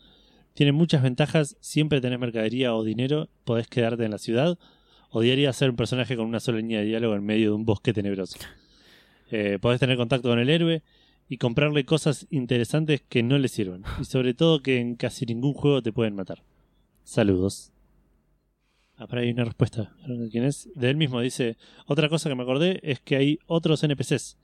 [SPEAKER 1] Tiene muchas ventajas, siempre tenés mercadería o dinero, podés quedarte en la ciudad. Odiaría ser un personaje con una sola línea de diálogo en medio de un bosque tenebroso. Eh, podés tener contacto con el héroe y comprarle cosas interesantes que no le sirven. Y sobre todo que en casi ningún juego te pueden matar. Saludos. Ah, ahí hay una respuesta. ¿De quién es? De él mismo dice: Otra cosa que me acordé es que hay otros NPCs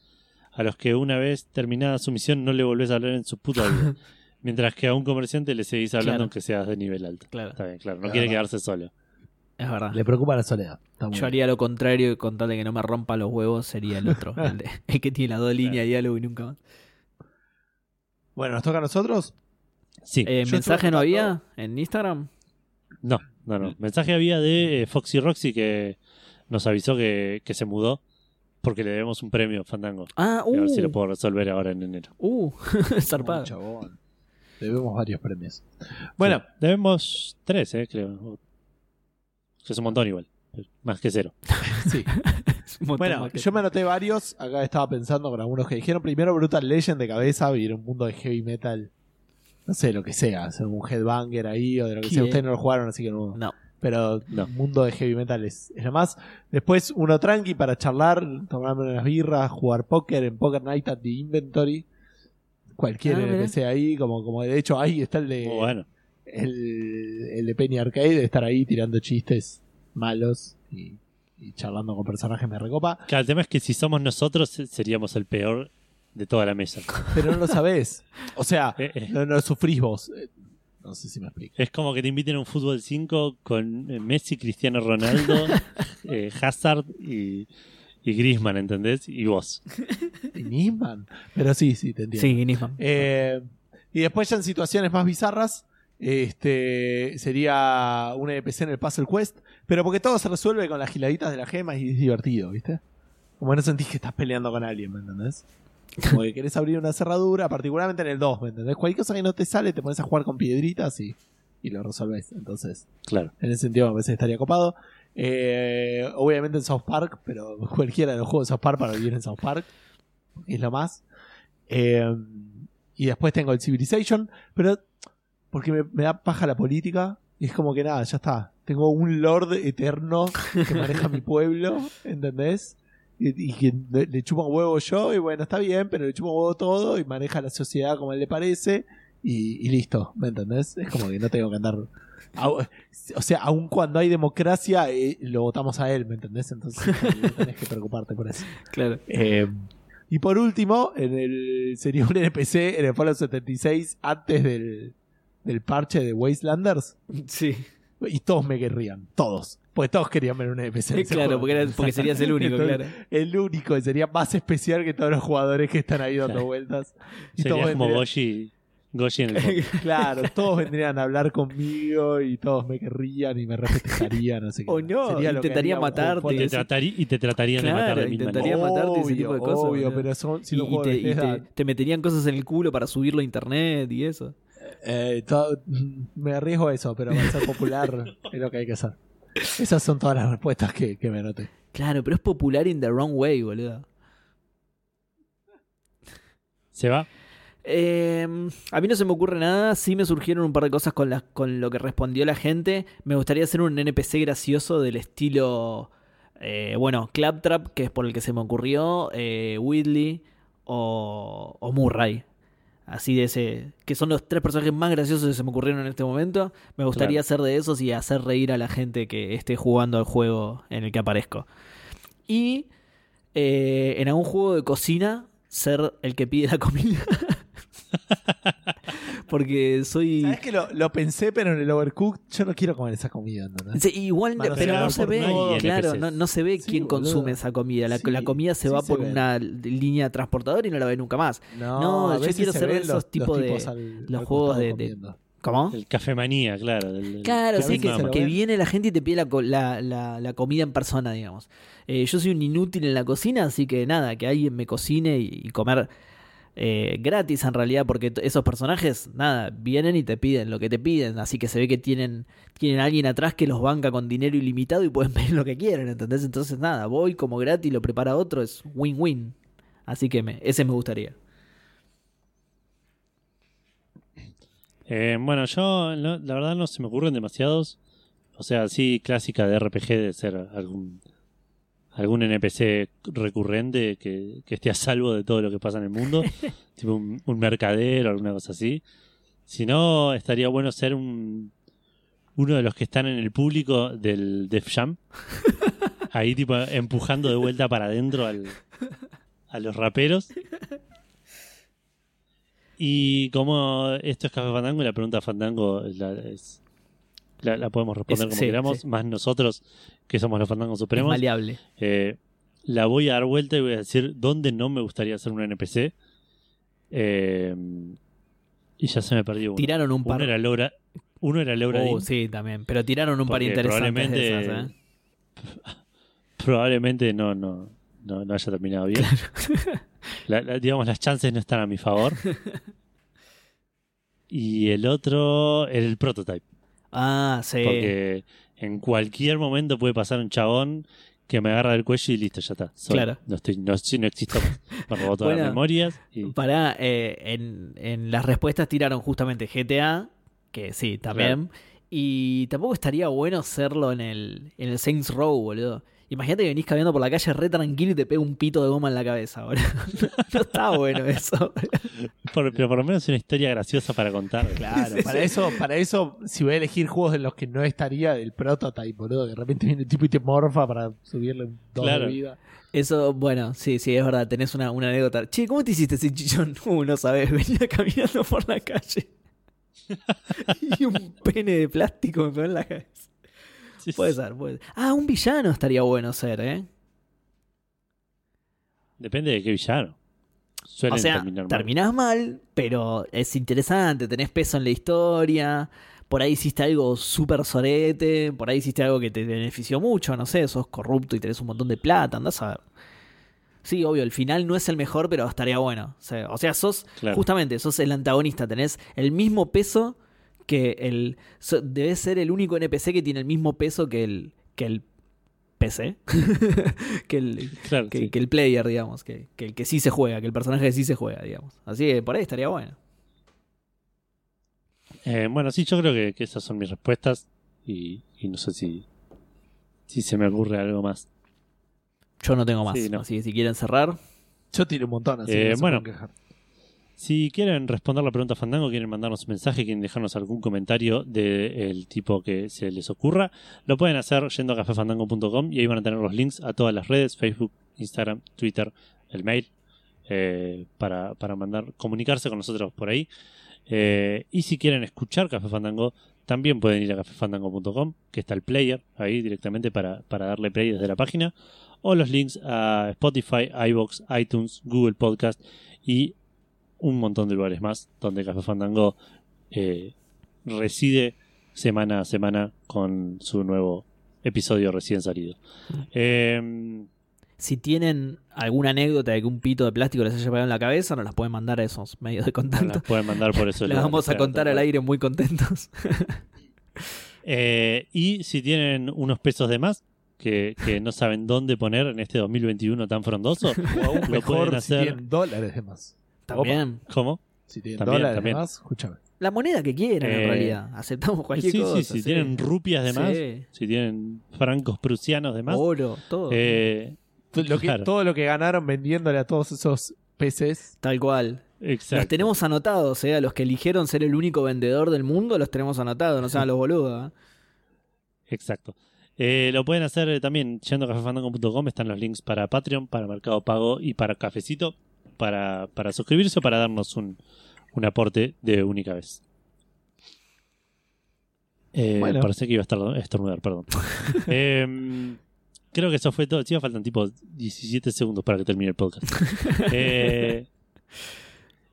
[SPEAKER 1] a los que una vez terminada su misión no le volvés a hablar en su puta vida. Mientras que a un comerciante le seguís hablando
[SPEAKER 2] Claro.
[SPEAKER 1] aunque seas de nivel alto.
[SPEAKER 2] Claro.
[SPEAKER 1] Está bien, claro. No
[SPEAKER 3] Es
[SPEAKER 1] quiere
[SPEAKER 3] verdad.
[SPEAKER 1] quedarse solo.
[SPEAKER 2] Es verdad.
[SPEAKER 3] Le preocupa la soledad.
[SPEAKER 2] Yo
[SPEAKER 3] bien.
[SPEAKER 2] haría lo contrario y con tal de que no me rompa los huevos sería el otro. el, de- el que tiene las dos líneas de diálogo y nunca más.
[SPEAKER 3] Bueno, ¿nos toca a nosotros?
[SPEAKER 1] Sí.
[SPEAKER 2] Eh, ¿Mensaje no había en Instagram?
[SPEAKER 1] No, no, no. Mensaje había de eh, Foxy Roxy que nos avisó que, que se mudó porque le debemos un premio Fandango.
[SPEAKER 2] Ah,
[SPEAKER 1] Y a ver si lo
[SPEAKER 2] uh,
[SPEAKER 1] puedo resolver ahora en enero.
[SPEAKER 2] uh, zarpado.
[SPEAKER 3] Oh, chabón. Debemos varios premios. Bueno,
[SPEAKER 1] Sí. debemos tres, eh, creo. Que es un montón igual. Más que cero.
[SPEAKER 3] sí. Bueno, yo me anoté varios. Acá estaba pensando con algunos que dijeron. Primero, Brutal Legend de cabeza. Vivir un mundo de heavy metal. No sé, lo que sea. Ser un headbanger ahí o de lo que sea.
[SPEAKER 2] ¿Qué?
[SPEAKER 3] Ustedes no lo jugaron, así que no.
[SPEAKER 2] No.
[SPEAKER 3] Pero
[SPEAKER 1] No.
[SPEAKER 3] el mundo de heavy metal es, es lo más. Después, uno tranqui para charlar, tomarme unas birras, jugar póker en Poker Night at the Inventory. Cualquier
[SPEAKER 2] Ah, mira.
[SPEAKER 3] NPC ahí, como, como de hecho ahí está el de
[SPEAKER 1] bueno.
[SPEAKER 3] el, el de Penny Arcade, de estar ahí tirando chistes malos y, y charlando con personajes me recopa.
[SPEAKER 1] Claro, el tema es que si somos nosotros eh, seríamos el peor de toda la mesa.
[SPEAKER 3] Pero no lo sabés. O sea,
[SPEAKER 1] Eh, eh.
[SPEAKER 3] no, no sufrís vos. No sé si me explico.
[SPEAKER 1] Es como que te inviten a un fútbol 5 con eh, Messi, Cristiano Ronaldo, eh, Hazard y, y Griezmann, ¿entendés? Y vos.
[SPEAKER 3] Y Nisman. Pero sí, sí, te entiendo.
[SPEAKER 2] Sí, Nisman.
[SPEAKER 3] Eh, y después ya en situaciones más bizarras, este sería un NPC en el Puzzle Quest, pero porque todo se resuelve con las giladitas de las gemas y es divertido, ¿viste? Como no sentís que estás peleando con alguien, ¿me entendés? Como que querés abrir una cerradura, particularmente en el 2, ¿me entendés? Cualquier cosa que no te sale, te pones a jugar con piedritas y, y lo resolvés. Entonces,
[SPEAKER 1] Claro.
[SPEAKER 3] en ese sentido parece que estaría copado. Eh, obviamente en South Park, pero cualquiera de los juegos de South Park para vivir en South Park. Es lo más. Eh, y después tengo el Civilization, pero porque me, me da paja la política. Y es como que nada, ya está. Tengo un lord eterno que maneja mi pueblo, ¿entendés? Y, que le, chupa un huevo yo, y bueno, está bien, pero le chupa un huevo todo y maneja la sociedad como a él le parece. Y, y listo, ¿me entendés? Es como que no tengo que andar. O sea, aun cuando hay democracia, eh, lo votamos a él, ¿me entendés? Entonces no tenés que preocuparte por eso.
[SPEAKER 2] Claro.
[SPEAKER 3] Eh, y por último, en el, sería un NPC en el Fallout 76 antes del, del parche de Wastelanders.
[SPEAKER 2] Sí.
[SPEAKER 3] Y todos me querrían, todos. Porque todos querían ver un NPC. en ese
[SPEAKER 2] Claro,
[SPEAKER 3] juego.
[SPEAKER 2] porque, era- porque serías el único, claro.
[SPEAKER 3] El único, y sería más especial que todos los jugadores que están ahí dando
[SPEAKER 1] Claro.
[SPEAKER 3] vueltas. Y
[SPEAKER 1] Sería
[SPEAKER 3] todos
[SPEAKER 1] como
[SPEAKER 3] vendrían-
[SPEAKER 1] Goshi, Goshi en el.
[SPEAKER 3] Claro, todos vendrían a hablar conmigo y todos me querrían y me respetarían, no sé qué.
[SPEAKER 2] O no,
[SPEAKER 3] Sería
[SPEAKER 2] intentaría matarte.
[SPEAKER 1] Y te, tratarí- y te tratarían de matar de
[SPEAKER 2] intentaría
[SPEAKER 1] maneras.
[SPEAKER 2] matarte y ese tipo de cosas,
[SPEAKER 3] Obvio,
[SPEAKER 2] boludo.
[SPEAKER 3] pero son, si
[SPEAKER 2] y,
[SPEAKER 3] los
[SPEAKER 2] y
[SPEAKER 3] juegos
[SPEAKER 2] te, y te- te meterían cosas en el culo para subirlo a internet y eso.
[SPEAKER 3] eh, todo- me arriesgo a eso, pero para ser popular es lo que hay que hacer. Esas son todas las respuestas que, que me anoté.
[SPEAKER 2] Claro, pero es popular in the wrong way, boludo.
[SPEAKER 1] Se va.
[SPEAKER 2] Eh, a mí no se me ocurre nada. Sí me surgieron un par de cosas con, las con lo que respondió la gente. Me gustaría hacer un NPC gracioso del estilo. eh, bueno, Claptrap, que es por el que se me ocurrió. Eh, Whitley o, o Murray. Así de ese, que son los tres personajes más graciosos que se me ocurrieron en este momento. Me gustaría
[SPEAKER 1] Claro.
[SPEAKER 2] ser de esos y hacer reír a la gente que esté jugando al juego en el que aparezco. Y eh, en algún juego de cocina, ser el que pide la comida. Porque soy...
[SPEAKER 3] ¿Sabes que lo, lo pensé, pero en el Overcooked yo no quiero comer esa comida.
[SPEAKER 2] Sí, igual, pero no se ve, claro, no, no se ve
[SPEAKER 3] Sí,
[SPEAKER 2] quién
[SPEAKER 3] boludo.
[SPEAKER 2] consume esa comida. La,
[SPEAKER 3] Sí,
[SPEAKER 2] la comida se
[SPEAKER 3] sí
[SPEAKER 2] va
[SPEAKER 3] se
[SPEAKER 2] por una línea transportadora y no la ve nunca más.
[SPEAKER 3] No,
[SPEAKER 2] No,
[SPEAKER 3] a
[SPEAKER 2] yo quiero
[SPEAKER 3] se
[SPEAKER 2] ser de esos tipos de-
[SPEAKER 3] al-
[SPEAKER 2] los
[SPEAKER 3] al
[SPEAKER 2] juegos de-. ¿Cómo?
[SPEAKER 1] El claro. del- del-
[SPEAKER 2] Claro,
[SPEAKER 3] a
[SPEAKER 2] sí, que, que viene la gente y te pide la, co- la, la- la comida en persona, digamos. Eh, yo soy un inútil en la cocina, así que nada, que alguien me cocine y, y comer eh, gratis en realidad, porque esos personajes, nada, vienen y te piden lo que te piden, así que se ve que tienen, tienen alguien atrás que los banca con dinero ilimitado y pueden pedir lo que quieren, ¿entendés? Entonces nada, voy como gratis, lo prepara otro, es win-win. Así que me, ese me gustaría.
[SPEAKER 1] Eh, bueno, yo no- la verdad no se me ocurren demasiados. O sea, sí, clásica de RPG de ser algún algún NPC recurrente que, que esté a salvo de todo lo que pasa en el mundo. tipo un, un mercader o alguna cosa así. Si no, estaría bueno ser un uno de los que están en el público del Def Jam. Ahí tipo empujando de vuelta para adentro al, a los raperos. Y como esto es Café Fandango, la pregunta Fandango la, es- la, la podemos responder
[SPEAKER 2] Es-
[SPEAKER 1] como
[SPEAKER 2] sí,
[SPEAKER 1] queramos,
[SPEAKER 2] sí.
[SPEAKER 1] más nosotros que somos los Fandangos
[SPEAKER 2] Es
[SPEAKER 1] Supremos.
[SPEAKER 2] maleable.
[SPEAKER 1] Eh, la voy a dar vuelta y voy a decir dónde no me gustaría hacer un NPC. Eh, y ya se me perdió uno.
[SPEAKER 2] Tiraron un par.
[SPEAKER 1] Uno era Laura, uno era Laura
[SPEAKER 2] Oh, sí, también. Pero tiraron un par interesantes de
[SPEAKER 1] probablemente-
[SPEAKER 2] esas, ¿eh?
[SPEAKER 1] Probablemente no, no, no, no haya terminado bien. La- la- digamos, las chances no están a mi favor. y el otro era el prototype.
[SPEAKER 2] Ah, sí.
[SPEAKER 1] Porque en cualquier momento puede pasar un chabón que me agarra del cuello y listo, ya está. Soy-
[SPEAKER 2] Claro.
[SPEAKER 1] No, estoy, no, no existo. Me robó todas
[SPEAKER 2] Bueno.
[SPEAKER 1] las memorias. Y,
[SPEAKER 2] Pará, eh, en, en las respuestas tiraron justamente GTA, que sí, también. Y tampoco estaría bueno hacerlo en el, en el Saints Row, boludo. Imagínate que venís caminando por la calle re tranquilo y te pega un pito de goma en la cabeza, boludo. No, está bueno eso.
[SPEAKER 1] por- pero por lo menos una historia graciosa para contar.
[SPEAKER 3] Claro, para eso, para eso, si voy a elegir juegos en los que no estaría el prototype, boludo, de repente viene el tipo y te morfa para subirle un dos
[SPEAKER 1] Claro.
[SPEAKER 3] de vida.
[SPEAKER 2] Eso, bueno, sí, sí, es verdad, tenés una, una anécdota. Che, ¿cómo te hiciste ese chichón? Uh, no sabes, venía caminando por la calle. y un pene de plástico me pegó en la cabeza.
[SPEAKER 1] Sí,
[SPEAKER 2] Puede ser, puede ser. Ah, un villano estaría bueno ser, ¿eh?
[SPEAKER 1] Depende de qué villano. Suelen
[SPEAKER 2] o sea,
[SPEAKER 1] terminar mal.
[SPEAKER 2] terminás mal, pero es interesante, tenés peso en la historia. Por ahí hiciste algo súper sorete, por ahí hiciste algo que te benefició mucho, no sé, sos corrupto y tenés un montón de plata, andás a ver. Sí, obvio, el final no es el mejor, pero estaría bueno. O sea, o sea, sos,
[SPEAKER 1] Claro.
[SPEAKER 2] justamente, sos el antagonista, tenés el mismo peso que el... so- debes ser el único NPC que tiene el mismo peso que el, que el PC. que el,
[SPEAKER 1] Claro,
[SPEAKER 2] que,
[SPEAKER 1] sí.
[SPEAKER 2] que el player, digamos, que, que el que sí se juega, que el personaje que sí se juega, digamos. Así que por ahí estaría bueno.
[SPEAKER 1] Eh, bueno, sí, yo creo que, que esas son mis respuestas. Y, y no sé si, si se me ocurre algo más.
[SPEAKER 2] Yo no tengo más.
[SPEAKER 1] Sí, no.
[SPEAKER 2] Así que si quieren cerrar,
[SPEAKER 3] Yo tiré un montón, así
[SPEAKER 1] Eh,
[SPEAKER 3] que no se
[SPEAKER 1] bueno.
[SPEAKER 3] pueden quejar.
[SPEAKER 1] Si quieren responder la pregunta Fandango, quieren mandarnos un mensaje, quieren dejarnos algún comentario del tipo que se les ocurra, lo pueden hacer yendo a cafefandango.com y ahí van a tener los links a todas las redes, Facebook, Instagram, Twitter, el mail, eh, para, para mandar, comunicarse con nosotros por ahí. Eh, y si quieren escuchar Café Fandango, también pueden ir a cafefandango.com, que está el player ahí directamente para, para darle play desde la página, o los links a Spotify, iBox, iTunes, Google Podcast y un montón de lugares más donde Café Fandango eh, reside semana a semana con su nuevo episodio recién salido. Eh,
[SPEAKER 2] si tienen alguna anécdota de que un pito de plástico les haya pegado en la cabeza, nos las pueden mandar a esos medios de
[SPEAKER 1] nos
[SPEAKER 2] contacto.
[SPEAKER 1] las pueden mandar por eso.
[SPEAKER 2] Las vamos a contar al aire muy contentos.
[SPEAKER 1] Eh, y si tienen unos pesos de más que, que no saben dónde poner en este 2021 tan frondoso,
[SPEAKER 3] O aún
[SPEAKER 1] lo
[SPEAKER 3] mejor
[SPEAKER 1] pueden
[SPEAKER 3] si
[SPEAKER 1] hacer.
[SPEAKER 3] tienen dólares de más.
[SPEAKER 2] También.
[SPEAKER 1] ¿Cómo?
[SPEAKER 3] Si tienen
[SPEAKER 1] También,
[SPEAKER 3] dólares
[SPEAKER 1] también.
[SPEAKER 3] de más, escúchame.
[SPEAKER 2] La moneda que quieran, en
[SPEAKER 1] Eh,
[SPEAKER 2] realidad. Aceptamos cualquier
[SPEAKER 1] sí,
[SPEAKER 2] cosa.
[SPEAKER 1] sí, si tienen rupias de más,
[SPEAKER 2] Sí.
[SPEAKER 1] si tienen francos prusianos de más,
[SPEAKER 2] Oro, todo.
[SPEAKER 1] eh,
[SPEAKER 3] Lo que-
[SPEAKER 1] Claro.
[SPEAKER 3] Todo lo que ganaron vendiéndole a todos esos PCs.
[SPEAKER 2] Tal cual.
[SPEAKER 1] Exacto.
[SPEAKER 2] Los tenemos anotados, ¿eh? A los que eligieron ser el único vendedor del mundo, los tenemos anotados, no sean los boludos. ¿eh?
[SPEAKER 1] Exacto. Eh, lo pueden hacer también yendo a cafefandango.com. Están los links para Patreon, para Mercado Pago y para Cafecito. Para, para suscribirse o para darnos un, un aporte de única vez. Eh,
[SPEAKER 3] Bueno.
[SPEAKER 1] Parece que iba a estar estornudar, perdón. Em, creo que eso fue todo. Sí, me faltan tipo 17 segundos para que termine el podcast. Eh,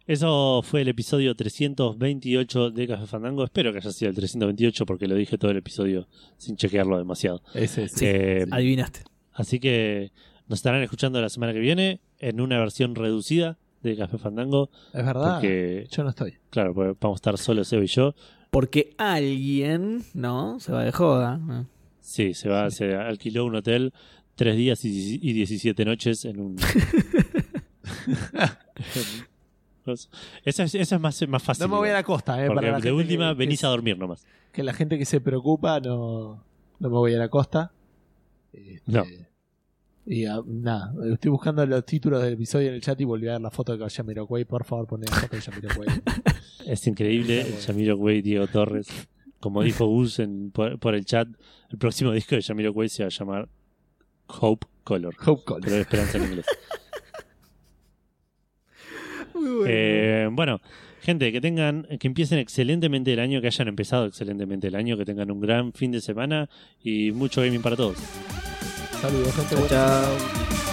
[SPEAKER 1] eso fue el episodio 328 de Café Fandango. Espero que haya sido el 328 porque lo dije todo el episodio sin chequearlo demasiado.
[SPEAKER 3] Ese, sí.
[SPEAKER 1] Eh,
[SPEAKER 2] Adivinaste.
[SPEAKER 1] Así que nos estarán escuchando la semana que viene en una versión reducida de Café Fandango.
[SPEAKER 3] Es verdad.
[SPEAKER 1] Porque,
[SPEAKER 3] Yo no estoy.
[SPEAKER 1] claro, porque vamos a estar solo Seba y yo.
[SPEAKER 2] Porque alguien, ¿no? Se va de joda. ¿no?
[SPEAKER 1] Sí, se va, se alquiló un hotel tres días y, y 17 noches en un. eso, es, eso es más, más fácil.
[SPEAKER 3] No me voy a la costa, ¿eh?
[SPEAKER 1] Porque
[SPEAKER 3] para la
[SPEAKER 1] de última
[SPEAKER 3] que-
[SPEAKER 1] venís
[SPEAKER 3] que,
[SPEAKER 1] a dormir nomás.
[SPEAKER 3] que la gente que se preocupa no, no me voy a la costa. Este,
[SPEAKER 1] No.
[SPEAKER 3] Y ah, nada, estoy buscando los títulos del episodio en el chat y volví a ver la foto de Yamiroquai. Por favor, poné la foto de Yamiroquai.
[SPEAKER 1] Es increíble.
[SPEAKER 3] Está bueno.
[SPEAKER 1] Yamiro Cuey, Diego Torres. Como dijo Gus en, por, por el chat, el próximo disco de Yamiro Cuey se va a llamar Hope Color.
[SPEAKER 3] Hope Call.
[SPEAKER 1] Pero de esperanza en inglés.
[SPEAKER 2] Muy bueno.
[SPEAKER 1] Eh, bueno, gente, que tengan, que empiecen excelentemente el año, que hayan empezado excelentemente el año, que tengan un gran fin de semana y mucho gaming para todos.
[SPEAKER 3] Saludos, gente.
[SPEAKER 2] Chao,
[SPEAKER 3] buena
[SPEAKER 2] chao.